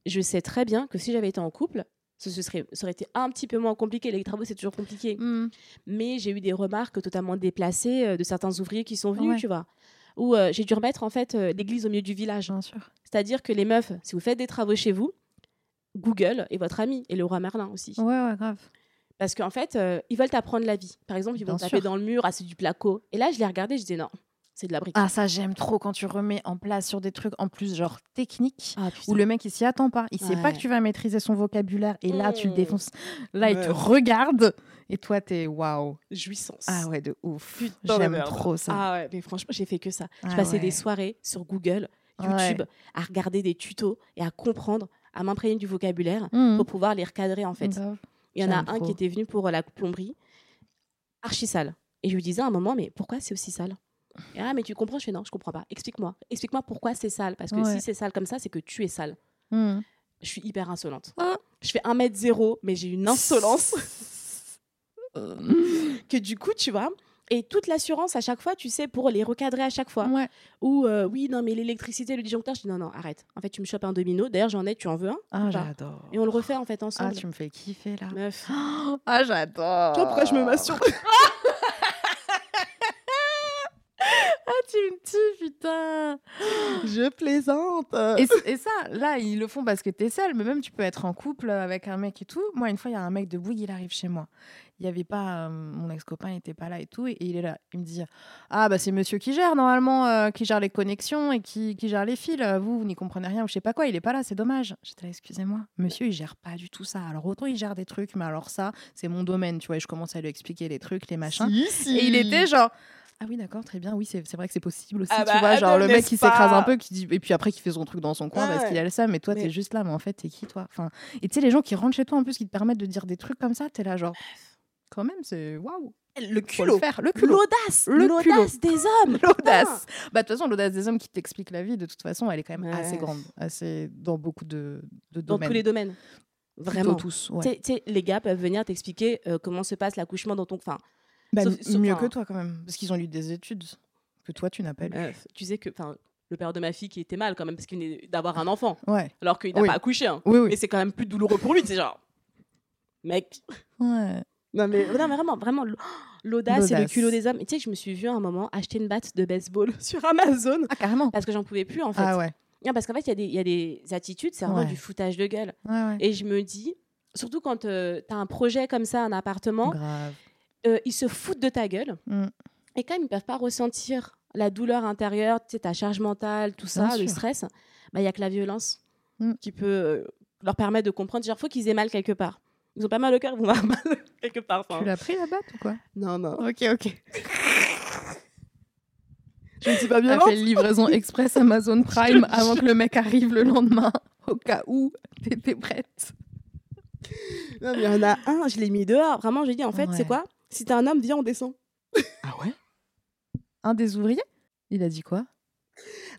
Je sais très bien que si j'avais été en couple, ce, ce serait, ça aurait été un petit peu moins compliqué. Les travaux, c'est toujours compliqué Mm. mais j'ai eu des remarques totalement déplacées euh, de certains ouvriers qui sont venus, Ouais. tu vois. Où euh, j'ai dû remettre en fait euh, l'église au milieu du village. C'est-à-dire que les meufs, si vous faites des travaux chez vous, Google est votre ami et le roi Merlin aussi. Ouais, ouais, grave. Parce qu'en fait, euh, ils veulent t'apprendre la vie. Par exemple, ils vont Bien taper sûr. dans le mur, ah c'est du placo. Et là, je l'ai regardé, je disais non, c'est de la brique. Ah, ça, j'aime trop quand tu remets en place sur des trucs en plus, genre techniques. Ah. Où le mec il s'y attend pas, il sait pas Ouais. que tu vas maîtriser son vocabulaire et là tu le Mm. défonces. Là il te regarde et toi t'es waouh. jouissance. Ah ouais de ouf. J'aime trop ça. Ah ouais, mais franchement, j'ai fait que ça. Ah je passais des ouais. soirées sur Google, Ouais. YouTube, à regarder des tutos et à comprendre, à m'imprégner du vocabulaire Mhm. pour pouvoir les recadrer en fait. Il y en a un qui était venu pour la plomberie, archi sale. Et je lui disais à un moment, mais pourquoi c'est aussi sale? Et ah, mais tu comprends Je fais non, je comprends pas. Explique-moi. Explique-moi pourquoi c'est sale. Parce que Ouais. si c'est sale comme ça, c'est que tu es sale. Mhm. Je suis hyper insolente. Ah. Je fais 1m0, mais j'ai une insolence que du coup, tu vois. Et toute l'assurance à chaque fois, tu sais, pour les recadrer à chaque fois. ouais. Ou euh, oui, non, mais l'électricité, le disjoncteur, je dis non, non, arrête. En fait, tu me chopes un domino. D'ailleurs, j'en ai, tu en veux un Ah j'adore. Et on le refait en fait Ah ensemble. tu me fais kiffer là. Meuf. Ah j'adore. Tu vois pourquoi je me masturbe? Ah tu me tues putain. Je plaisante. Et, ça, là, ils le font parce que t'es seule, mais même tu peux être en couple avec un mec et tout. Moi, une fois, il y a un mec de Bouygues, il arrive chez moi. Il y avait pas, euh, mon ex-copain n'était pas là et tout, et, il est là. Il me dit, ah bah c'est monsieur qui gère normalement, euh, qui gère les connexions et qui, qui gère les fils. Euh, Vous, vous n'y comprenez rien ou je sais pas quoi. Il est pas là, c'est dommage. J'étais là, excusez-moi, monsieur, il gère pas du tout ça. Alors autant il gère des trucs, mais alors ça, c'est mon domaine, tu vois. Et je commence à lui expliquer les trucs, les machins. Et il était genre. Ah oui, d'accord, très bien. Oui, c'est vrai que c'est possible aussi. Ah tu bah, vois, genre le mec qui s'écrase un peu, qui dit, et puis après qui fait son truc dans son coin Ah parce qu'il a le seum, mais toi Mais- t'es juste là, mais en fait t'es qui toi? Enfin, Et tu sais, les gens qui rentrent chez toi en plus, qui te permettent de dire des trucs comme ça, t'es là genre. Quand même, c'est waouh! Le Faut le culot. faire, le culot! L'audace. L'audace des hommes. L'audace! Bah, de toute façon, l'audace des hommes qui t'explique la vie, de toute façon, elle est quand même Ouais. assez grande, assez dans beaucoup de, de Dans domaines. tous les domaines. Vraiment. tous, ouais. les gars peuvent venir t'expliquer euh, comment se passe l'accouchement dans ton. Enfin, Bah, sauf- sauf- mieux enfin- que toi quand même, parce qu'ils ont lu des études que toi tu n'as pas lu. euh, tu sais que, le père de ma fille qui était mal quand même parce qu'il venait d'avoir un enfant, Ouais. alors qu'il n'a Oui. pas accouché. hein. Oui, oui. Mais c'est quand même plus douloureux pour lui. C'est genre, mec. Ouais. Non mais, non, mais vraiment, vraiment, l'audace et le culot des hommes. Et tu sais que je me suis vue à un moment acheter une batte de baseball sur Amazon Ah, carrément! parce que j'en pouvais plus en fait. Ah ouais. Non, parce qu'en fait, il y, a des- il y a des attitudes, c'est vraiment Ouais. du foutage de gueule. Ouais, ouais. Et je me dis, surtout quand tu as un projet comme ça, un appartement, Grave. Euh, ils se foutent de ta gueule. Mm. Et quand même, ils peuvent pas ressentir la douleur intérieure, ta charge mentale, tout ça, Bien le sûr. stress, bah, il y a que la violence Mm. qui peut euh, leur permettre de comprendre. Il faut qu'ils aient mal quelque part. Ils ont pas mal au cœur, ils vont avoir mal quelque part. enfin. Tu l'as pris la batte ou quoi? Non, non. Ok, ok. Je ne suis pas Elle violente. fait livraison express Amazon Prime avant que le mec arrive le lendemain, au cas où t'étais prête. Non, mais il y en a un, je l'ai mis dehors. Vraiment, j'ai dit, en fait, Ouais. c'est quoi? Si t'es un homme, viens, on descend. Ah ouais? Un des ouvriers? Il a dit quoi?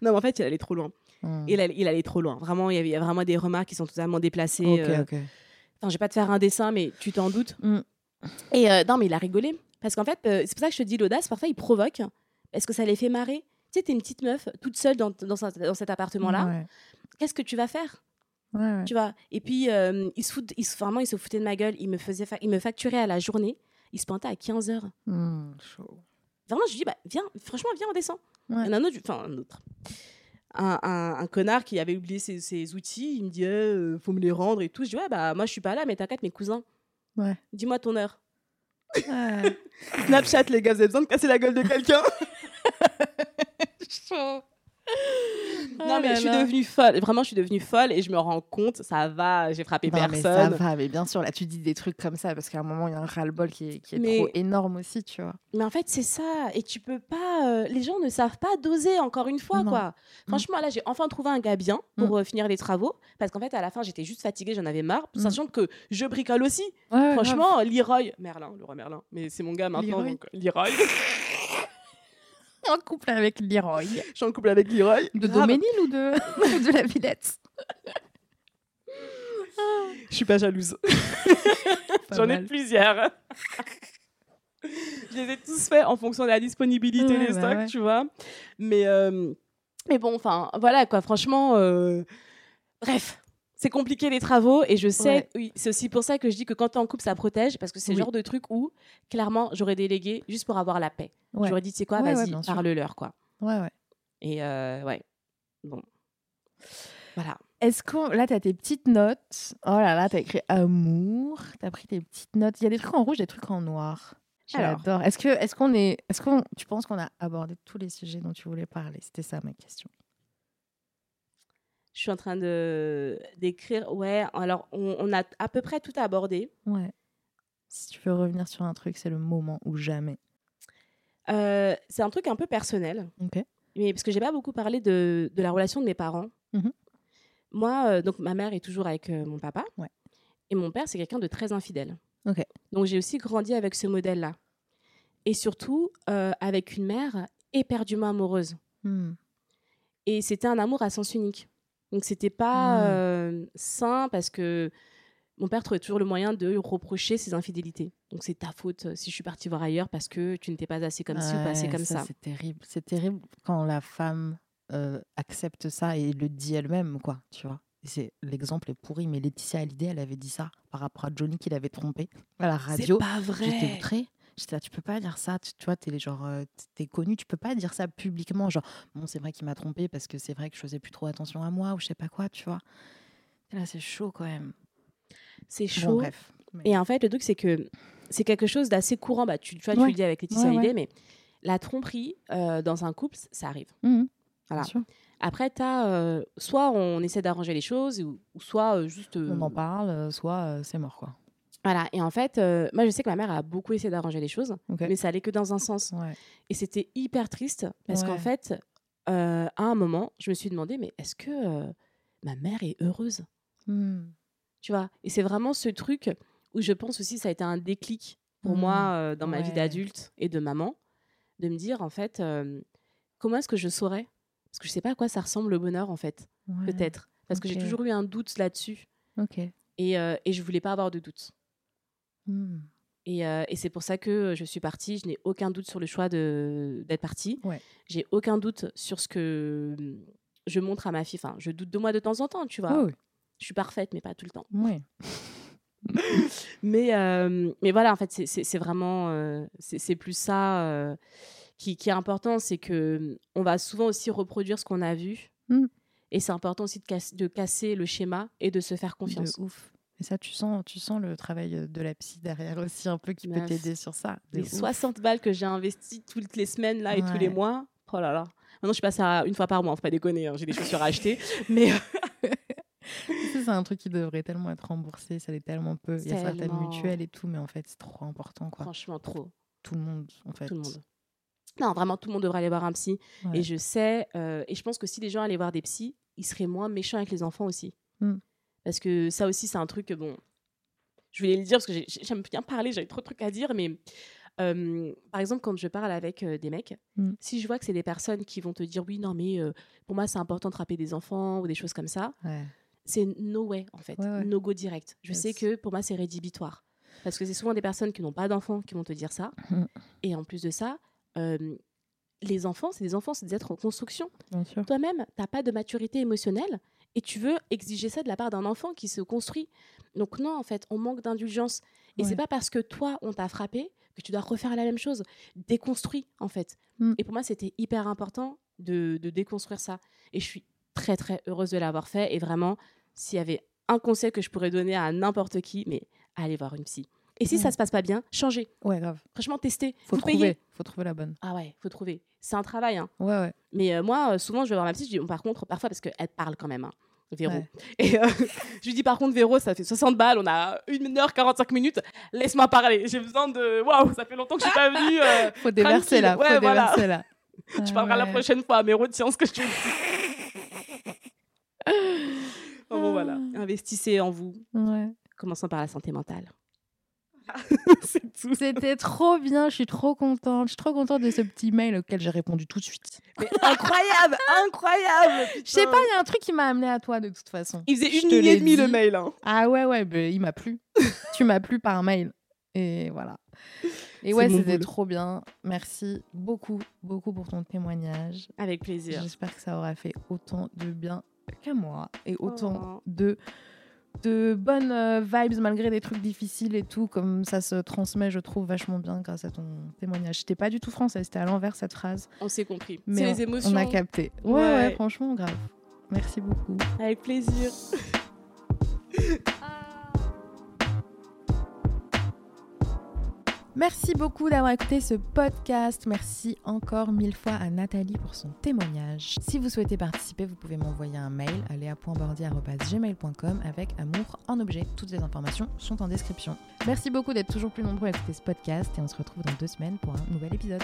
Non, mais en fait, il allait trop loin. Hmm. Il allait, il allait trop loin. Vraiment, il y avait il y a vraiment des remarques qui sont totalement déplacées. Ok, euh, ok. Enfin, je vais pas te faire un dessin, mais tu t'en doutes. Mm. Et euh, non, mais il a rigolé. Parce qu'en fait, euh, c'est pour ça que je te dis l'audace, parfois il provoque. Parce que ça les fait marrer. Tu sais, t'es une petite meuf, toute seule dans, dans, sa- dans cet appartement-là. Ouais. Qu'est-ce que tu vas faire? Ouais, ouais. Tu vois? Et puis, euh, il se fout, il se, vraiment, il se foutait de ma gueule. Il me, faisait fa- il me facturait à la journée. Il se pointait à 15 heures. Hmm, chaud. Vraiment, je lui dis, bah, viens, franchement, viens, on descend. Ouais. Il y en a un autre, enfin, un autre. Un, un- un connard qui avait oublié ses, ses outils, il me dit, euh, faut me les rendre et tout. Je dis, ouais, bah, moi, je suis pas là, mais t'inquiète, mes cousins. Ouais. Dis-moi ton heure. Ouais. Snapchat, les gars, vous avez besoin de casser la gueule de quelqu'un? non, mais je suis devenue folle. Vraiment, je suis devenue folle et je me rends compte, ça va, j'ai frappé personne. Mais ça va, mais bien sûr, là, tu dis des trucs comme ça parce qu'à un moment, il y a un ras-le-bol qui est, qui est trop énorme aussi, tu vois. Mais en fait, c'est ça. Et tu peux pas. Euh, les gens ne savent pas doser, encore une fois, quoi. Mm. Franchement, là, j'ai enfin trouvé un gars bien pour mm. euh, finir les travaux parce qu'en fait, à la fin, j'étais juste fatiguée, j'en avais marre, mm. sachant que je bricole aussi. Franchement, Leroy, Merlin, le roi Merlin, mais c'est mon gars maintenant, Leroy. donc Leroy. en couple avec Leroy. Je suis en couple avec Leroy. De Doménile ou de, de la Villette? Je suis pas jalouse. J'en ai plusieurs. je les ai tous faits en fonction de la disponibilité des bah stocks, tu vois. Mais, euh, mais bon, enfin, voilà quoi. Franchement, euh, bref c'est compliqué les travaux et je sais, oui, c'est aussi pour ça que je dis que quand tu es en couple, ça protège parce que c'est le genre de truc où, clairement, j'aurais délégué juste pour avoir la paix. J'aurais dit, tu sais quoi, vas-y, parle-leur, quoi. Ouais, ouais. Et euh, ouais, bon. Voilà. Est-ce que là, tu as tes petites notes Oh là là, tu as écrit amour, tu as pris tes petites notes. Il y a des trucs en rouge, des trucs en noir. J'adore. Est-ce que, est-ce qu'on est, est-ce qu'on, tu penses qu'on a abordé tous les sujets dont tu voulais parler? C'était ça ma question je suis en train de d'écrire. Ouais, alors on, a à peu près tout abordé. Ouais. Si tu veux revenir sur un truc, c'est le moment ou jamais. Euh, c'est un truc un peu personnel. Ok. Mais parce que j'ai pas beaucoup parlé de, de, la relation de mes parents. Mhm. Moi, euh, donc ma mère est toujours avec euh, mon papa. Ouais. Et mon père, c'est quelqu'un de très infidèle. Ok. Donc j'ai aussi grandi avec ce modèle-là. Et surtout avec une mère éperdument amoureuse. Hmm. Et c'était un amour à sens unique. Donc c'était pas mmh. euh, sain parce que mon père trouvait toujours le moyen de reprocher ses infidélités. Donc c'est ta faute euh, si je suis partie voir ailleurs parce que tu n'étais pas assez comme ci ou pas assez comme ça. C'est terrible. C'est terrible quand la femme euh, accepte ça et le dit elle-même, quoi. Tu vois. C'est l'exemple est pourri, mais Laetitia Hallyday, elle avait dit ça par rapport à Johnny qui l'avait trompé à la radio. C'est pas vrai. J'étais outrée. J'étais là, tu peux pas dire ça, tu, vois, t'es genre, t'es connu, tu peux pas dire ça publiquement, genre, bon, c'est vrai qu'il m'a trompé parce que c'est vrai que je faisais plus trop attention à moi ou je sais pas quoi, tu vois. là, c'est chaud quand même. C'est chaud. bref. Et en fait, le truc, c'est que c'est quelque chose d'assez courant. Bah, tu, tu vois, tu le dis avec Laetitia ouais, mais la tromperie euh, dans un couple, ça arrive. Mmh voilà. Après, as, euh, soit on essaie d'arranger les choses, ou, soit juste. On en parle, soit c'est mort, quoi. Voilà, et en fait, euh, moi je sais que ma mère a beaucoup essayé d'arranger les choses, mais ça allait que dans un sens. Et c'était hyper triste parce qu'en fait, euh, à un moment, je me suis demandé, mais est-ce que euh, ma mère est heureuse? Hmm. Tu vois? Et c'est vraiment ce truc où je pense aussi ça a été un déclic pour moi hmm. dans ma vie d'adulte et de maman, de me dire en fait, comment est-ce que je saurais? Parce que je sais pas à quoi ça ressemble le bonheur en fait, peut-être. Parce que j'ai toujours eu un doute là-dessus. Et, et je voulais pas avoir de doute. Hmm. Euh, et, c'est pour ça que je suis partie. Je n'ai aucun doute sur le choix d'être partie. Ouais. J'ai aucun doute sur ce que je montre à ma fille. Enfin, je doute de moi de temps en temps, tu vois. Je suis parfaite, mais pas tout le temps. mais, euh, mais voilà, en fait, c'est vraiment. Euh, c'est plus ça qui, qui, est important. C'est que on va souvent aussi reproduire ce qu'on a vu. Et c'est important aussi de, de, casser le schéma et de se faire confiance. ouf. Et ça, tu sens, tu sens le travail euh, de la psy derrière aussi, un peu qui peut t'aider sur ça. Les 60 balles que j'ai investies toutes les semaines là et tous les mois, oh là là. Maintenant, je suis passée à une fois par mois, faut pas déconner, hein, j'ai des chaussures à acheter. Mais. c'est un truc qui devrait tellement être remboursé, ça l'est tellement peu. Il y a certaines mutuelles et tout, mais en fait, c'est trop important. Quoi. Franchement, trop. Tout le monde, en fait. Tout le monde. Non, vraiment, tout le monde devrait aller voir un psy. Et je sais, euh, et je pense que si les gens allaient voir des psys, ils seraient moins méchants avec les enfants aussi. Hmm. Parce que ça aussi, c'est un truc, bon, je voulais le dire parce que j'aime bien parler, j'avais trop de trucs à dire, mais par exemple, quand je parle avec des mecs, mmh. si je vois que c'est des personnes qui vont te dire oui, non, mais pour moi, c'est important de frapper des enfants ou des choses comme ça, c'est no way, en fait, no go direct. Je sais que pour moi, c'est rédhibitoire. Parce que c'est souvent des personnes qui n'ont pas d'enfants qui vont te dire ça. Mmh. Et en plus de ça, les enfants, c'est des enfants, c'est des êtres en construction. Toi-même, tu n'as pas de maturité émotionnelle et tu veux exiger ça de la part d'un enfant qui se construit. Donc non, en fait, on manque d'indulgence. Et c'est pas parce que toi, on t'a frappé que tu dois refaire la même chose. Déconstruis, en fait. Mm. Et pour moi, c'était hyper important de, déconstruire ça. Et je suis très, très heureuse de l'avoir fait. Et vraiment, s'il y avait un conseil que je pourrais donner à n'importe qui, mais allez voir une psy. Et si Ouais. ça se passe pas bien, changez. Ouais, grave. Franchement, testez. Faut Vous trouver. payez. Faut trouver la bonne. Ah ouais, faut trouver. C'est un travail. Hein. Ouais, ouais. Mais euh, moi, euh, souvent, je vais voir ma petite, je dis, bon, par contre, parfois, parce qu'elle parle quand même, hein, Véro. Ouais. Et euh, je lui dis, par contre, Véro, ça fait 60 balles, on a 1h45 minutes, laisse-moi parler. J'ai besoin de. Waouh, ça fait longtemps que je suis pas venue. euh, Faut déverser là. Tranquille. Faut Ouais, voilà. déverser là. tu Ah parleras la ouais. prochaine fois, mais retiens ce que je te dis. Bon, voilà. Investissez en vous, Ouais. commençons par la santé mentale. C'est tout. C'était trop bien, je suis trop contente. Je suis trop contente de ce petit mail auquel j'ai répondu tout de suite. Mais incroyable, incroyable. Je sais pas, il y a un truc qui m'a amené à toi de toute façon. Il faisait une te ligne l'ai et demie le mail. hein. Ah ouais, ouais, ben, il m'a plu. tu m'as plu par mail. Et voilà. Et ouais, c'était trop bien. Merci beaucoup, beaucoup pour ton témoignage. Avec plaisir. J'espère que ça aura fait autant de bien qu'à moi et autant Oh. de, de bonnes euh, vibes malgré des trucs difficiles et tout, comme ça se transmet, je trouve, vachement bien grâce à ton témoignage. C'était pas du tout français, c'était à l'envers cette phrase. On s'est compris. Mais on, les émotions. on a capté. Ouais, Ouais. ouais, franchement, grave. Merci beaucoup. Avec plaisir. Merci beaucoup d'avoir écouté ce podcast. Merci encore mille fois à Nathalie pour son témoignage. Si vous souhaitez participer, vous pouvez m'envoyer un mail à léa.bordier.gmail.com avec amour en objet. Toutes les informations sont en description. Merci beaucoup d'être toujours plus nombreux à écouter ce podcast et on se retrouve dans deux semaines pour un nouvel épisode.